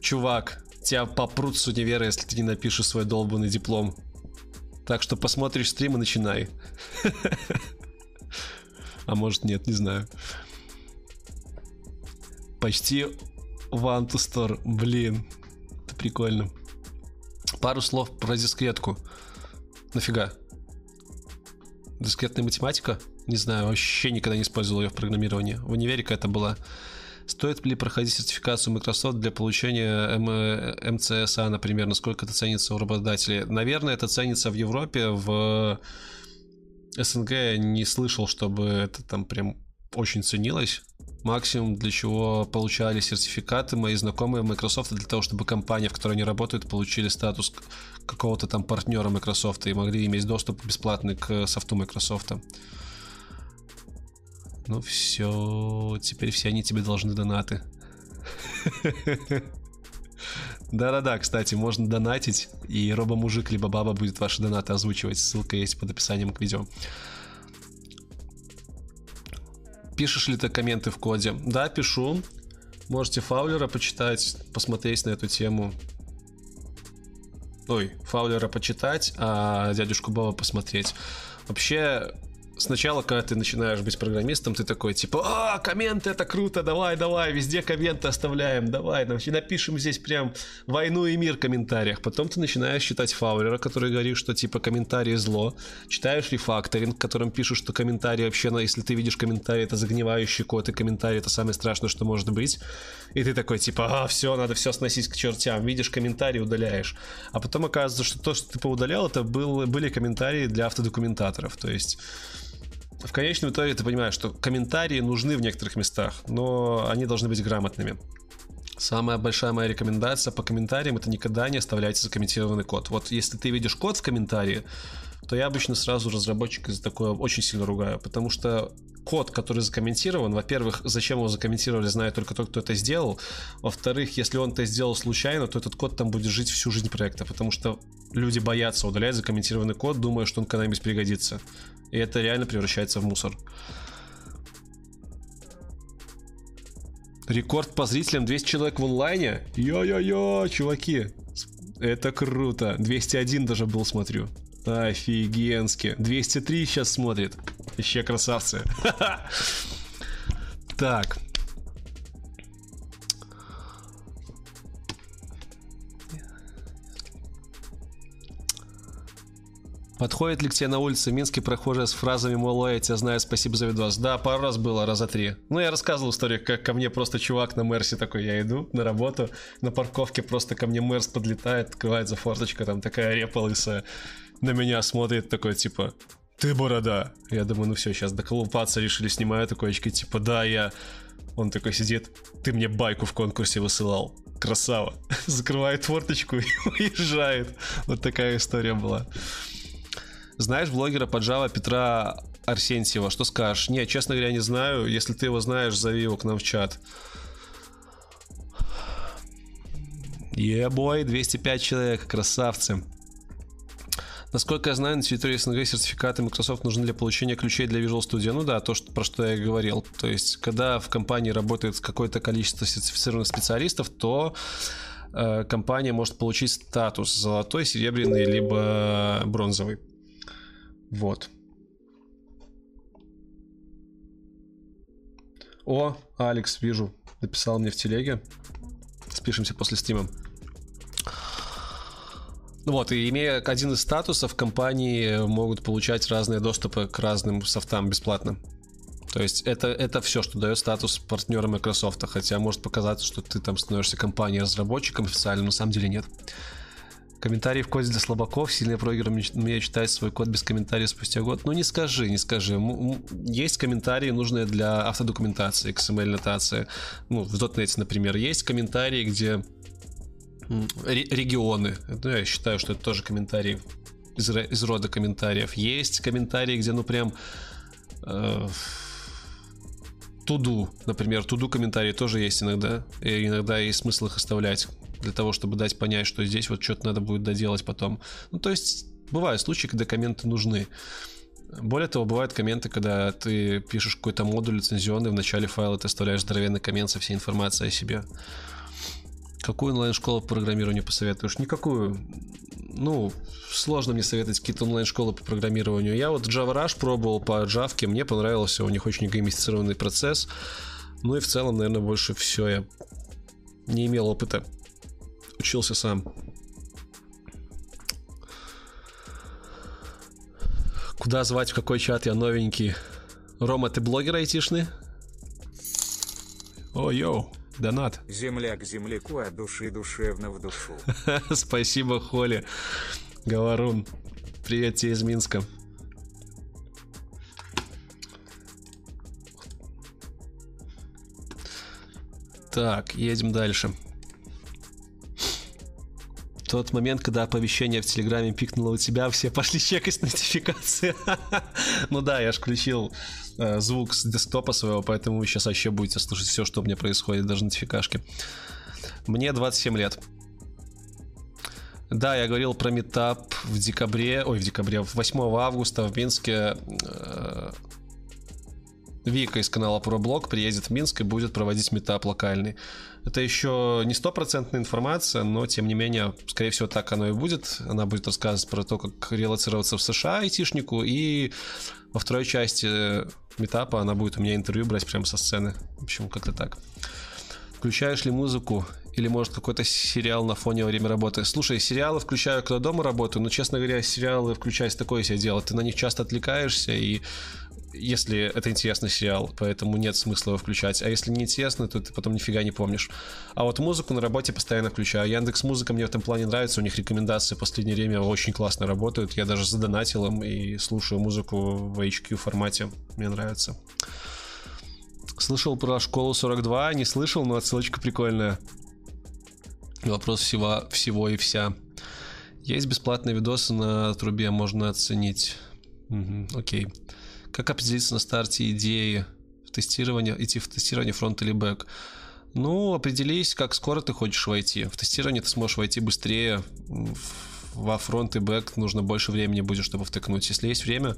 Чувак, тебя попрут с универа, если ты не напишешь свой долбанный диплом. Так что посмотришь стрим и начинай. (laughs) А может нет, не знаю. Почти One. Блин, это прикольно. Пару слов про дискретку. Нафига? Дискретная математика? Не знаю, вообще никогда не использовал ее в программировании. В универе это была. Стоит ли проходить сертификацию Microsoft для получения МЦСА, например? Насколько это ценится у работодателей? Наверное, это ценится в Европе, в СНГ не слышал, чтобы это там прям очень ценилось. Максимум, для чего получали сертификаты мои знакомые Microsoft, для того, чтобы компания, в которой они работают, получили статус какого-то там партнера Microsoft и могли иметь доступ бесплатный к софту Microsoft. Ну все, теперь все они тебе должны донаты. (laughs) Да-да-да, кстати, можно донатить, и робо-мужик либо баба будет ваши донаты озвучивать. Ссылка есть под описанием к видео. Пишешь ли ты комменты в коде? Да, пишу. Можете Фаулера почитать, посмотреть на эту тему. Ой, Фаулера почитать, а дядюшку Баба посмотреть. Вообще, сначала, когда ты начинаешь быть программистом, ты такой, типа, а, комменты, это круто, давай, давай, везде комменты оставляем, давай, напишем здесь прям войну и мир в комментариях. Потом ты начинаешь читать Фаулера, который говорит, что, типа, комментарии зло. Читаешь рефакторинг, в котором пишут, что комментарии вообще, ну, если ты видишь комментарий, это загнивающий код, и комментарий это самое страшное, что может быть. И ты такой, типа, а, все, надо все сносить к чертям. Видишь комментарий, удаляешь. А потом оказывается, что то, что ты поудалял, это был, были комментарии для автодокументаторов. То есть в конечном итоге ты понимаешь, что комментарии нужны в некоторых местах, но они должны быть грамотными. Самая большая моя рекомендация по комментариям это никогда не оставляйте закомментированный код. Вот если ты видишь код в комментарии, то я обычно сразу разработчика за такое очень сильно ругаю, потому что код, который закомментирован, во-первых, зачем его закомментировали, знает только тот, кто это сделал. Во-вторых, если он это сделал случайно, то этот код там будет жить всю жизнь проекта, потому что люди боятся удалять закомментированный код, думая, что он когда-нибудь пригодится. И это реально превращается в мусор. Рекорд по зрителям 200 человек в онлайне? Йо-йо-йо, чуваки. Это круто. 201 даже был, смотрю. Офигенски. 203 сейчас смотрит. Еще красавцы. (laughs) Так. Подходит ли к тебе на улице Минске прохожая с фразами «Мол, я тебя знаю, спасибо за видос»? Да, пару раз было, раза три. Ну, я рассказывал историю, как ко мне просто чувак на Мерсе такой, я иду на работу, на парковке просто ко мне Мерс подлетает, открывается форточка, там такая репа лысая, на меня смотрит такой, типа, ты борода. Я думаю, ну все, сейчас доколупаться решили, снимаю такой очки, типа, да, я... Он такой сидит, ты мне байку в конкурсе высылал. Красава. (laughs) Закрывает форточку и (laughs) уезжает. Вот такая история была. Знаешь блогера по Java Петра Арсентьева? Что скажешь? Не, честно говоря, не знаю. Если ты его знаешь, зови его к нам в чат. Ебой, yeah, 205 человек, красавцы. Насколько я знаю, на территории СНГ сертификаты Microsoft нужны для получения ключей для Visual Studio. Ну да, то, что, про что я говорил. То есть, когда в компании работает какое-то количество сертифицированных специалистов, то э, компания может получить статус золотой, серебряный, либо бронзовый. Вот. О, Алекс, вижу, написал мне в телеге. Спишемся после стрима. Вот, и имея один из статусов, компании могут получать разные доступы к разным софтам бесплатно. То есть это, это все, что дает статус партнера Microsoft. Хотя может показаться, что ты там становишься компанией-разработчиком официально, на самом деле нет. Комментарии в коде для слабаков. Сильный прогер умеет читать свой код без комментариев спустя год. Ну не скажи, не скажи. Есть комментарии, нужные для автодокументации, XML-нотации. Ну, в .NET, например, есть комментарии, где регионы. Ну, я считаю, что это тоже комментарии из, из рода комментариев. Есть комментарии, где, ну, прям э, туду, например, туду комментарии тоже есть иногда. И иногда есть смысл их оставлять для того, чтобы дать понять, что здесь вот что-то надо будет доделать потом. Ну, то есть, бывают случаи, когда комменты нужны. Более того, бывают комменты, когда ты пишешь какой-то модуль лицензионный, в начале файла ты оставляешь здоровенный коммент со всей информацией о себе. Какую онлайн-школу по программированию посоветуешь? Никакую. Ну, сложно мне советовать какие-то онлайн-школы по программированию. Я вот Java Rush пробовал по Java, мне понравился, у них очень геймифицированный процесс. Ну и в целом, наверное, больше все. Я не имел опыта. Учился сам. Куда звать, в какой чат я новенький? Рома, ты блогер айтишный? О, йоу. Донат. Земля к земляку от души душевно в душу. (laughs) Спасибо, Холи. Говорун. Привет тебе из Минска. Так, едем дальше. Тот момент, когда оповещение в Телеграме пикнуло у тебя, все пошли чекать нотификации. (laughs) ну да, я же включил э, звук с десктопа своего, поэтому вы сейчас вообще будете слушать все, что у меня происходит, даже нотификашки. Мне 27 лет. Да, я говорил про метап в декабре, ой, в декабре, 8 августа в Минске э, Вика из канала ProBlog приедет в Минск и будет проводить метап локальный. Это еще не стопроцентная информация, но тем не менее, скорее всего, так оно и будет. Она будет рассказывать про то, как релацироваться в США айтишнику, и во второй части метапа она будет у меня интервью брать прямо со сцены. В общем, как-то так. Включаешь ли музыку или, может, какой-то сериал на фоне во время работы? Слушай, сериалы включаю, когда дома работаю, но, честно говоря, сериалы включать такое себе дело. Ты на них часто отвлекаешься, и если это интересный сериал, поэтому нет смысла его включать. А если не интересно, то ты потом нифига не помнишь. А вот музыку на работе постоянно включаю. Яндекс Музыка мне в этом плане нравится, у них рекомендации в последнее время очень классно работают. Я даже задонатил им и слушаю музыку в HQ формате. Мне нравится. Слышал про школу 42, не слышал, но отсылочка прикольная. Вопрос всего, всего и вся. Есть бесплатные видосы на трубе, можно оценить. Угу, окей. Как определиться на старте идеи в тестирование, идти в тестирование фронт или бэк? Ну, определись, как скоро ты хочешь войти. В тестирование ты сможешь войти быстрее. Во фронт и бэк нужно больше времени будет, чтобы втыкнуть. Если есть время,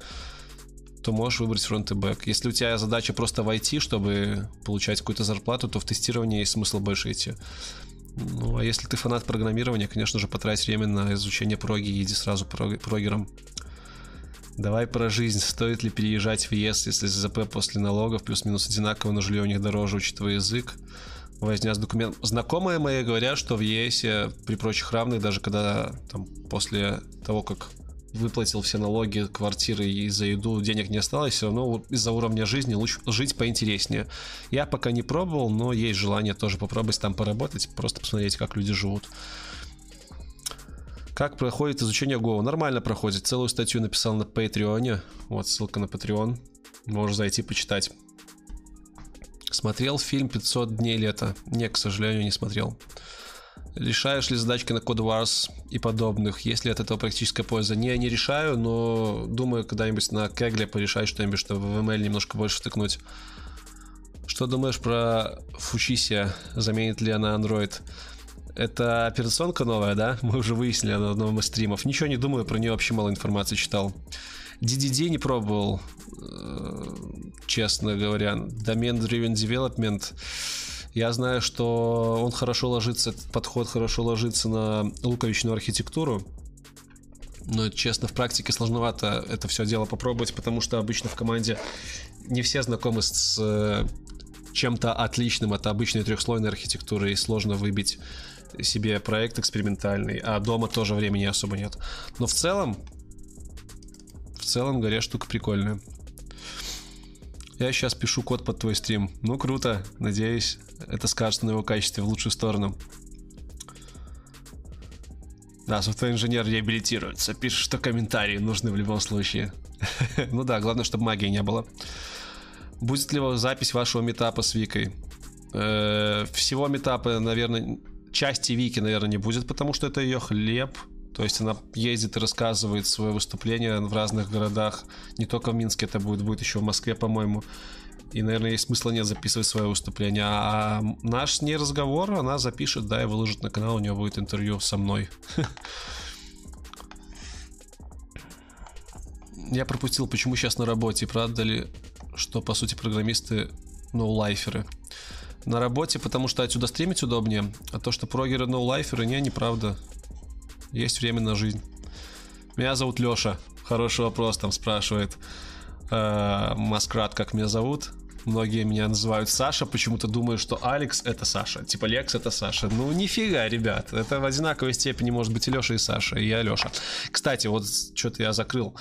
то можешь выбрать фронт и бэк. Если у тебя задача просто войти, чтобы получать какую-то зарплату, то в тестирование есть смысл больше идти. Ну, а если ты фанат программирования, конечно же, потрать время на изучение проги и иди сразу прогером. Давай про жизнь. Стоит ли переезжать в ЕС, если ЗП после налогов плюс-минус одинаково, но жилье у них дороже, учитывая язык? Возня с документом. Знакомые мои говорят, что в ЕС при прочих равных, даже когда там после того, как выплатил все налоги, квартиры и за еду денег не осталось, все равно из-за уровня жизни лучше жить поинтереснее. Я пока не пробовал, но есть желание тоже попробовать там поработать, просто посмотреть, как люди живут. Как проходит изучение Go? Нормально проходит. Целую статью написал на Patreon. Вот ссылка на Patreon. Можешь зайти почитать. Смотрел фильм 500 дней лета? Не, к сожалению, не смотрел. Решаешь ли задачки на Code Wars и подобных? Есть ли от этого практическая польза? Не, не решаю, но думаю когда-нибудь на Кегле порешать что-нибудь, чтобы в ML немножко больше втыкнуть. Что думаешь про Фучисия? Заменит ли она Android? Это операционка новая, да? (laughs) Мы уже выяснили на одном из стримов. Ничего не думаю, про нее вообще мало информации читал. DDD не пробовал, э, честно говоря. Domain Driven Development. Я знаю, что он хорошо ложится, этот подход хорошо ложится на луковичную архитектуру. Но, честно, в практике сложновато это все дело попробовать, потому что обычно в команде не все знакомы с э, чем-то отличным от обычной трехслойной архитектуры, и сложно выбить себе проект экспериментальный, а дома тоже времени особо нет. Но в целом, в целом, горе штука прикольная. Я сейчас пишу код под твой стрим. Ну, круто. Надеюсь, это скажется на его качестве в лучшую сторону. Да, софтвер-инженер реабилитируется. Пишет, что комментарии нужны в любом случае. (laughs) ну да, главное, чтобы магии не было. Будет ли запись вашего метапа с Викой? Э, всего метапа, наверное, части Вики, наверное, не будет, потому что это ее хлеб. То есть она ездит и рассказывает свое выступление в разных городах. Не только в Минске это будет, будет еще в Москве, по-моему. И, наверное, есть смысла нет записывать свое выступление. А наш с ней разговор она запишет, да, и выложит на канал. У нее будет интервью со мной. Я пропустил, почему сейчас на работе. Правда ли, что, по сути, программисты ноулайферы? No на работе, потому что отсюда стримить удобнее. А то, что прогеры ноулайферы, не, неправда. Есть время на жизнь. Меня зовут Лёша. Хороший вопрос там спрашивает. Э, Маскрат, как меня зовут? Многие меня называют Саша, почему-то думаю, что Алекс это Саша. Типа Лекс это Саша. Ну, нифига, ребят. Это в одинаковой степени может быть и Леша, и Саша, и я Леша. Кстати, вот что-то я закрыл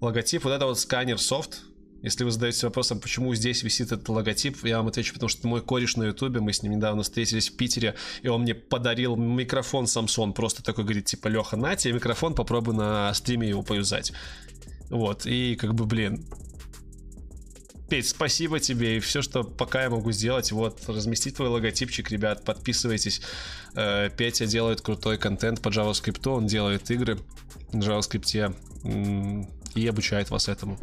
логотип. Вот это вот сканер софт, если вы задаетесь вопросом, почему здесь висит этот логотип, я вам отвечу, потому что мой кореш на ютубе, мы с ним недавно встретились в Питере, и он мне подарил микрофон Samsung, просто такой говорит, типа, Леха, на тебе микрофон, попробуй на стриме его поюзать. Вот, и как бы, блин, Петь, спасибо тебе. И все, что пока я могу сделать, вот, разместить твой логотипчик, ребят, подписывайтесь. Э, Петя делает крутой контент по JavaScript, он делает игры на JavaScript и обучает вас этому.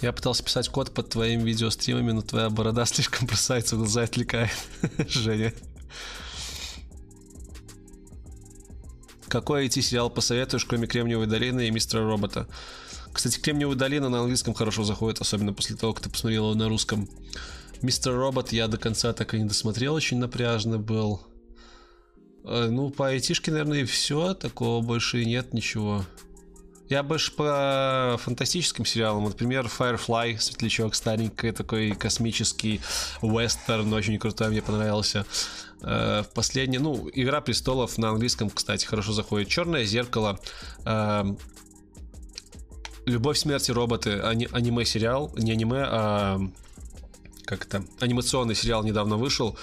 Я пытался писать код под твоими видеостримами, но твоя борода (laughs) слишком бросается в глаза отвлекает. (laughs) Женя. Какой IT-сериал посоветуешь, кроме Кремниевой долины и Мистера Робота? Кстати, Кремниевая долина на английском хорошо заходит, особенно после того, как ты посмотрел его на русском. Мистер Робот я до конца так и не досмотрел, очень напряжно был. Э, ну, по айтишке, наверное, и все. Такого больше и нет ничего. Я больше по фантастическим сериалам. Например, Firefly, светлячок старенький, такой космический вестерн, очень крутой, мне понравился. Э, в последний, ну, Игра престолов на английском, кстати, хорошо заходит. Черное зеркало. Э, Любовь, смерти, роботы. Ани- аниме-сериал. Не аниме, а как это, анимационный сериал недавно вышел.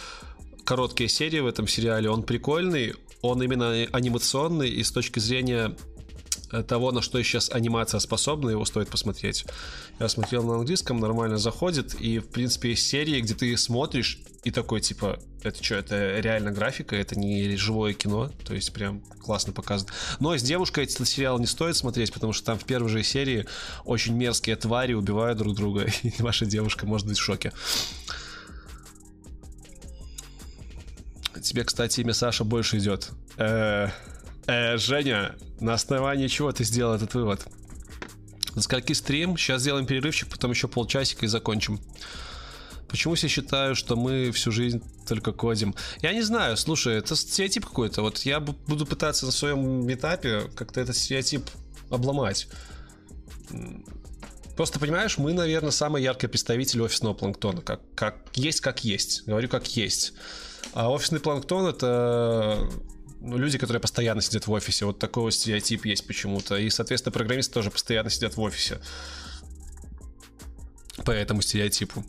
Короткие серии в этом сериале. Он прикольный. Он именно анимационный и с точки зрения того, на что сейчас анимация способна, его стоит посмотреть. Я смотрел на английском, нормально заходит, и, в принципе, есть серии, где ты смотришь и такой, типа, это что, это реально графика, это не живое кино, то есть прям классно показано. Но с девушкой этот сериал не стоит смотреть, потому что там в первой же серии очень мерзкие твари убивают друг друга, (laughs) и ваша девушка может быть в шоке. Тебе, кстати, имя Саша больше идет. Э, Э, Женя, на основании чего ты сделал этот вывод? За скольки стрим? Сейчас сделаем перерывчик, потом еще полчасика и закончим. Почему все считают, что мы всю жизнь только кодим? Я не знаю, слушай, это стереотип какой-то. Вот я буду пытаться на своем этапе как-то этот стереотип обломать. Просто понимаешь, мы, наверное, самый яркий представитель офисного планктона. Как, как есть, как есть. Говорю, как есть. А офисный планктон это люди, которые постоянно сидят в офисе. Вот такой вот стереотип есть почему-то. И, соответственно, программисты тоже постоянно сидят в офисе. По этому стереотипу.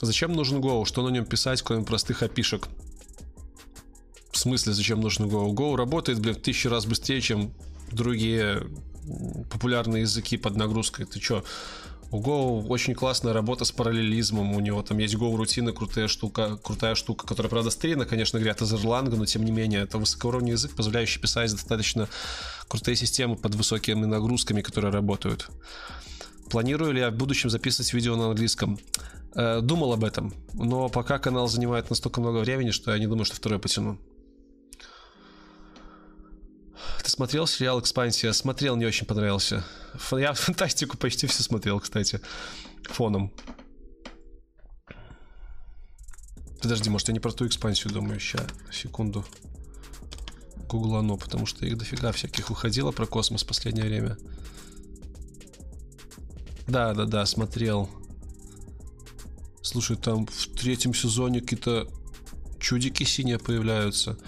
Зачем нужен Go? Что на нем писать, кроме простых опишек? В смысле, зачем нужен Go? Go работает, блин, в тысячу раз быстрее, чем другие популярные языки под нагрузкой. Ты чё? У Go очень классная работа с параллелизмом. У него там есть Go рутины, крутая штука, крутая штука, которая, правда, стрина, конечно, говорят из Erlang, но тем не менее, это высокоуровневый язык, позволяющий писать достаточно крутые системы под высокими нагрузками, которые работают. Планирую ли я в будущем записывать видео на английском? Э, думал об этом, но пока канал занимает настолько много времени, что я не думаю, что второй потяну. Ты смотрел сериал «Экспансия»? Смотрел, не очень понравился. Я (laughs) фантастику почти все смотрел, кстати, фоном. Подожди, может, я не про ту экспансию думаю. Сейчас, секунду. Гуглану, потому что их дофига всяких выходило про космос в последнее время. Да, да, да, смотрел. Слушай, там в третьем сезоне какие-то чудики синие появляются.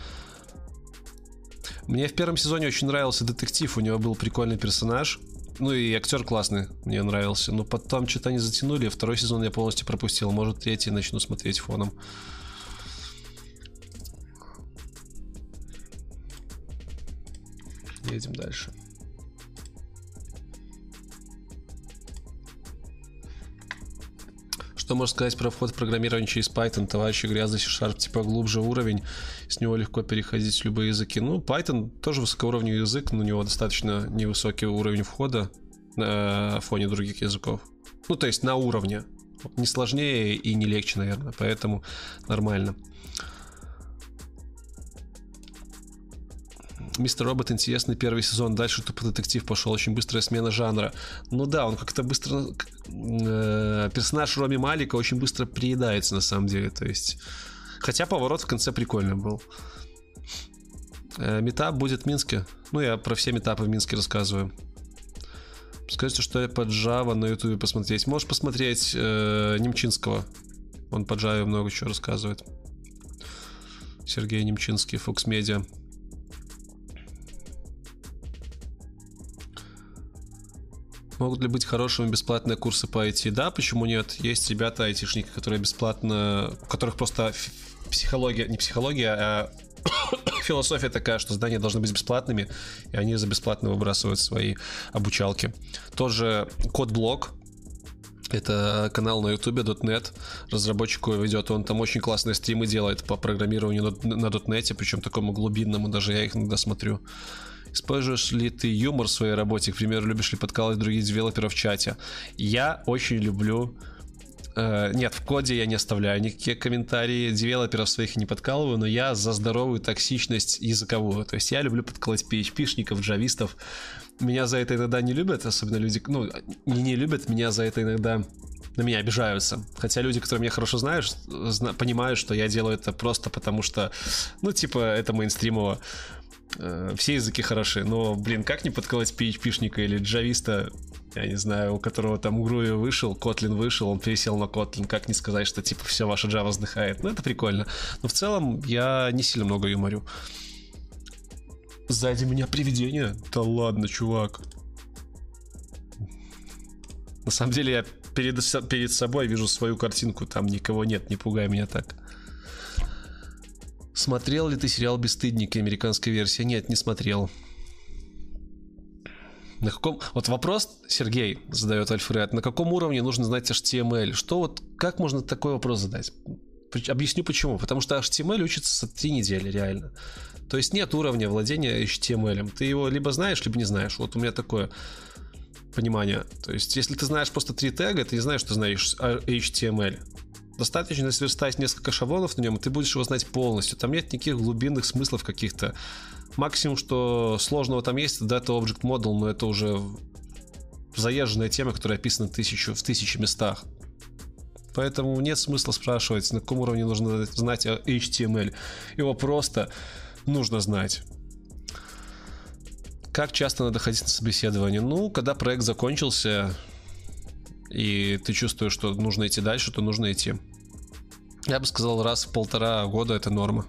Мне в первом сезоне очень нравился детектив, у него был прикольный персонаж. Ну и актер классный, мне нравился. Но потом что-то они затянули, второй сезон я полностью пропустил. Может, третий начну смотреть фоном. Едем дальше. Что можно сказать про вход в программирование через Python? Товарищи за C-Sharp типа глубже уровень, с него легко переходить в любые языки. Ну, Python тоже высокоуровневый язык, но у него достаточно невысокий уровень входа на фоне других языков. Ну, то есть на уровне. Не сложнее и не легче, наверное, поэтому нормально. Мистер Робот интересный первый сезон, дальше тупо детектив пошел, очень быстрая смена жанра. Ну да, он как-то быстро... Э, персонаж Роми Малика очень быстро приедается на самом деле, то есть... Хотя поворот в конце прикольный был. Э, метап будет в Минске. Ну, я про все метапы в Минске рассказываю. Скажите, что я под Java на ютубе посмотреть. Можешь посмотреть э, Немчинского. Он по Java много чего рассказывает. Сергей Немчинский, Fox Media. Могут ли быть хорошими бесплатные курсы по IT? Да, почему нет? Есть ребята, айтишники, которые бесплатно, у которых просто психология, не психология, а (coughs) философия такая, что здания должны быть бесплатными, и они за бесплатно выбрасывают свои обучалки. Тоже код-блок, это канал на ютубе .NET, разработчик его ведет, он там очень классные стримы делает по программированию на .NET, причем такому глубинному, даже я их иногда смотрю. Используешь ли ты юмор в своей работе? К примеру, любишь ли подкалывать других девелоперов в чате? Я очень люблю Uh, нет, в коде я не оставляю никакие комментарии, девелоперов своих не подкалываю, но я за здоровую токсичность языковую. То есть я люблю подкалывать PHP-шников, джавистов. Меня за это иногда не любят, особенно люди, ну, не, не любят, меня за это иногда на меня обижаются. Хотя люди, которые меня хорошо знают, зна- понимают, что я делаю это просто потому что, ну, типа, это мейнстримово. Э, все языки хороши, но, блин, как не подколоть PHP-шника или джависта, я не знаю, у которого там Груви вышел, Котлин вышел, он пересел на Котлин, как не сказать, что типа все, ваша Java вздыхает. Ну, это прикольно. Но в целом я не сильно много юморю. Сзади меня привидение? Да ладно, чувак. На самом деле я перед, перед собой вижу свою картинку, там никого нет, не пугай меня так. Смотрел ли ты сериал «Бесстыдники» американской версии? Нет, не смотрел. На каком... Вот вопрос Сергей задает Альфред. На каком уровне нужно знать HTML? Что вот... Как можно такой вопрос задать? Объясню почему. Потому что HTML учится три недели, реально. То есть нет уровня владения HTML. Ты его либо знаешь, либо не знаешь. Вот у меня такое понимание. То есть если ты знаешь просто три тега, ты не знаешь, что знаешь HTML. Достаточно сверстать несколько шаблонов на нем, и ты будешь его знать полностью. Там нет никаких глубинных смыслов каких-то. Максимум, что сложного там есть, это Data Object Model, но это уже заезженная тема, которая описана тысячу, в тысячи местах. Поэтому нет смысла спрашивать, на каком уровне нужно знать HTML. Его просто нужно знать. Как часто надо ходить на собеседование? Ну, когда проект закончился, и ты чувствуешь, что нужно идти дальше, то нужно идти. Я бы сказал, раз в полтора года это норма.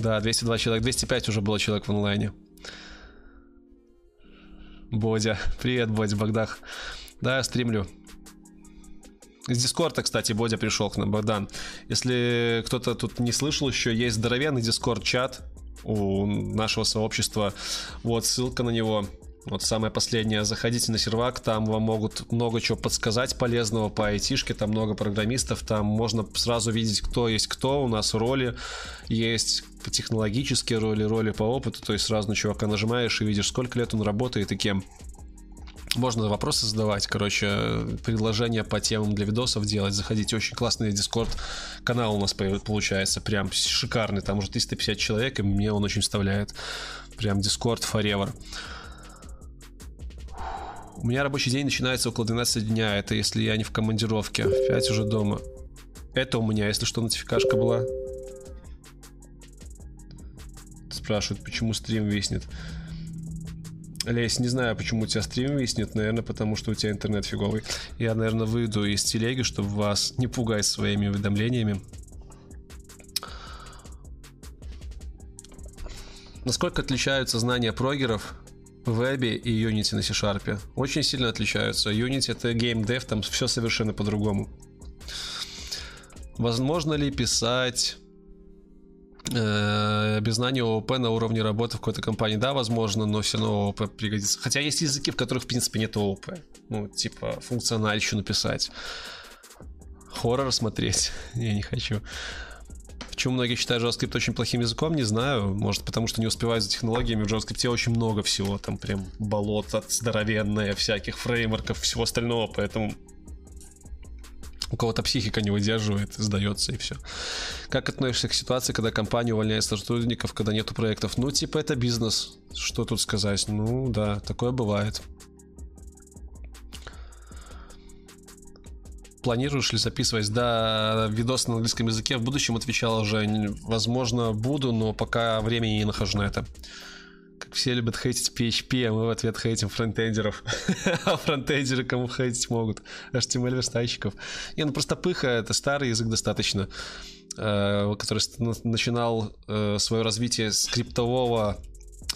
Да, 202 человек, 205 уже было человек в онлайне. Бодя. Привет, Бодя Богдах. Да, я стримлю. Из Дискорда, кстати, Бодя пришел к нам, Богдан. Если кто-то тут не слышал еще, есть здоровенный Дискорд-чат у нашего сообщества. Вот, ссылка на него вот самое последнее, заходите на сервак, там вам могут много чего подсказать полезного по айтишке, там много программистов, там можно сразу видеть, кто есть кто, у нас роли есть технологические роли, роли по опыту, то есть сразу на чувака нажимаешь и видишь, сколько лет он работает и кем. Можно вопросы задавать, короче, предложения по темам для видосов делать, заходите, очень классный дискорд канал у нас получается, прям шикарный, там уже 350 человек, и мне он очень вставляет, прям дискорд forever. У меня рабочий день начинается около 12 дня. Это если я не в командировке. В 5 уже дома. Это у меня, если что, нотификашка была. Спрашивают, почему стрим виснет. Лесь, не знаю, почему у тебя стрим виснет. Наверное, потому что у тебя интернет фиговый. Я, наверное, выйду из телеги, чтобы вас не пугать своими уведомлениями. Насколько отличаются знания прогеров вебе и Unity на C-Sharp очень сильно отличаются. Unity это Game Dev, там все совершенно по-другому. Возможно ли писать э, без знания ООП на уровне работы в какой-то компании? Да, возможно, но все равно ООП пригодится. Хотя есть языки, в которых, в принципе, нет ООП. Ну, типа, функциональщину написать. Хоррор смотреть (laughs) я не хочу. Почему многие считают JavaScript очень плохим языком, не знаю. Может, потому что не успевают за технологиями. В JavaScript очень много всего. Там прям болото здоровенное, всяких фреймворков, всего остального. Поэтому у кого-то психика не выдерживает, сдается и все. Как относишься к ситуации, когда компания увольняет сотрудников, когда нету проектов? Ну, типа, это бизнес. Что тут сказать? Ну, да, такое бывает. Планируешь ли записывать? Да, видос на английском языке в будущем отвечал уже. Возможно, буду, но пока времени не нахожу на это. Как все любят хейтить PHP, а мы в ответ хейтим фронтендеров. (laughs) а фронтендеры кому хейтить могут? HTML верстальщиков. Не, ну просто пыха, это старый язык достаточно, э, который начинал э, свое развитие скриптового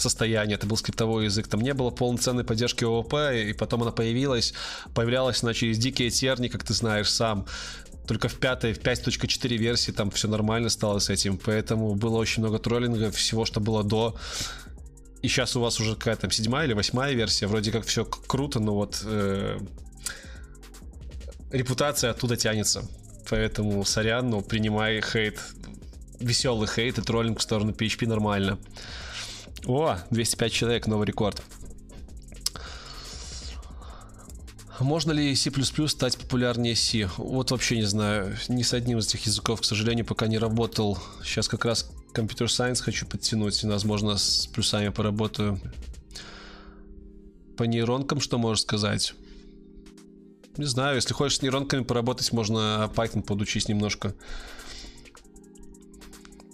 состояние, это был скриптовой язык, там не было полноценной поддержки ООП, и потом она появилась, появлялась она через дикие терни, как ты знаешь сам, только в пятой, в 5.4 версии там все нормально стало с этим, поэтому было очень много троллинга, всего, что было до. И сейчас у вас уже какая там седьмая или восьмая версия, вроде как все круто, но вот э, репутация оттуда тянется. Поэтому, сорян, но принимай хейт, веселый хейт и троллинг в сторону PHP нормально. О, 205 человек, новый рекорд. Можно ли C++ стать популярнее C? Вот вообще не знаю. Ни с одним из этих языков, к сожалению, пока не работал. Сейчас как раз Computer Science хочу подтянуть. Возможно, с плюсами поработаю. По нейронкам что можешь сказать? Не знаю, если хочешь с нейронками поработать, можно Python подучить немножко.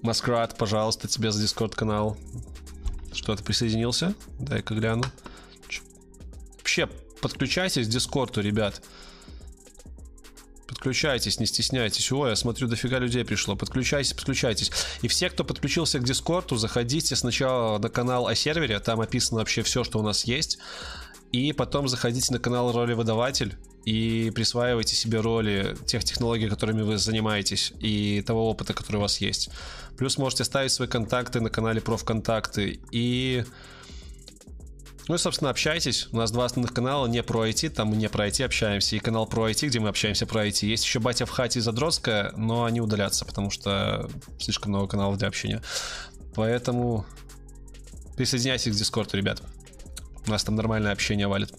Маскрат, пожалуйста, тебе за Discord канал. Что, ты присоединился? Дай-ка гляну. Вообще, подключайтесь к Дискорду, ребят. Подключайтесь, не стесняйтесь. Ой, я смотрю, дофига людей пришло. Подключайтесь, подключайтесь. И все, кто подключился к Дискорду, заходите сначала на канал о сервере. Там описано вообще все, что у нас есть. И потом заходите на канал роли выдаватель и присваивайте себе роли тех технологий, которыми вы занимаетесь, и того опыта, который у вас есть. Плюс можете ставить свои контакты на канале профконтакты и ну и, собственно, общайтесь. У нас два основных канала, не про IT, там мы не про IT общаемся, и канал про IT, где мы общаемся про IT. Есть еще Батя в хате и Задротская, но они удалятся, потому что слишком много каналов для общения. Поэтому присоединяйтесь к Дискорду, ребят. У нас там нормальное общение валит.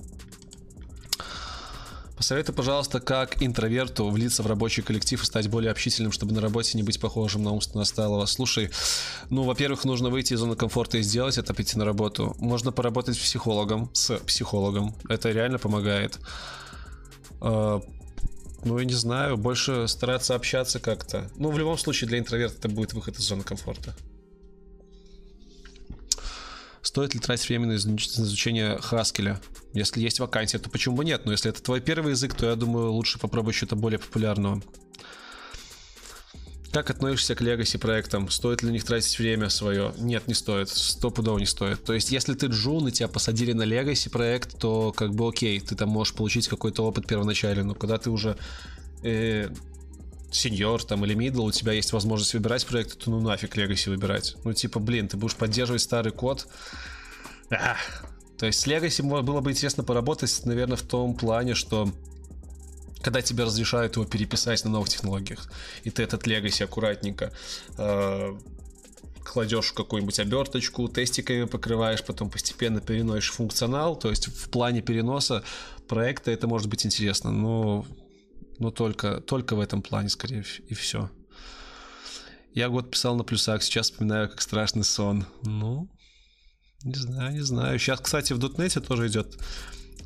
Посоветуй, пожалуйста, как интроверту влиться в рабочий коллектив и стать более общительным, чтобы на работе не быть похожим на умственно сталого. Слушай, ну, во-первых, нужно выйти из зоны комфорта и сделать это, пойти на работу. Можно поработать с психологом, с психологом. Это реально помогает. А, ну, я не знаю, больше стараться общаться как-то. Ну, в любом случае, для интроверта это будет выход из зоны комфорта. Стоит ли тратить время на изучение Хаскеля? Если есть вакансия, то почему бы нет? Но если это твой первый язык, то я думаю, лучше попробовать что-то более популярного. Как относишься к Legacy проектам? Стоит ли на них тратить время свое? Нет, не стоит. Стопудово не стоит. То есть, если ты джун и тебя посадили на Legacy проект, то как бы окей, ты там можешь получить какой-то опыт первоначальный, но когда ты уже э, сеньор там или мидл, у тебя есть возможность выбирать проекты, то ну нафиг Legacy выбирать. Ну типа, блин, ты будешь поддерживать старый код. Ах. То есть с Legacy было бы интересно поработать, наверное, в том плане, что когда тебе разрешают его переписать на новых технологиях, и ты этот Legacy аккуратненько э, кладешь в какую-нибудь оберточку, тестиками покрываешь, потом постепенно переносишь функционал, то есть в плане переноса проекта это может быть интересно, но но только, только в этом плане, скорее, и все. Я год писал на плюсах, сейчас вспоминаю, как страшный сон. Ну, не знаю, не знаю. Сейчас, кстати, в дотнете тоже идет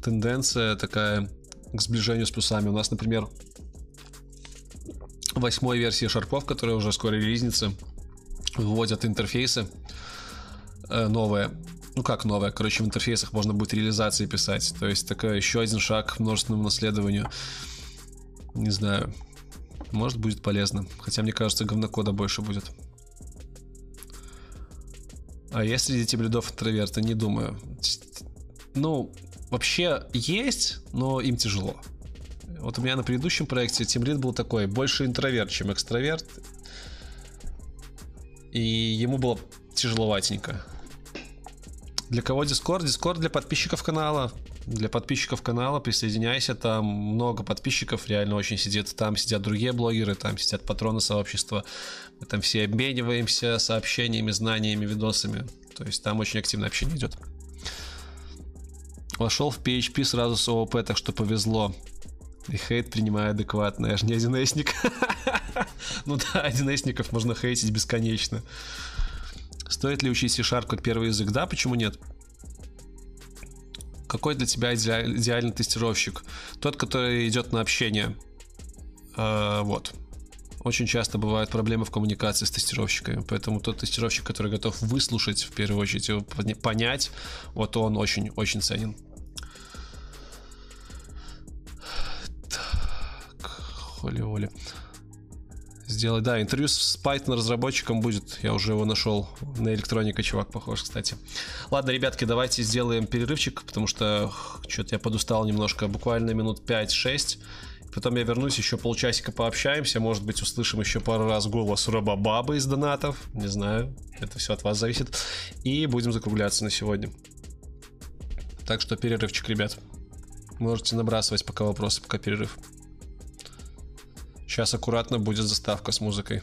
тенденция такая к сближению с плюсами. У нас, например, восьмой версии шарпов, которая уже скоро релизнится, вводят интерфейсы э, новые. Ну как новые? Короче, в интерфейсах можно будет реализации писать. То есть такой еще один шаг к множественному наследованию. Не знаю. Может, будет полезно. Хотя, мне кажется, говнокода больше будет. А я среди тимлидов интроверта не думаю. Ну, вообще есть, но им тяжело. Вот у меня на предыдущем проекте тимлид был такой, больше интроверт, чем экстраверт. И ему было тяжеловатенько. Для кого Discord? Discord для подписчиков канала. Для подписчиков канала присоединяйся, там много подписчиков, реально очень сидит. Там сидят другие блогеры, там сидят патроны сообщества. Мы там все обмениваемся сообщениями, знаниями, видосами. То есть там очень активное общение идет. Вошел в PHP сразу с ООП, так что повезло. И хейт принимаю адекватно. Я же не 1 (laughs) Ну да, 1 можно хейтить бесконечно. Стоит ли учить C-Sharp как первый язык? Да, почему нет? Какой для тебя идеальный тестировщик? Тот, который идет на общение. Э, вот. Очень часто бывают проблемы в коммуникации с тестировщиками, поэтому тот тестировщик, который готов выслушать, в первую очередь, его понять, вот он очень-очень ценен. Так, холи-оли сделать. Да, интервью с Python разработчиком будет. Я уже его нашел. На электроника чувак похож, кстати. Ладно, ребятки, давайте сделаем перерывчик, потому что что-то я подустал немножко. Буквально минут 5-6. Потом я вернусь, еще полчасика пообщаемся. Может быть, услышим еще пару раз голос Робобабы из донатов. Не знаю. Это все от вас зависит. И будем закругляться на сегодня. Так что перерывчик, ребят. Можете набрасывать пока вопросы, пока перерыв. Сейчас аккуратно будет заставка с музыкой.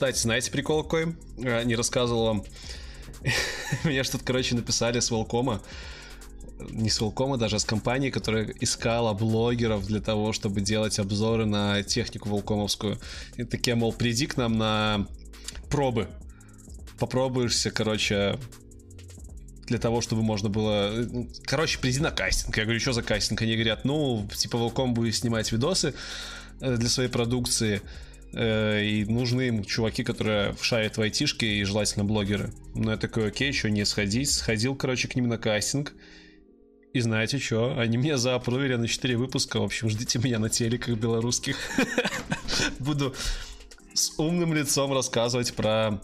Кстати, знаете прикол какой? А, не рассказывал вам. (laughs) Меня что-то, короче, написали с Велкома. Не с Велкома, даже а с компании, которая искала блогеров для того, чтобы делать обзоры на технику волкомовскую. И такие, мол, приди к нам на пробы. Попробуешься, короче, для того, чтобы можно было... Ну, короче, приди на кастинг. Я говорю, что за кастинг? Они говорят, ну, типа, Волком будет снимать видосы э, для своей продукции. Э, и нужны им чуваки, которые шарят в айтишке и желательно блогеры. Ну, я такой, окей, еще не сходить. Сходил, короче, к ним на кастинг. И знаете что? Они меня заапрувили на 4 выпуска. В общем, ждите меня на телеках белорусских. (laughs) Буду с умным лицом рассказывать про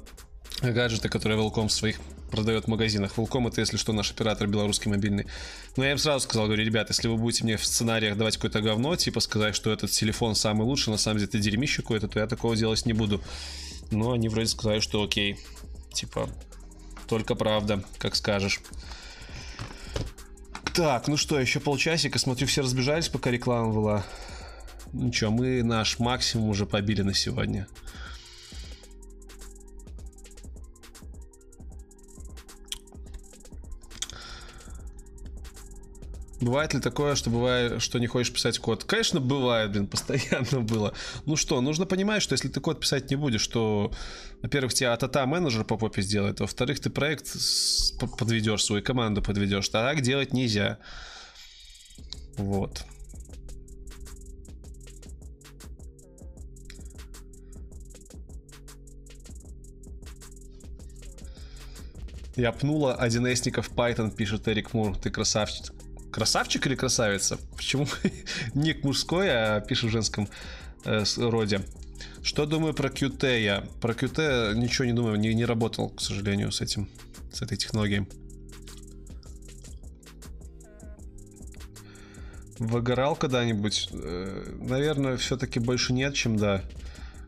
гаджеты, которые Велком в своих продает в магазинах. Волком это, если что, наш оператор белорусский мобильный. Но я им сразу сказал, говорю, ребят, если вы будете мне в сценариях давать какое-то говно, типа сказать, что этот телефон самый лучший, на самом деле это дерьмище какое-то, то я такого делать не буду. Но они вроде сказали, что окей. Типа, только правда, как скажешь. Так, ну что, еще полчасика. Смотрю, все разбежались, пока реклама была. Ничего, мы наш максимум уже побили на сегодня. Бывает ли такое, что бывает, что не хочешь писать код? Конечно, бывает, блин, (laughs) постоянно было. Ну что, нужно понимать, что если ты код писать не будешь, то, во-первых, тебя АТА менеджер по попе сделает, во-вторых, ты проект подведешь, свою команду подведешь. Так делать нельзя. Вот. Я пнула 1 Python, пишет Эрик Мур. Ты красавчик красавчик или красавица? Почему (laughs) ник мужской, а пишу в женском э, роде? Что думаю про QT я? Про QT ничего не думаю, не, не работал, к сожалению, с этим, с этой технологией. Выгорал когда-нибудь? Э, наверное, все-таки больше нет, чем да.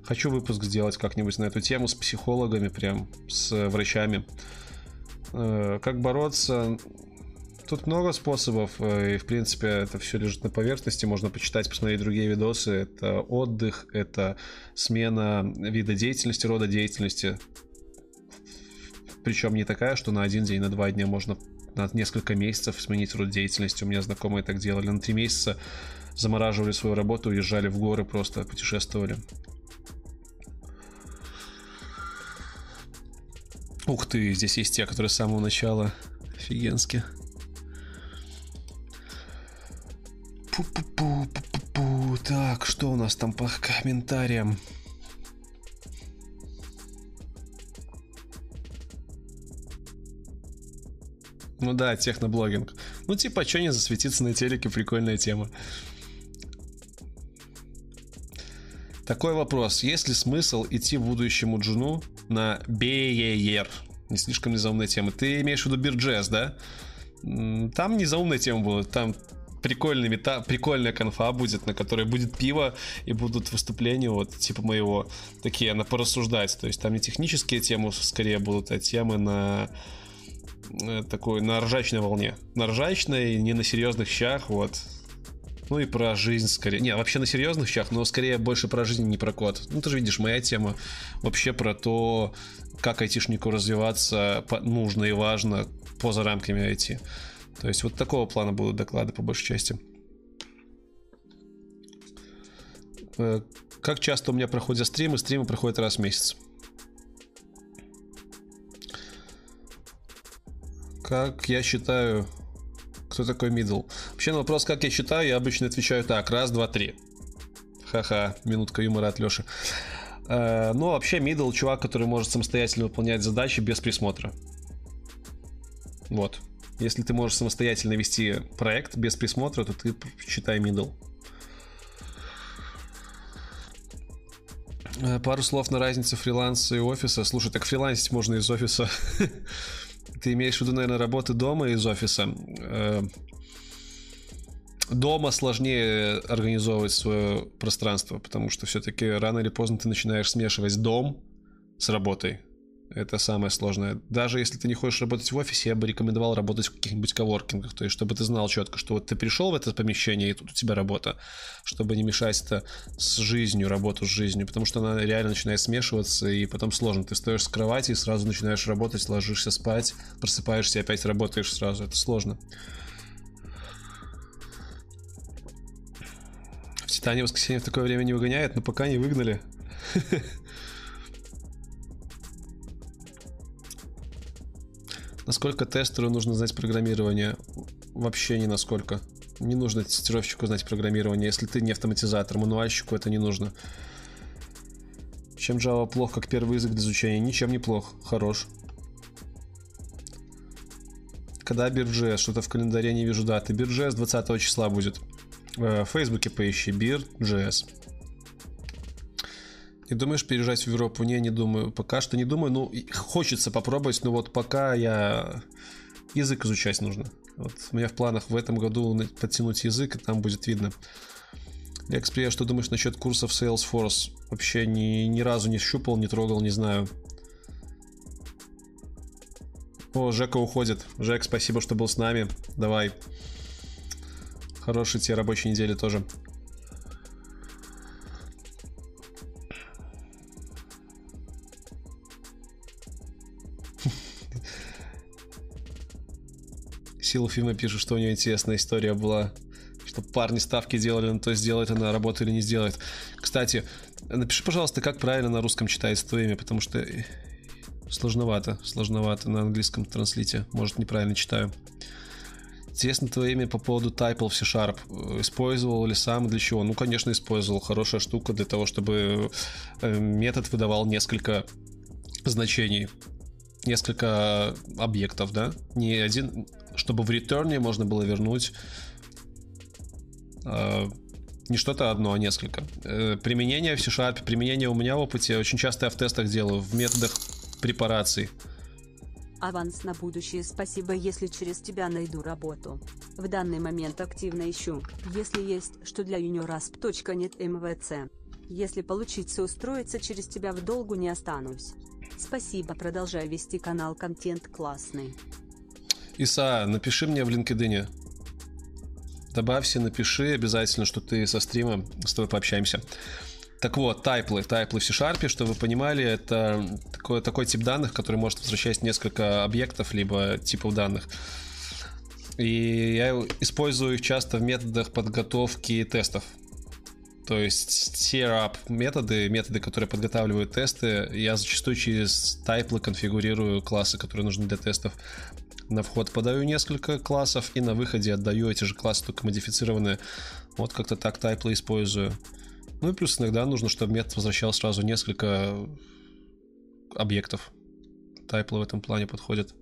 Хочу выпуск сделать как-нибудь на эту тему с психологами, прям с врачами. Э, как бороться? Тут много способов, э, и в принципе это все лежит на поверхности. Можно почитать, посмотреть другие видосы. Это отдых, это смена вида деятельности, рода деятельности. Причем не такая, что на один день, на два дня можно на несколько месяцев сменить род деятельности. У меня знакомые так делали. На три месяца замораживали свою работу, уезжали в горы, просто путешествовали. Ух ты, здесь есть те, которые с самого начала. Офигенски. Пу-пу-пу, пу-пу-пу. Так, что у нас там по комментариям? Ну да, техноблогинг. Ну типа, что не засветиться на телеке, прикольная тема. Такой вопрос. Есть ли смысл идти будущему джуну на BER? Не слишком ли заумная тема? Ты имеешь в виду Бирджес, да? Там не заумная тема была. Там прикольный мета, прикольная конфа будет, на которой будет пиво и будут выступления вот типа моего, такие на порассуждать. То есть там не технические темы скорее будут, а темы на э, такой на ржачной волне. На ржачной, не на серьезных щах, вот. Ну и про жизнь скорее. Не, вообще на серьезных щах, но скорее больше про жизнь, не про код. Ну ты же видишь, моя тема вообще про то, как айтишнику развиваться нужно и важно поза рамками IT. То есть вот такого плана будут доклады по большей части. Э, как часто у меня проходят стримы? Стримы проходят раз в месяц. Как я считаю, кто такой middle? Вообще на вопрос, как я считаю, я обычно отвечаю так. Раз, два, три. Ха-ха, минутка юмора от Леши. Э, ну, вообще middle чувак, который может самостоятельно выполнять задачи без присмотра. Вот. Если ты можешь самостоятельно вести проект без присмотра, то ты считай middle. Э, пару слов на разницу фриланса и офиса. Слушай, так фрилансить можно из офиса. (laughs) Ты имеешь в виду, наверное, работы дома из офиса. Э, дома сложнее организовывать свое пространство, потому что все-таки рано или поздно ты начинаешь смешивать дом с работой. Это самое сложное. Даже если ты не хочешь работать в офисе, я бы рекомендовал работать в каких-нибудь коворкингах. То есть, чтобы ты знал четко, что вот ты пришел в это помещение, и тут у тебя работа. Чтобы не мешать это с жизнью, работу с жизнью. Потому что она реально начинает смешиваться, и потом сложно. Ты стоишь с кровати и сразу начинаешь работать, ложишься спать, просыпаешься и опять работаешь сразу. Это сложно. В Титане воскресенье в такое время не выгоняет, но пока не выгнали. (laughs) Насколько тестеру нужно знать программирование? Вообще ни насколько. Не нужно тестировщику знать программирование. Если ты не автоматизатор, мануальщику это не нужно. Чем Java плох как первый язык для изучения? Ничем не плох. Хорош. Когда Бирджес? Что-то в календаре не вижу даты. Бирджес 20 числа будет. Э, в Фейсбуке поищи. Бирджес. Не думаешь переезжать в Европу? Не, не думаю. Пока что не думаю. Ну, хочется попробовать, но вот пока я... Язык изучать нужно. Вот у меня в планах в этом году подтянуть язык, и там будет видно. Лекс, привет, что думаешь насчет курсов Salesforce? Вообще ни, ни разу не щупал, не трогал, не знаю. О, Жека уходит. Жек, спасибо, что был с нами. Давай. Хорошей тебе рабочей недели тоже. Сила фильма пишет, что у нее интересная история была. Что парни ставки делали на то, сделает она работу или не сделает. Кстати, напиши, пожалуйста, как правильно на русском читается твое имя, потому что сложновато, сложновато на английском транслите. Может, неправильно читаю. Интересно твое имя по поводу Typal в C-Sharp. Использовал ли сам для чего? Ну, конечно, использовал. Хорошая штука для того, чтобы э, метод выдавал несколько значений несколько объектов, да? Не один, чтобы в ретерне можно было вернуть э, не что-то одно, а несколько. Э, применение в C-Sharp, применение у меня в опыте, очень часто я в тестах делаю, в методах препараций. Аванс на будущее спасибо, если через тебя найду работу. В данный момент активно ищу, если есть, что для juniorasp.net mvc. Если получится устроиться через тебя в долгу не останусь. Спасибо, продолжай вести канал, контент классный. Иса, напиши мне в LinkedIn. Добавься, напиши обязательно, что ты со стрима, с тобой пообщаемся. Так вот, тайплы, тайплы в C-Sharp, чтобы вы понимали, это такой, такой тип данных, который может возвращать несколько объектов, либо типов данных. И я использую их часто в методах подготовки тестов. То есть tear-up методы, методы, которые подготавливают тесты, я зачастую через тайплы конфигурирую классы, которые нужны для тестов. На вход подаю несколько классов и на выходе отдаю эти же классы, только модифицированные. Вот как-то так тайплы использую. Ну и плюс иногда нужно, чтобы метод возвращал сразу несколько объектов. Тайплы в этом плане подходят.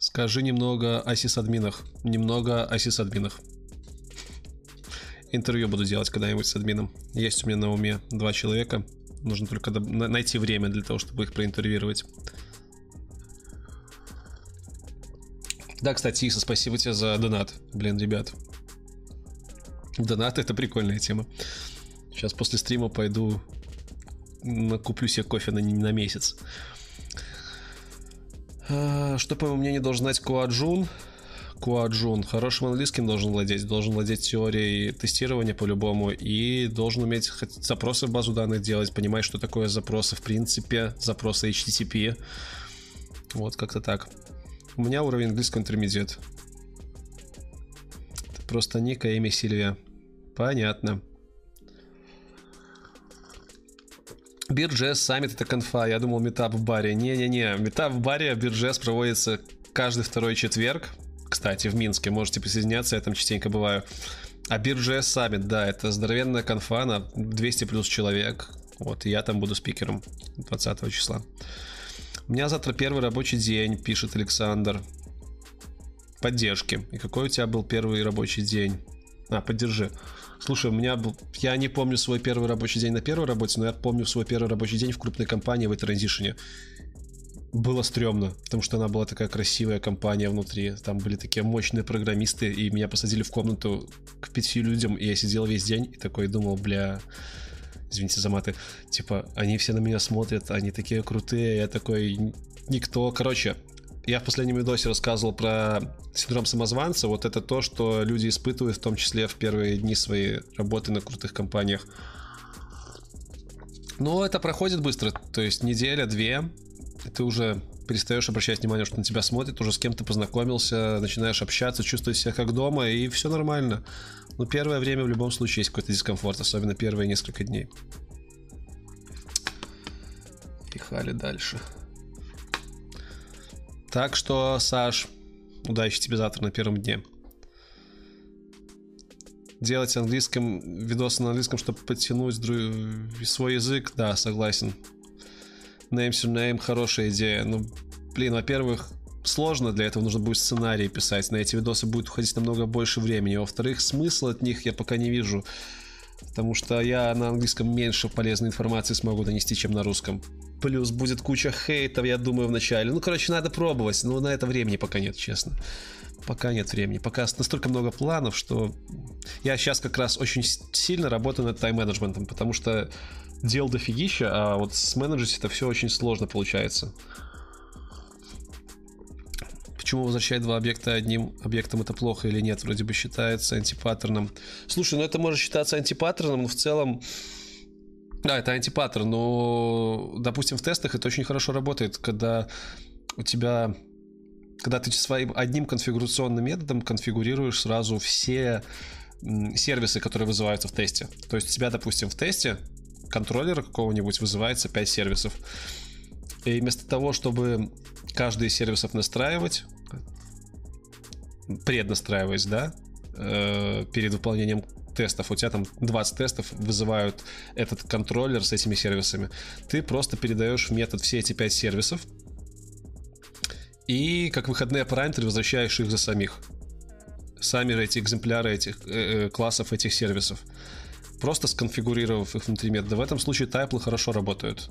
Скажи немного о сисадминах. Немного о сисадминах. Интервью буду делать когда-нибудь с админом. Есть у меня на уме два человека. Нужно только найти время для того, чтобы их проинтервьюировать. Да, кстати, Иса, спасибо тебе за донат. Блин, ребят. Донат это прикольная тема. Сейчас после стрима пойду куплю себе кофе на, на месяц. А, что, по моему мнению, должен знать Куаджун? Куаджун хорошим английским должен владеть, должен владеть теорией тестирования по-любому и должен уметь запросы в базу данных делать, понимать, что такое запросы в принципе, запросы HTTP. Вот как-то так. У меня уровень английского интермедиат. Просто Ника, имя Сильвия. Понятно. BeerJS Summit это конфа. Я думал, митап в баре. Не-не-не, митап в баре BeerJS проводится каждый второй четверг. Кстати, в Минске. Можете присоединяться, я там частенько бываю. А BeerJS Summit, да, это здоровенная конфа на 200 плюс человек. Вот, и я там буду спикером 20 числа. У меня завтра первый рабочий день, пишет Александр. Поддержки. И какой у тебя был первый рабочий день? А, поддержи. Слушай, у меня был... Я не помню свой первый рабочий день на первой работе, но я помню свой первый рабочий день в крупной компании в транзишене. Было стрёмно, потому что она была такая красивая компания внутри. Там были такие мощные программисты, и меня посадили в комнату к пяти людям, и я сидел весь день и такой думал, бля, извините за маты, типа, они все на меня смотрят, они такие крутые, я такой никто. Короче, я в последнем видосе рассказывал про синдром самозванца. Вот это то, что люди испытывают, в том числе в первые дни своей работы на крутых компаниях. Но это проходит быстро, то есть неделя, две, и ты уже перестаешь обращать внимание, что на тебя смотрят, уже с кем-то познакомился, начинаешь общаться, чувствуешь себя как дома, и все нормально. Но первое время в любом случае есть какой-то дискомфорт, особенно первые несколько дней. Пихали дальше. Так что, Саш, удачи тебе завтра на первом дне. Делать английским видосы на английском, чтобы подтянуть дру... свой язык, да, согласен. Name surname хорошая идея. Ну, блин, во-первых, сложно, для этого нужно будет сценарий писать. На эти видосы будет уходить намного больше времени. Во-вторых, смысла от них я пока не вижу. Потому что я на английском меньше полезной информации смогу донести, чем на русском. Плюс будет куча хейтов, я думаю, в начале. Ну, короче, надо пробовать, но на это времени пока нет, честно. Пока нет времени. Пока настолько много планов, что я сейчас как раз очень сильно работаю над тайм-менеджментом, потому что дел дофигища, а вот с менеджером это все очень сложно получается. Почему возвращать два объекта одним объектом это плохо или нет? Вроде бы считается антипаттерном. Слушай, ну это может считаться антипаттерном, но в целом... Да, это антипаттерн, но, допустим, в тестах это очень хорошо работает, когда у тебя когда ты своим одним конфигурационным методом конфигурируешь сразу все сервисы, которые вызываются в тесте. То есть у тебя, допустим, в тесте контроллера какого-нибудь вызывается 5 сервисов. И вместо того, чтобы каждый из сервисов настраивать, преднастраиваясь, да, э, перед выполнением тестов, у тебя там 20 тестов вызывают этот контроллер с этими сервисами. Ты просто передаешь в метод все эти 5 сервисов, и как выходные параметры возвращаешь их за самих. Сами эти экземпляры этих э, э, классов этих сервисов. Просто сконфигурировав их внутри метода. В этом случае тайплы хорошо работают.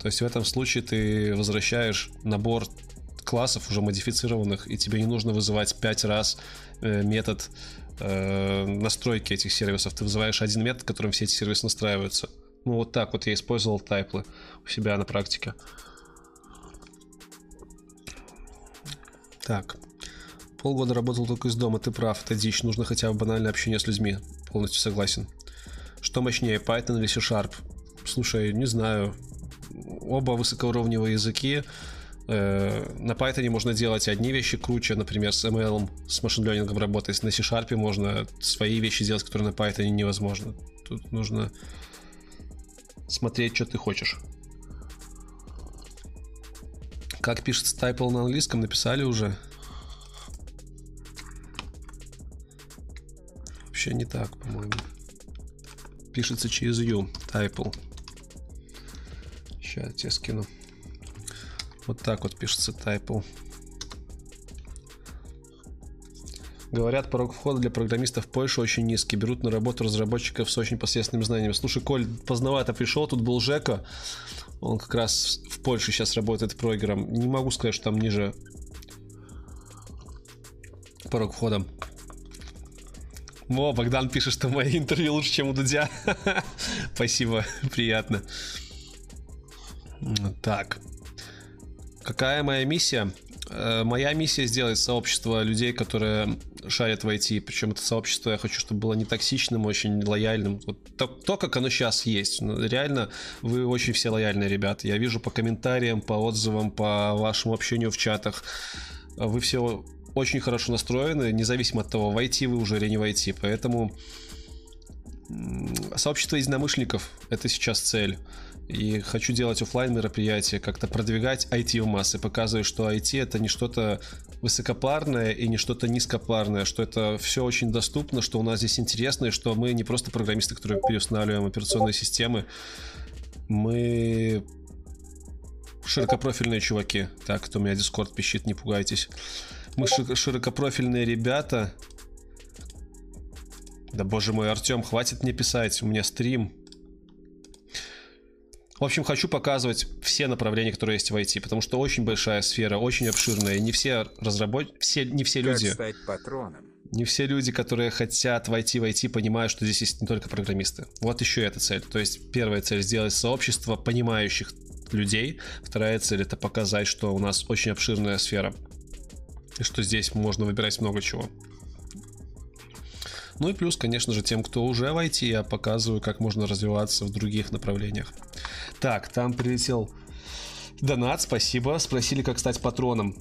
То есть в этом случае ты возвращаешь набор классов уже модифицированных, и тебе не нужно вызывать 5 раз э, метод э, настройки этих сервисов. Ты вызываешь один метод, которым все эти сервисы настраиваются. Ну вот так вот я использовал тайплы у себя на практике. Так. Полгода работал только из дома, ты прав, это дичь, нужно хотя бы банальное общение с людьми. Полностью согласен. Что мощнее, Python или C-Sharp? Слушай, не знаю. Оба высокоуровневые языки. Э, на Python можно делать одни вещи круче, например, с ML, с машин ленингом работать. На C-Sharp можно свои вещи делать, которые на Python невозможно. Тут нужно смотреть, что ты хочешь. Как пишется тайпл на английском, написали уже. Вообще не так, по-моему. Пишется через U, тайпл. Сейчас я тебе скину. Вот так вот пишется тайпл. Говорят, порог входа для программистов в Польше очень низкий. Берут на работу разработчиков с очень посредственными знаниями. Слушай, Коль, поздновато пришел, тут был Жека. Он как раз в Польше сейчас работает прогером. Не могу сказать, что там ниже порог входа. О, Богдан пишет, что мои интервью лучше, чем у Дудя. (laughs) Спасибо, приятно. Так. Какая моя миссия? Э, моя миссия сделать сообщество людей, которые шарят в IT. Причем это сообщество я хочу, чтобы было не токсичным, очень лояльным. Вот то, то как оно сейчас есть. Ну, реально, вы очень все лояльные ребята. Я вижу по комментариям, по отзывам, по вашему общению в чатах. Вы все очень хорошо настроены, независимо от того, войти вы уже или не войти. Поэтому сообщество единомышленников — это сейчас цель. И хочу делать офлайн мероприятия, как-то продвигать IT в массы, показывая, что IT это не что-то высокопарное и не что-то низкопарное, что это все очень доступно, что у нас здесь интересно, и что мы не просто программисты, которые переустанавливаем операционные системы, мы широкопрофильные чуваки. Так, кто у меня Discord пищит, не пугайтесь. Мы широкопрофильные ребята. Да боже мой, Артем, хватит мне писать, у меня стрим. В общем, хочу показывать все направления, которые есть в IT, потому что очень большая сфера, очень обширная. Не все разработчики, все, не все люди... Как стать патроном? Не все люди, которые хотят войти в IT, понимают, что здесь есть не только программисты. Вот еще эта цель. То есть первая цель сделать сообщество понимающих людей. Вторая цель это показать, что у нас очень обширная сфера. Что здесь можно выбирать много чего. Ну и плюс, конечно же, тем, кто уже в IT, я показываю, как можно развиваться в других направлениях. Так, там прилетел донат, спасибо. Спросили, как стать патроном.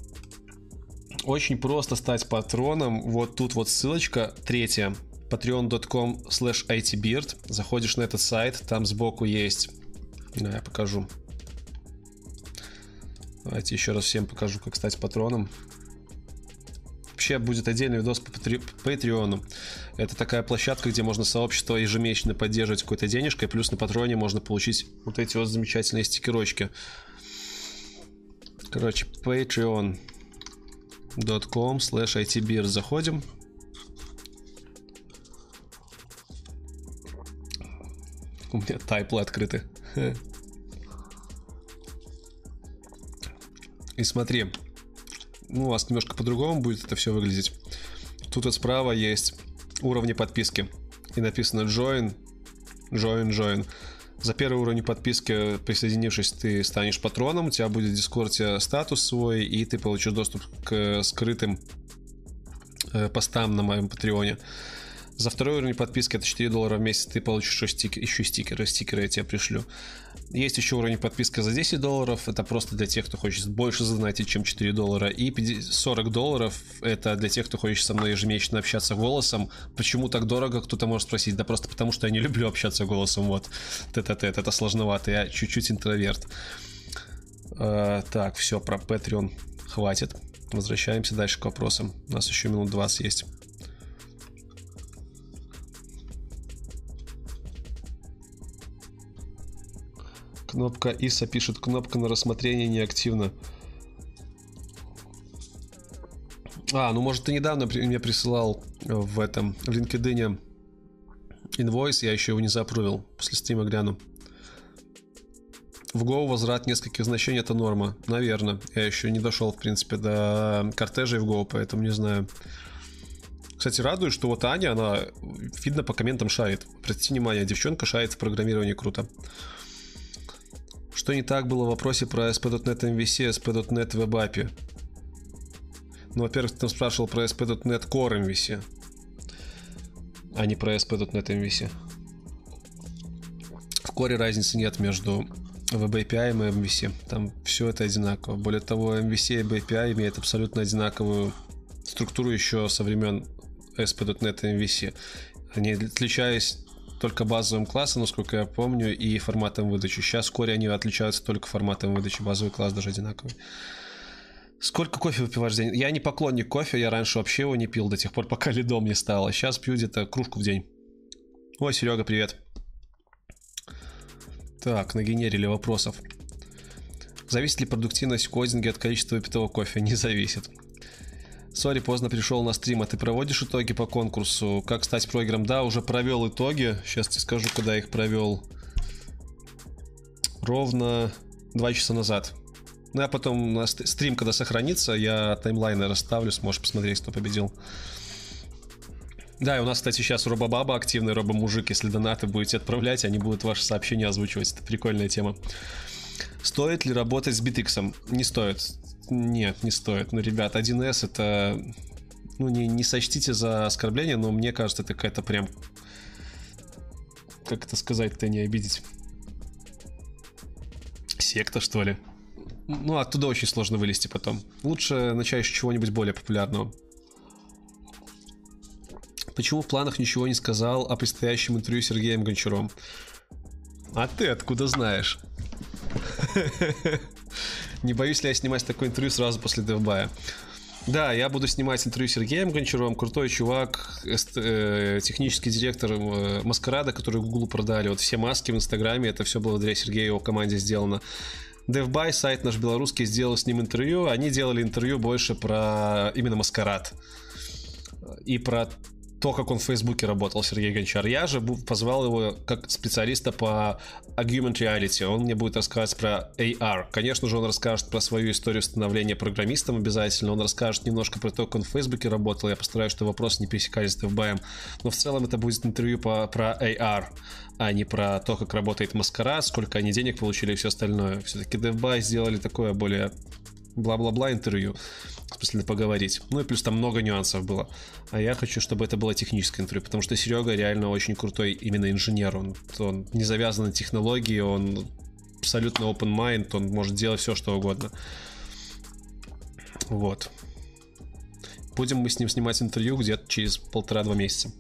Очень просто стать патроном. Вот тут вот ссылочка, третья. patreon.com slash itbeard. Заходишь на этот сайт, там сбоку есть... Да, я покажу. Давайте еще раз всем покажу, как стать патроном вообще будет отдельный видос по Patreon. Это такая площадка, где можно сообщество ежемесячно поддерживать какой-то денежкой, плюс на патроне можно получить вот эти вот замечательные стикерочки. Короче, patreon.com slash itbeer заходим. У меня тайплы открыты. (laughs) И смотри, ну, у вас немножко по-другому будет это все выглядеть. Тут вот справа есть уровни подписки. И написано join, join, join. За первый уровень подписки, присоединившись, ты станешь патроном, у тебя будет в Дискорде статус свой, и ты получишь доступ к скрытым э, постам на моем Патреоне. За второй уровень подписки это 4 доллара в месяц, ты получишь еще, стикер, еще стикеры, стикеры я тебе пришлю. Есть еще уровень подписка за 10 долларов, это просто для тех, кто хочет больше задонатить, чем 4 доллара. И 40 долларов это для тех, кто хочет со мной ежемесячно общаться голосом. Почему так дорого, кто-то может спросить. Да просто потому, что я не люблю общаться голосом, вот. Тет-а-тет, это сложновато, я чуть-чуть интроверт. А, так, все, про Patreon хватит. Возвращаемся дальше к вопросам. У нас еще минут 20 есть. Кнопка ISA пишет, кнопка на рассмотрение неактивна. А, ну может ты недавно мне присылал в этом, в LinkedIn инвойс, я еще его не запрувил. После стрима гляну. В Go возврат нескольких значений это норма. Наверное. Я еще не дошел, в принципе, до кортежей в Go, поэтому не знаю. Кстати, радует, что вот Аня, она, видно, по комментам шарит. Обратите внимание, девчонка шарит в программировании круто. Что не так было в вопросе про SP.NET MVC, SP.NET в API? Ну, во-первых, ты там спрашивал про SP.NET Core MVC, а не про SP.NET MVC. В Core разницы нет между Web API и MVC. Там все это одинаково. Более того, MVC и Web API имеют абсолютно одинаковую структуру еще со времен ASP.NET и MVC. Они отличались только базовым классом, насколько я помню, и форматом выдачи. Сейчас вскоре они отличаются только форматом выдачи. Базовый класс даже одинаковый. Сколько кофе выпиваешь в день? Я не поклонник кофе, я раньше вообще его не пил до тех пор, пока (laughs) лидом не стало. Сейчас пью где-то кружку в день. Ой, Серега, привет. Так, нагенерили вопросов. Зависит ли продуктивность в кодинге от количества выпитого кофе? (laughs) Не зависит. Сори, поздно пришел на стрим, а ты проводишь итоги по конкурсу? Как стать прогером? Да, уже провел итоги. Сейчас тебе скажу, когда их провел. Ровно два часа назад. Ну, я потом на стрим, когда сохранится, я таймлайны расставлю, сможешь посмотреть, кто победил. Да, и у нас, кстати, сейчас робобаба активный, робомужик. Если донаты будете отправлять, они будут ваши сообщения озвучивать. Это прикольная тема. Стоит ли работать с BitX? Не стоит. Нет, не стоит. Ну, ребят, 1С это... Ну, не, не сочтите за оскорбление, но мне кажется, это какая-то прям... Как это сказать-то не обидеть? Секта, что ли? Ну, оттуда очень сложно вылезти потом. Лучше начать с чего-нибудь более популярного. Почему в планах ничего не сказал о предстоящем интервью с Сергеем Гончаром? А ты откуда знаешь? (laughs) Не боюсь ли я снимать такое интервью сразу после Девбая? Да, я буду снимать интервью с Сергеем Гончаровым, крутой чувак, э, технический директор э, Маскарада, который Google продали. Вот все маски в Инстаграме, это все благодаря Сергею и его команде сделано. DevBuy, сайт наш белорусский, сделал с ним интервью. Они делали интервью больше про именно маскарад. И про то, как он в Фейсбуке работал, Сергей Гончар. Я же позвал его как специалиста по Augmented Reality. Он мне будет рассказывать про AR. Конечно же, он расскажет про свою историю становления программистом обязательно. Он расскажет немножко про то, как он в Фейсбуке работал. Я постараюсь, чтобы вопросы не пересекались с DevBuy. Но в целом это будет интервью по, про AR а не про то, как работает Маскара, сколько они денег получили и все остальное. Все-таки DevBuy сделали такое более бла-бла-бла интервью, смысле поговорить. Ну и плюс там много нюансов было. А я хочу, чтобы это было техническое интервью, потому что Серега реально очень крутой именно инженер. Он, он не завязан на технологии, он абсолютно open mind, он может делать все, что угодно. Вот. Будем мы с ним снимать интервью где-то через полтора-два месяца.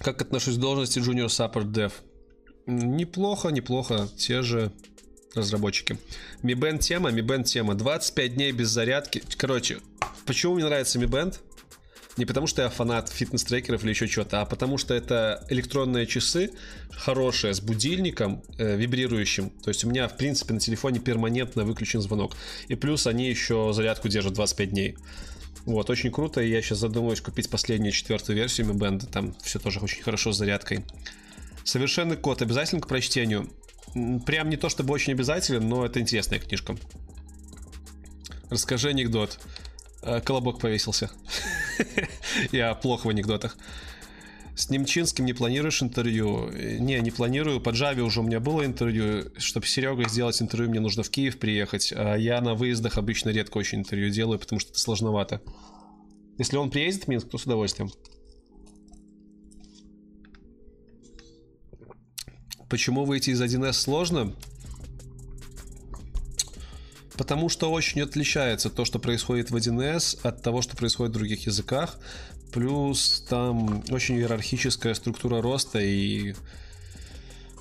Как отношусь к должности Junior Support Dev? Неплохо, неплохо. Те же разработчики. Mi Band тема, Mi Band тема. 25 дней без зарядки. Короче, почему мне нравится Mi Band? Не потому, что я фанат фитнес-трекеров или еще чего-то, а потому что это электронные часы, хорошие, с будильником э, вибрирующим. То есть у меня, в принципе, на телефоне перманентно выключен звонок. И плюс они еще зарядку держат 25 дней. Вот, очень круто, и я сейчас задумываюсь купить последнюю четвертую версию Mi Band, там все тоже очень хорошо с зарядкой. Совершенный код обязательно к прочтению? Прям не то чтобы очень обязателен, но это интересная книжка. Расскажи анекдот. Э, колобок повесился. (laughs) Я плохо в анекдотах. С Немчинским не планируешь интервью? Не, не планирую. По Java уже у меня было интервью. Чтобы Серега сделать интервью, мне нужно в Киев приехать. А я на выездах обычно редко очень интервью делаю, потому что это сложновато. Если он приедет в Минск, то с удовольствием. Почему выйти из 1С сложно? Потому что очень отличается то, что происходит в 1С от того, что происходит в других языках. Плюс там очень иерархическая структура роста и...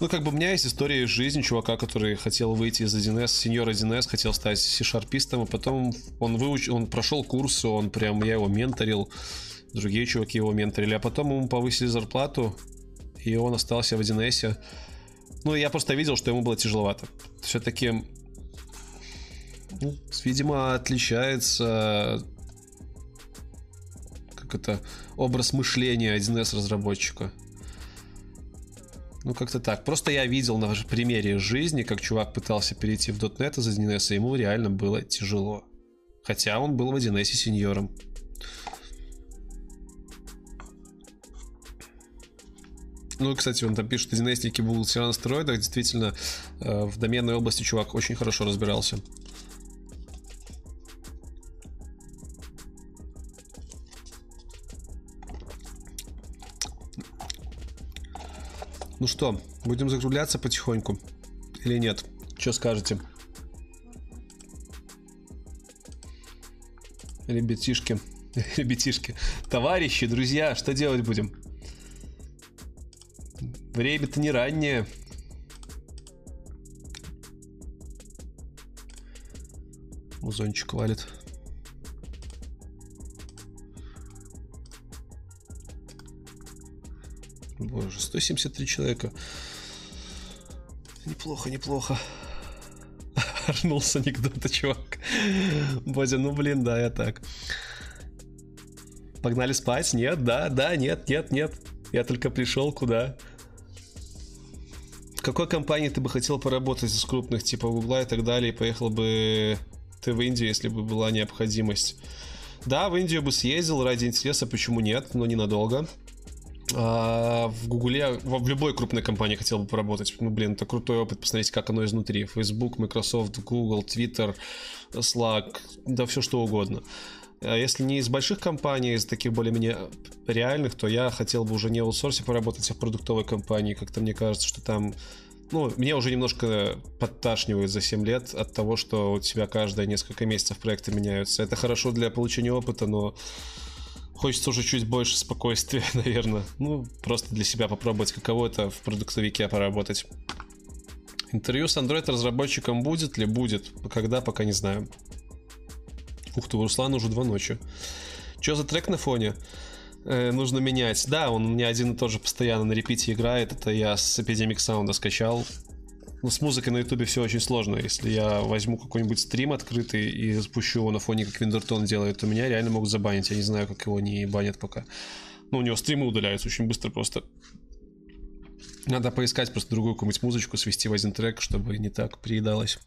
Ну, как бы у меня есть история из жизни чувака, который хотел выйти из 1С, сеньор 1С, хотел стать C-шарпистом, а потом он выучил, он прошел курсы, он прям, я его менторил, другие чуваки его менторили, а потом ему повысили зарплату, и он остался в 1С. Ну, я просто видел, что ему было тяжеловато. Все-таки, ну, видимо, отличается как это, образ мышления 1С разработчика. Ну, как-то так. Просто я видел на примере жизни, как чувак пытался перейти в .NET из 1С, и ему реально было тяжело. Хотя он был в 1С сеньором. Ну, кстати, он там пишет, 1С будут все на стероидах. Действительно, э, в доменной области чувак очень хорошо разбирался. Ну что, будем закругляться потихоньку? Или нет? Что скажете? Ребятишки. (laughs) Ребятишки. Товарищи, друзья, что делать будем? Время-то не раннее. Музончик валит. Боже, 173 человека. Неплохо, неплохо. (laughs) Орнул с анекдота, чувак. Бодя, ну блин, да, я так. Погнали спать? Нет, да, да, нет, нет, нет. Я только пришел куда? В какой компании ты бы хотел поработать из крупных, типа Гугла и так далее, и поехал бы ты в Индию, если бы была необходимость? Да, в Индию бы съездил ради интереса, почему нет, но ненадолго. А, в Гугле, в любой крупной компании хотел бы поработать. Ну, блин, это крутой опыт, посмотреть, как оно изнутри. Facebook, Microsoft, Google, Twitter, Slack, да все что угодно. А если не из больших компаний, из таких более-менее реальных, то я хотел бы уже не в аутсорсе поработать, а в продуктовой компании. Как-то мне кажется, что там ну, меня уже немножко подташнивает за 7 лет от того, что у тебя каждые несколько месяцев проекты меняются. Это хорошо для получения опыта, но Хочется уже чуть больше спокойствия, (laughs) наверное. Ну, просто для себя попробовать, каково это в продуктовике поработать. Интервью с Android-разработчиком будет ли? Будет. Когда, пока не знаю. Ух ты, у Руслана уже два ночи. Что за трек на фоне? Э, нужно менять. Да, он у меня один и тот же постоянно на репите играет. Это я с Epidemic Sound скачал. Ну, с музыкой на ютубе все очень сложно. Если я возьму какой-нибудь стрим открытый и запущу его на фоне, как Виндертон делает, то меня реально могут забанить. Я не знаю, как его не банят пока. Ну, у него стримы удаляются очень быстро просто. Надо поискать просто другую какую-нибудь музычку, свести в один трек, чтобы не так приедалось.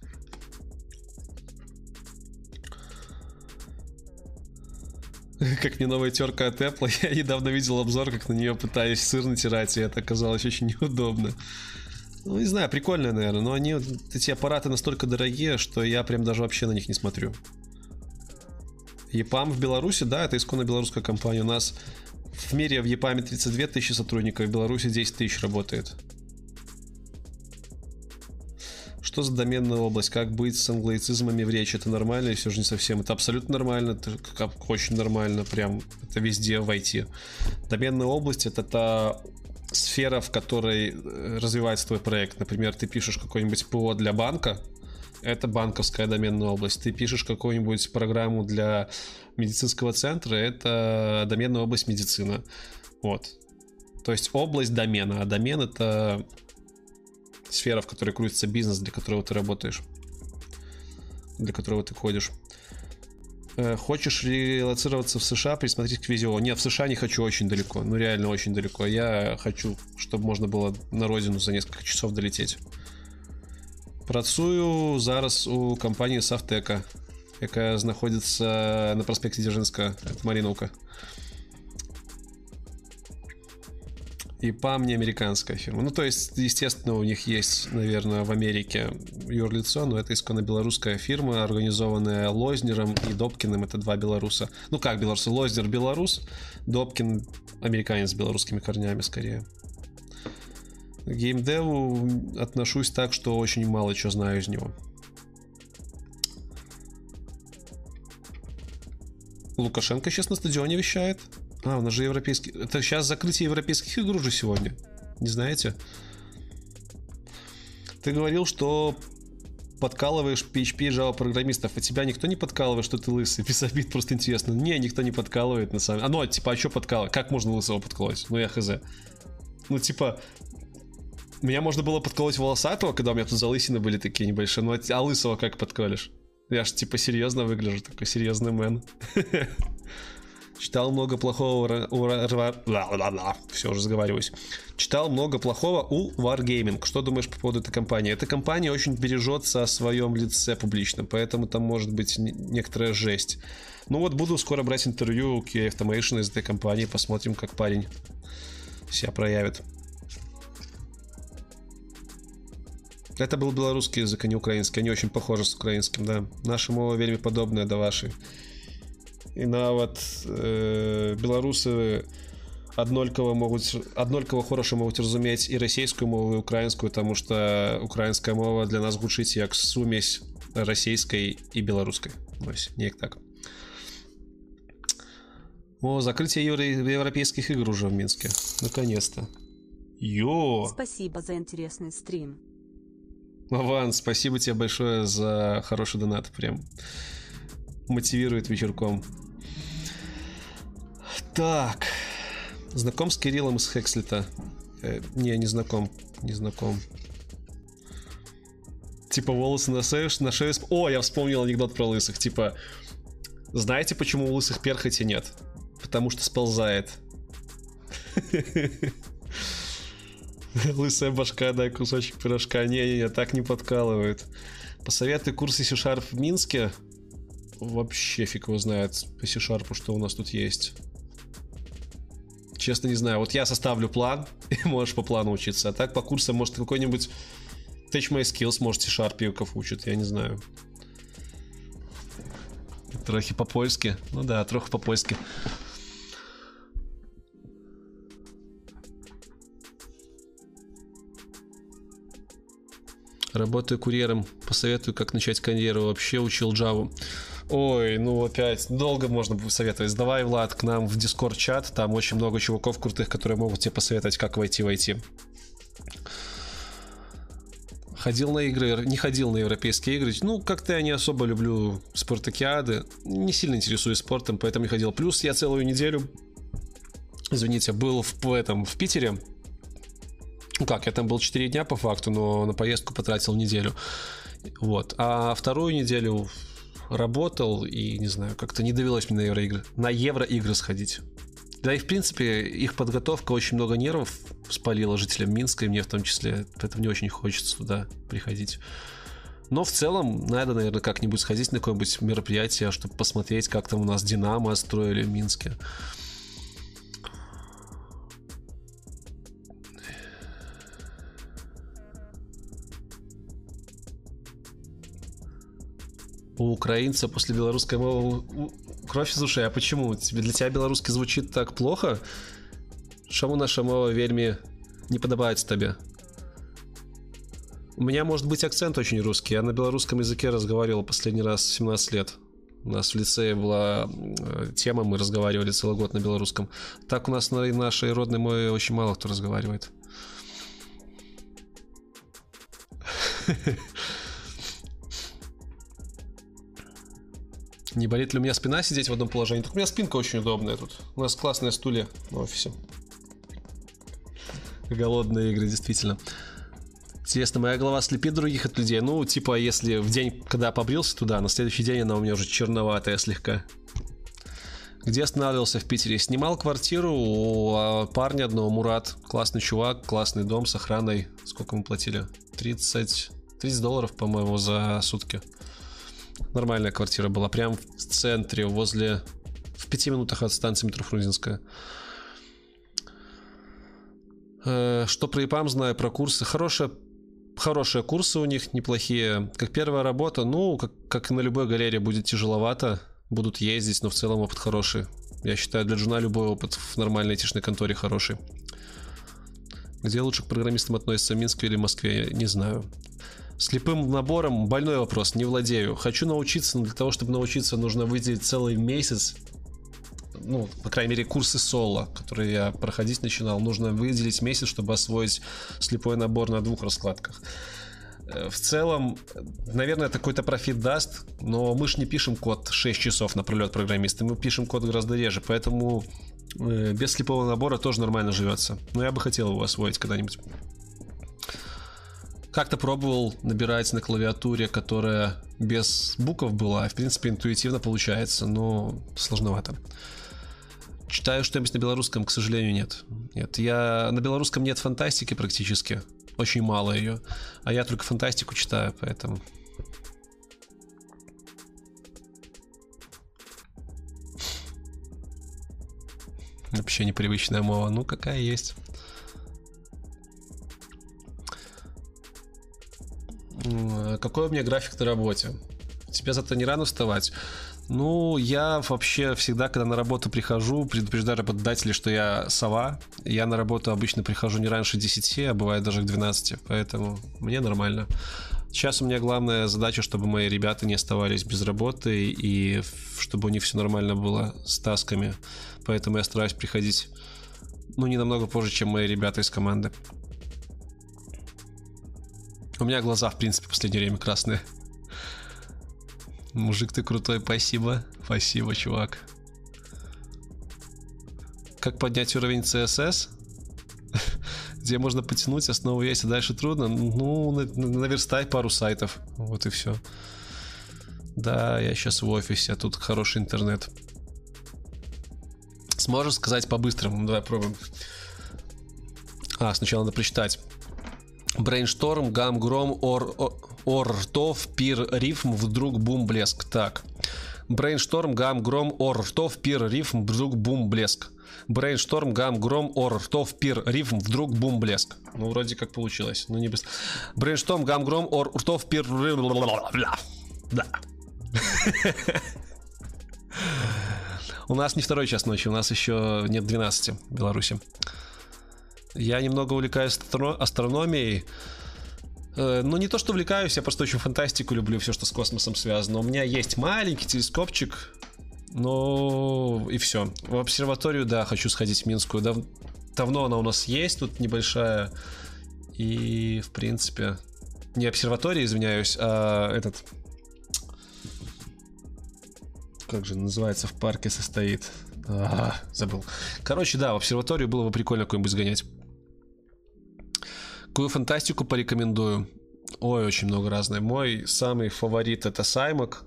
(laughs) Как мне новая терка от Apple. Я недавно видел обзор, как на нее пытаюсь сыр натирать, и это оказалось очень неудобно. Ну, не знаю, прикольные, наверное, но они, эти аппараты настолько дорогие, что я прям даже вообще на них не смотрю. EPAM в Беларуси, да, это исконно белорусская компания. У нас в мире в EPAM 32 тысячи сотрудников, в Беларуси 10 тысяч работает. Что за доменная область? Как быть с англоицизмами в речи? Это нормально или все же не совсем? Это абсолютно нормально, это как очень нормально, прям это везде в IT. Доменная область это та сфера, в которой э, развивается твой проект. Например, ты пишешь какой-нибудь ПО для банка, это банковская доменная область. Ты пишешь какую-нибудь программу для медицинского центра, это доменная область медицина. Вот. То есть область домена, а домен это сфера, в которой крутится бизнес, для которого ты работаешь, для которого ты ходишь. Э, хочешь релацироваться в США, присмотреть к видео. Нет, в США не хочу очень далеко. Ну, реально очень далеко. Я хочу, чтобы можно было на родину за несколько часов долететь. Працую зараз у компанії Савтека, яка знаходиться на проспекте Дзержинська, Маріновка. И ПАМ не американская фирма. Ну, то есть, естественно, у них есть, наверное, в Америке юрлицо, но это исконно белорусская фирма, организованная Лознером и Добкиным. Это два белоруса. Ну, как белорусы? Лознер белорус, Добкин американец с белорусскими корнями, скорее. К геймдеву отношусь так, что очень мало чего знаю из него. Лукашенко сейчас на стадионе вещает. А, у нас же европейский... Это сейчас закрытие европейских игр уже сегодня. Не знаете? Ты говорил, что подкалываешь PHP и Java программистов, а тебя никто не подкалывает, что ты лысый? Без обид, просто интересно. Не, никто не подкалывает на самом деле. А ну, а, типа, а что подкалывать? Как можно лысого подкалывать? Ну, я хз. Ну, типа, Меня можно было подколоть волосатого, когда у меня тут залысины были такие небольшие. Ну, а лысого как подколешь? Я ж типа серьезно выгляжу, такой серьезный мэн. (laughs) Читал много плохого у... Все, уже разговариваюсь. Читал много плохого у Wargaming. Что думаешь по поводу этой компании? Эта компания очень бережется о своем лице публично, поэтому там может быть некоторая жесть. Ну вот буду скоро брать интервью у QA Automation из этой компании, посмотрим, как парень себя проявит. Это был белорусский язык, а не украинский. Они очень похожи с украинским, да. Наша мова вельмі падобная да вашай І нават э, беларусы аднолькава могуць аднолькава хораша могуць разумець і расійскую мову і украінскую таму что украінская мова для нас гучыць як сумесь расійскай і беларускай Вось неяк так о закрытие евро европейских игр уже в минске наконец-то Йо! Спасибо за интересный стрим. Аван, спасибо тебе большое за хороший донат. Прям мотивирует вечерком. Так. Знаком с Кириллом из Хекслита? Э, не, не знаком. Не знаком. Типа волосы на шею, на шею... О, я вспомнил анекдот про лысых. Типа, знаете, почему у лысых перхоти нет? Потому что сползает. (laughs) Лысая башка, дай кусочек пирожка. Не-не-не, так не подкалывает. Посоветуй курсы C-Sharp в Минске. Вообще фиг его знает по C-Sharp, что у нас тут есть. Честно не знаю. Вот я составлю план, (laughs) и можешь по плану учиться. А так по курсам, может, какой-нибудь Touch My Skills, может, C-Sharp учит, я не знаю. Трохи по-польски. Ну да, трохи по-польски. Работаю курьером. Посоветую, как начать карьеру. Вообще учил Java. Ой, ну опять, долго можно советовать. Давай, Влад, к нам в Discord чат. Там очень много чуваков крутых, которые могут тебе посоветовать, как войти в IT. Ходил на игры, не ходил на европейские игры. Ну, как-то я не особо люблю спартакиады. Не сильно интересуюсь спортом, поэтому не ходил. Плюс я целую неделю, извините, был в, в этом, в Питере ну как, я там был 4 дня по факту, но на поездку потратил неделю. Вот. А вторую неделю работал и, не знаю, как-то не довелось мне на евроигры. На евроигры сходить. Да и, в принципе, их подготовка очень много нервов спалила жителям Минска, и мне в том числе. Поэтому не очень хочется туда приходить. Но в целом надо, наверное, как-нибудь сходить на какое-нибудь мероприятие, чтобы посмотреть, как там у нас Динамо строили в Минске. У украинца после белорусской мовы кровь из ушей. А почему? Для тебя белорусский звучит так плохо? Чому наша мова вельми не подобается тебе? У меня может быть акцент очень русский. Я на белорусском языке разговаривал последний раз 17 лет. У нас в лицее была э, тема, мы разговаривали целый год на белорусском. Так у нас на нашей родной мове очень мало кто разговаривает. (laughs) Не болит ли у меня спина сидеть в одном положении? Так у меня спинка очень удобная тут. У нас классные стулья в офисе. Голодные игры, действительно. Интересно, моя голова слепит других от людей? Ну, типа, если в день, когда побрился туда, на следующий день она у меня уже черноватая слегка. Где останавливался в Питере? Снимал квартиру у а, парня одного, Мурат. Классный чувак, классный дом с охраной. Сколько мы платили? 30, 30 долларов, по-моему, за сутки. Нормальная квартира была, прям в центре, возле... В пяти минутах от станции метро Фрунзенская. Э, что про ИПАМ знаю, про курсы. Хорошие, хорошие курсы у них, неплохие. Как первая работа, ну, как, как на любой галерее, будет тяжеловато. Будут ездить, но в целом опыт хороший. Я считаю, для джуна любой опыт в нормальной айтишной конторе хороший. Где лучше к программистам относятся, в Минске или в Москве, я не знаю. Слепым набором больной вопрос, не владею. Хочу научиться, но для того, чтобы научиться, нужно выделить целый месяц. Ну, по крайней мере, курсы соло, которые я проходить начинал, нужно выделить месяц, чтобы освоить слепой набор на двух раскладках. Э, в целом, наверное, это какой-то профит даст, но мы же не пишем код 6 часов на пролет программисты, мы пишем код гораздо реже, поэтому э, без слепого набора тоже нормально живется. Но я бы хотел его освоить когда-нибудь. Как-то пробовал набирать на клавиатуре, которая без букв была. В принципе, интуитивно получается, но сложновато. Читаю что-нибудь на белорусском, к сожалению, нет. Нет, я на белорусском нет фантастики практически. Очень мало ее. А я только фантастику читаю, поэтому... Вообще непривычная мова. Ну, какая есть. Какой у меня график на работе? Тебе зато не рано вставать. Ну, я вообще всегда, когда на работу прихожу, предупреждаю работодателей, что я сова. Я на работу обычно прихожу не раньше 10, а бывает даже к 12, поэтому мне нормально. Сейчас у меня главная задача, чтобы мои ребята не оставались без работы и чтобы у них все нормально было с тасками. Поэтому я стараюсь приходить, ну, не намного позже, чем мои ребята из команды. У меня глаза, в принципе, в последнее время красные. Мужик, ты крутой, спасибо. Спасибо, чувак. Как поднять уровень CSS? (laughs) Где можно потянуть, основу есть, а дальше трудно. Ну, наверстай пару сайтов. Вот и все. Да, я сейчас в офисе, а тут хороший интернет. Сможешь сказать по-быстрому? Давай пробуем. А, сначала надо прочитать. Брейншторм, гам, гром, ор, ор, ртов, пир, рифм, вдруг бум, блеск. Так. Брейншторм, гам, гром, ор, ртов, пир, рифм, вдруг бум, блеск. Брейншторм, гам, гром, ор, ртов, пир, рифм, вдруг бум, блеск. Ну, вроде как получилось. Ну, не быстро. Брейншторм, гам, гром, ор, ртов, пир, Да. (laughs) У нас не второй час ночи, у нас еще нет 12 в Беларуси. Я немного увлекаюсь астрономией. Э, ну, не то, что увлекаюсь, я просто очень фантастику люблю, все, что с космосом связано. У меня есть маленький телескопчик, ну и все. В обсерваторию, да, хочу сходить в Минскую. Дав... Давно она у нас есть, тут небольшая. И, в принципе, не обсерватория, извиняюсь, а этот... Как же называется, в парке состоит. А, забыл. Короче, да, в обсерваторию было бы прикольно какой-нибудь сгонять. Какую фантастику порекомендую? Ой, очень много разной. Мой самый фаворит это Саймак.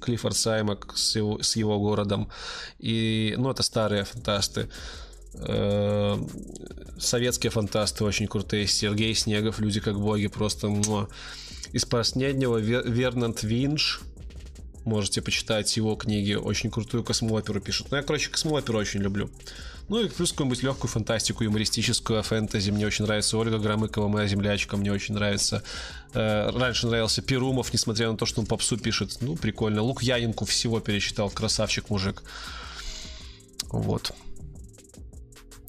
Клиффорд Саймак с его, с его городом. И, ну, это старые фантасты. Э, советские фантасты очень крутые. Сергей Снегов, люди как боги, просто. Из последнего Вернант Винш Можете почитать его книги. Очень крутую космооперу пишет. Ну, я, короче, космооперу очень люблю. Ну и плюс какую-нибудь легкую фантастику, юмористическую, фэнтези. Мне очень нравится Ольга Громыкова, моя землячка. Мне очень нравится. Э, раньше нравился Перумов, несмотря на то, что он попсу пишет. Ну, прикольно. Лук Янинку всего перечитал. Красавчик мужик. Вот.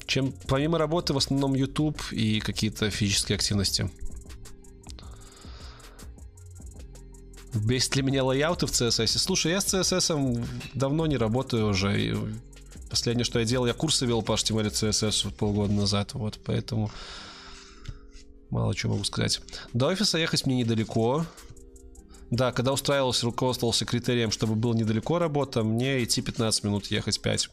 Чем помимо работы в основном YouTube и какие-то физические активности. Бесит ли меня лайауты в CSS? Слушай, я с CSS давно не работаю уже. Последнее, что я делал, я курсы вел по HTML CSS полгода назад. Вот, поэтому мало чего могу сказать. До офиса ехать мне недалеко. Да, когда устраивался, руководствовался критерием, чтобы было недалеко работа, мне идти 15 минут, ехать 5.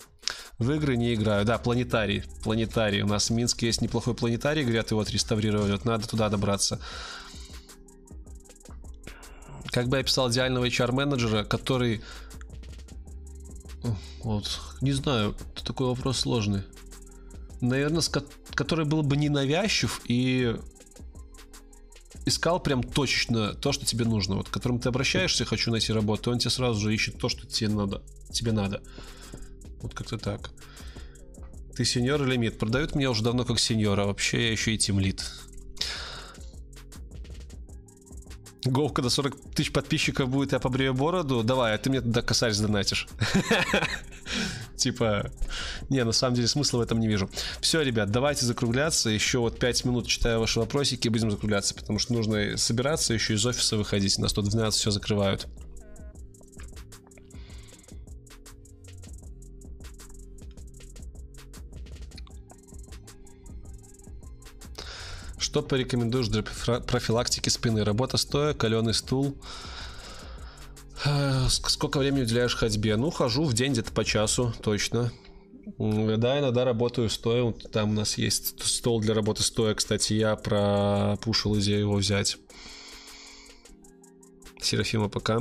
В игры не играю. Да, планетарий. Планетарий. У нас в Минске есть неплохой планетарий, говорят, его отреставрировали. Вот надо туда добраться. Как бы я писал идеального HR-менеджера, который... Вот, не знаю, это такой вопрос сложный. Наверное, который был бы ненавязчив и искал прям точечно то, что тебе нужно. Вот к которому ты обращаешься, хочу найти работу, он тебе сразу же ищет то, что тебе надо. Тебе надо. Вот как-то так. Ты сеньор или мид? Продают меня уже давно как сеньора, вообще я еще и тимлит. Гоу, когда 40 тысяч подписчиков будет, я побрею бороду. Давай, а ты мне тогда косарь сдонатишь. (laughs) Типа, не, на самом деле смысла в этом не вижу. Все, ребят, давайте закругляться. Еще вот 5 минут читаю ваши вопросики будем закругляться, потому что нужно собираться, еще из офиса выходить. На 112 все закрывают. Что порекомендуешь для профилактики спины? Работа стоя, каленый стул. Э, сколько времени уделяешь ходьбе? Ну, хожу в день где-то по часу, точно. Да, иногда работаю стоя. Там у нас есть стол для работы стоя. Кстати, я пропушил идею его взять. Серафима ПК.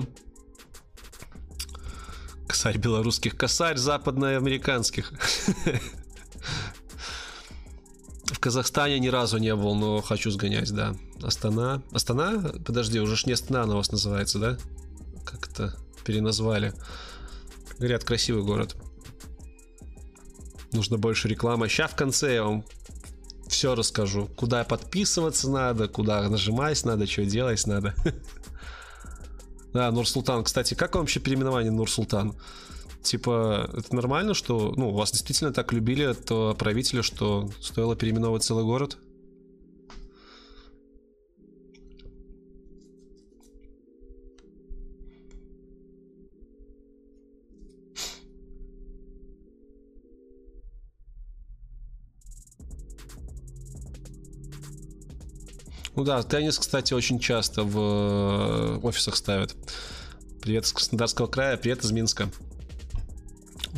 Косарь белорусских, косарь западноамериканских. (laughs) В Казахстане ни разу не был, но хочу сгонять, да. Астана. Астана? Подожди, уже ж не Астана у вас называется, да? Как-то переназвали. Говорят, красивый город. Нужно больше рекламы. Сейчас в конце я вам все расскажу. Куда подписываться надо, куда нажимать надо, что делать надо. (laughs) Да, Нур-Султан. Кстати, как вам вообще переименование Нур-Султан? Типа, это нормально, что ну, вас действительно так любили от правителя, что стоило переименовывать целый город? Ну да, теннис, кстати, очень часто в э, офисах ставят. Привет из Краснодарского края, привет из Минска.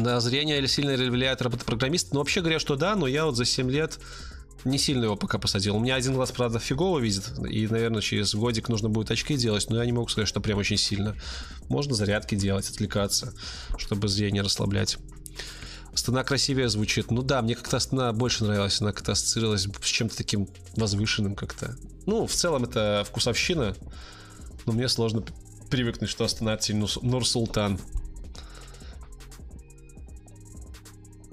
На зрение или сильно влияет работа программиста? Ну, вообще говоря, что да, но я вот за 7 лет не сильно его пока посадил. У меня один глаз, правда, фигово видит, и, наверное, через годик нужно будет очки делать, но я не могу сказать, что прям очень сильно. Можно зарядки делать, отвлекаться, чтобы зрение расслаблять. Астана красивее звучит. Ну да, мне как-то Астана больше нравилась. Она как-то ассоциировалась с чем-то таким возвышенным как-то. Ну, в целом это вкусовщина. Но мне сложно привыкнуть, что Астана это Нур-Султан.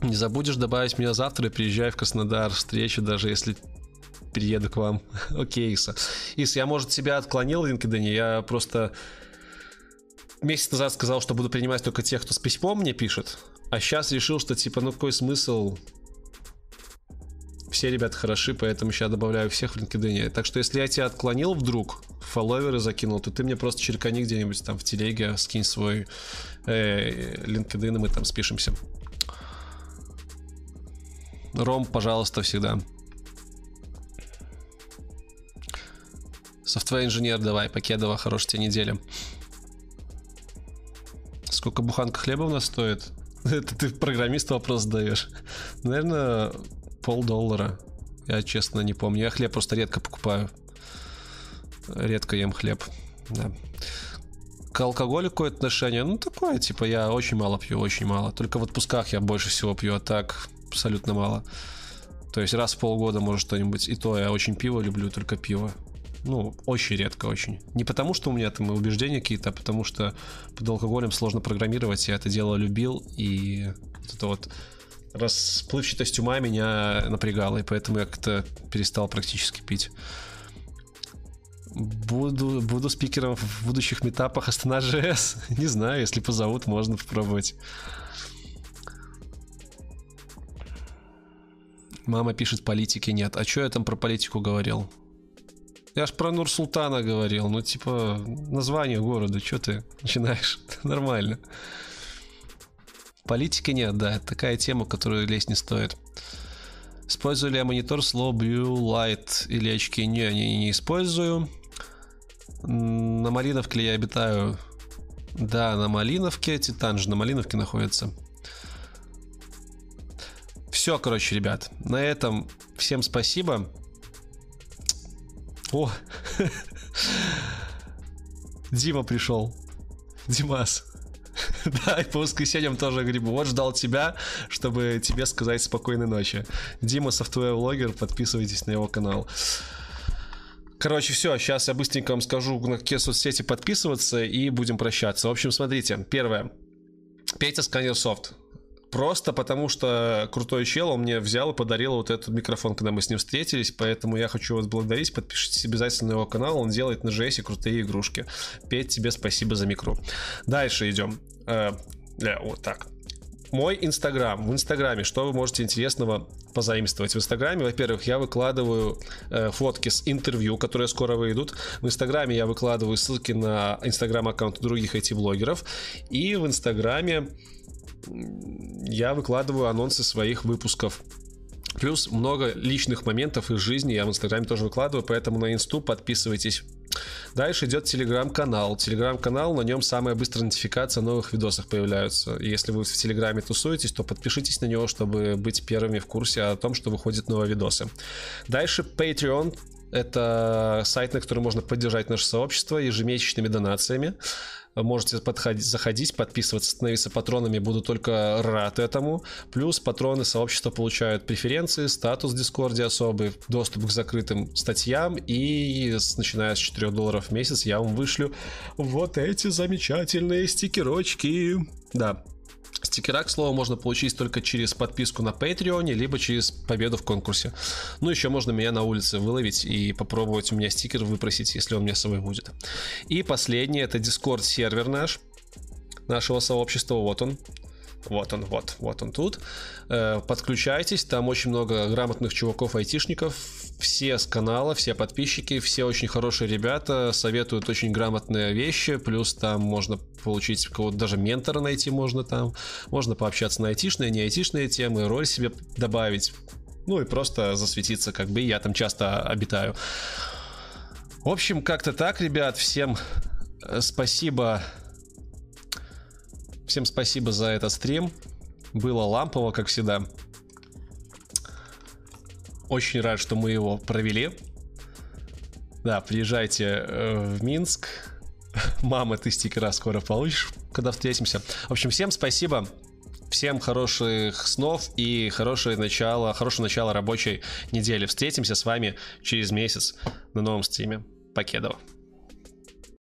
Не забудешь добавить меня завтра и приезжай в Краснодар. Встречу, даже если приеду к вам. (laughs) Окей, Иса. Ис, я, может, тебя отклонил в LinkedIn. Я просто месяц назад сказал, что буду принимать только тех, кто с письмом мне пишет. А сейчас решил, что типа, ну какой смысл? Все ребята хороши, поэтому сейчас добавляю всех в LinkedIn. Так что если я тебя отклонил вдруг, фолловеры закинул, то ты мне просто черкани где-нибудь там в телеге, скинь свой э, LinkedIn, и мы там спишемся. Ром, пожалуйста, всегда. Софтвер инженер, давай, Покедова, хорошей тебе недели. Сколько буханка хлеба у нас стоит? (laughs) Это ты программисту вопрос задаешь. Наверное, полдоллара. Я честно не помню. Я хлеб просто редко покупаю. Редко ем хлеб. Да. К алкоголю какое отношение? Ну, такое, типа, я очень мало пью, очень мало. Только в отпусках я больше всего пью, а так абсолютно мало. То есть раз в полгода, может, что-нибудь. И то я очень пиво люблю, только пиво. Ну, очень редко, очень. Не потому, что у меня там убеждения какие-то, а потому что под алкоголем сложно программировать. Я это дело любил, и вот это вот расплывчатость ума меня напрягала, и поэтому я как-то перестал практически пить. Буду, буду спикером в будущих метапах Астана. (laughs) Не знаю, если позовут, можно попробовать. Мама пишет, политики нет. А что я там про политику говорил? Я ж про Нур-Султана говорил. Ну, типа, название города. Что ты начинаешь? (laughs) Нормально. Политики нет, да. Такая тема, которую лезть не стоит. Использую ли я монитор слово Blue Light или очки? Не, не, не использую. На Малиновке ли я обитаю? Да, на Малиновке. Титан же на Малиновке находится. Все, короче, ребят. На этом всем спасибо. О! (laughs) Дима пришел. Димас. (laughs) Да, и по воскресеньям тоже гребу. Вот ждал тебя, чтобы тебе сказать спокойной ночи. Дима, software vlogger, подписывайтесь на его канал. Короче, все, сейчас я быстренько вам скажу, на какие соцсети подписываться, и будем прощаться. В общем, смотрите, первое. Петя Сканер Софт. Просто потому что крутой чел, он мне взял и подарил вот этот микрофон, когда мы с ним встретились, поэтому я хочу вас благодарить, подпишитесь обязательно на его канал, он делает на JS крутые игрушки. Петь, тебе спасибо за микро. Дальше идем. Э, вот так. Мой инстаграм. В инстаграме что вы можете интересного позаимствовать? В инстаграме, во-первых, я выкладываю э, фотки с интервью, которые скоро выйдут. В инстаграме я выкладываю ссылки на инстаграм-аккаунты других IT-блогеров. И в инстаграме я выкладываю анонсы своих выпусков. Плюс много личных моментов из жизни я в Инстаграме тоже выкладываю, поэтому на инсту подписывайтесь Дальше идет телеграм-канал. Телеграм-канал, на нем самая быстрая нотификация новых видосах появляются. Если вы в телеграме тусуетесь, то подпишитесь на него, чтобы быть первыми в курсе о том, что выходят новые видосы. Дальше Patreon. Это сайт, на который можно поддержать наше сообщество ежемесячными донациями. Можете подходить, заходить, подписываться, становиться патронами. Буду только рад этому. Плюс патроны сообщества получают преференции, статус в Дискорде особый, доступ к закрытым статьям. И начиная с 4 долларов в месяц я вам вышлю вот эти замечательные стикерочки. Да, Стикера, к слову, можно получить только через подписку на Patreon, либо через победу в конкурсе. Ну, еще можно меня на улице выловить и попробовать у меня стикер выпросить, если он мне с собой будет. И последнее, это Discord сервер наш, нашего сообщества, вот он. Вот он, вот, вот он тут. Э, подключайтесь, там очень много грамотных чуваков-айтишников, все с канала, все подписчики, все очень хорошие ребята, советуют очень грамотные вещи, плюс там можно получить кого-то, даже ментора найти можно там, можно пообщаться на айтишные, не айтишные темы, роль себе добавить, ну и просто засветиться, как бы я там часто обитаю. В общем, как-то так, ребят, всем э, спасибо Всем спасибо за этот стрим. Было лампово, как всегда. Очень рад, что мы его провели. Да, приезжайте э, в Минск. (laughs) Мама, ты стикера скоро получишь, когда встретимся. В общем, всем спасибо. Всем хороших снов и хорошее начало, хорошее начало рабочей недели. Встретимся с вами через месяц на новом стриме. Покедова.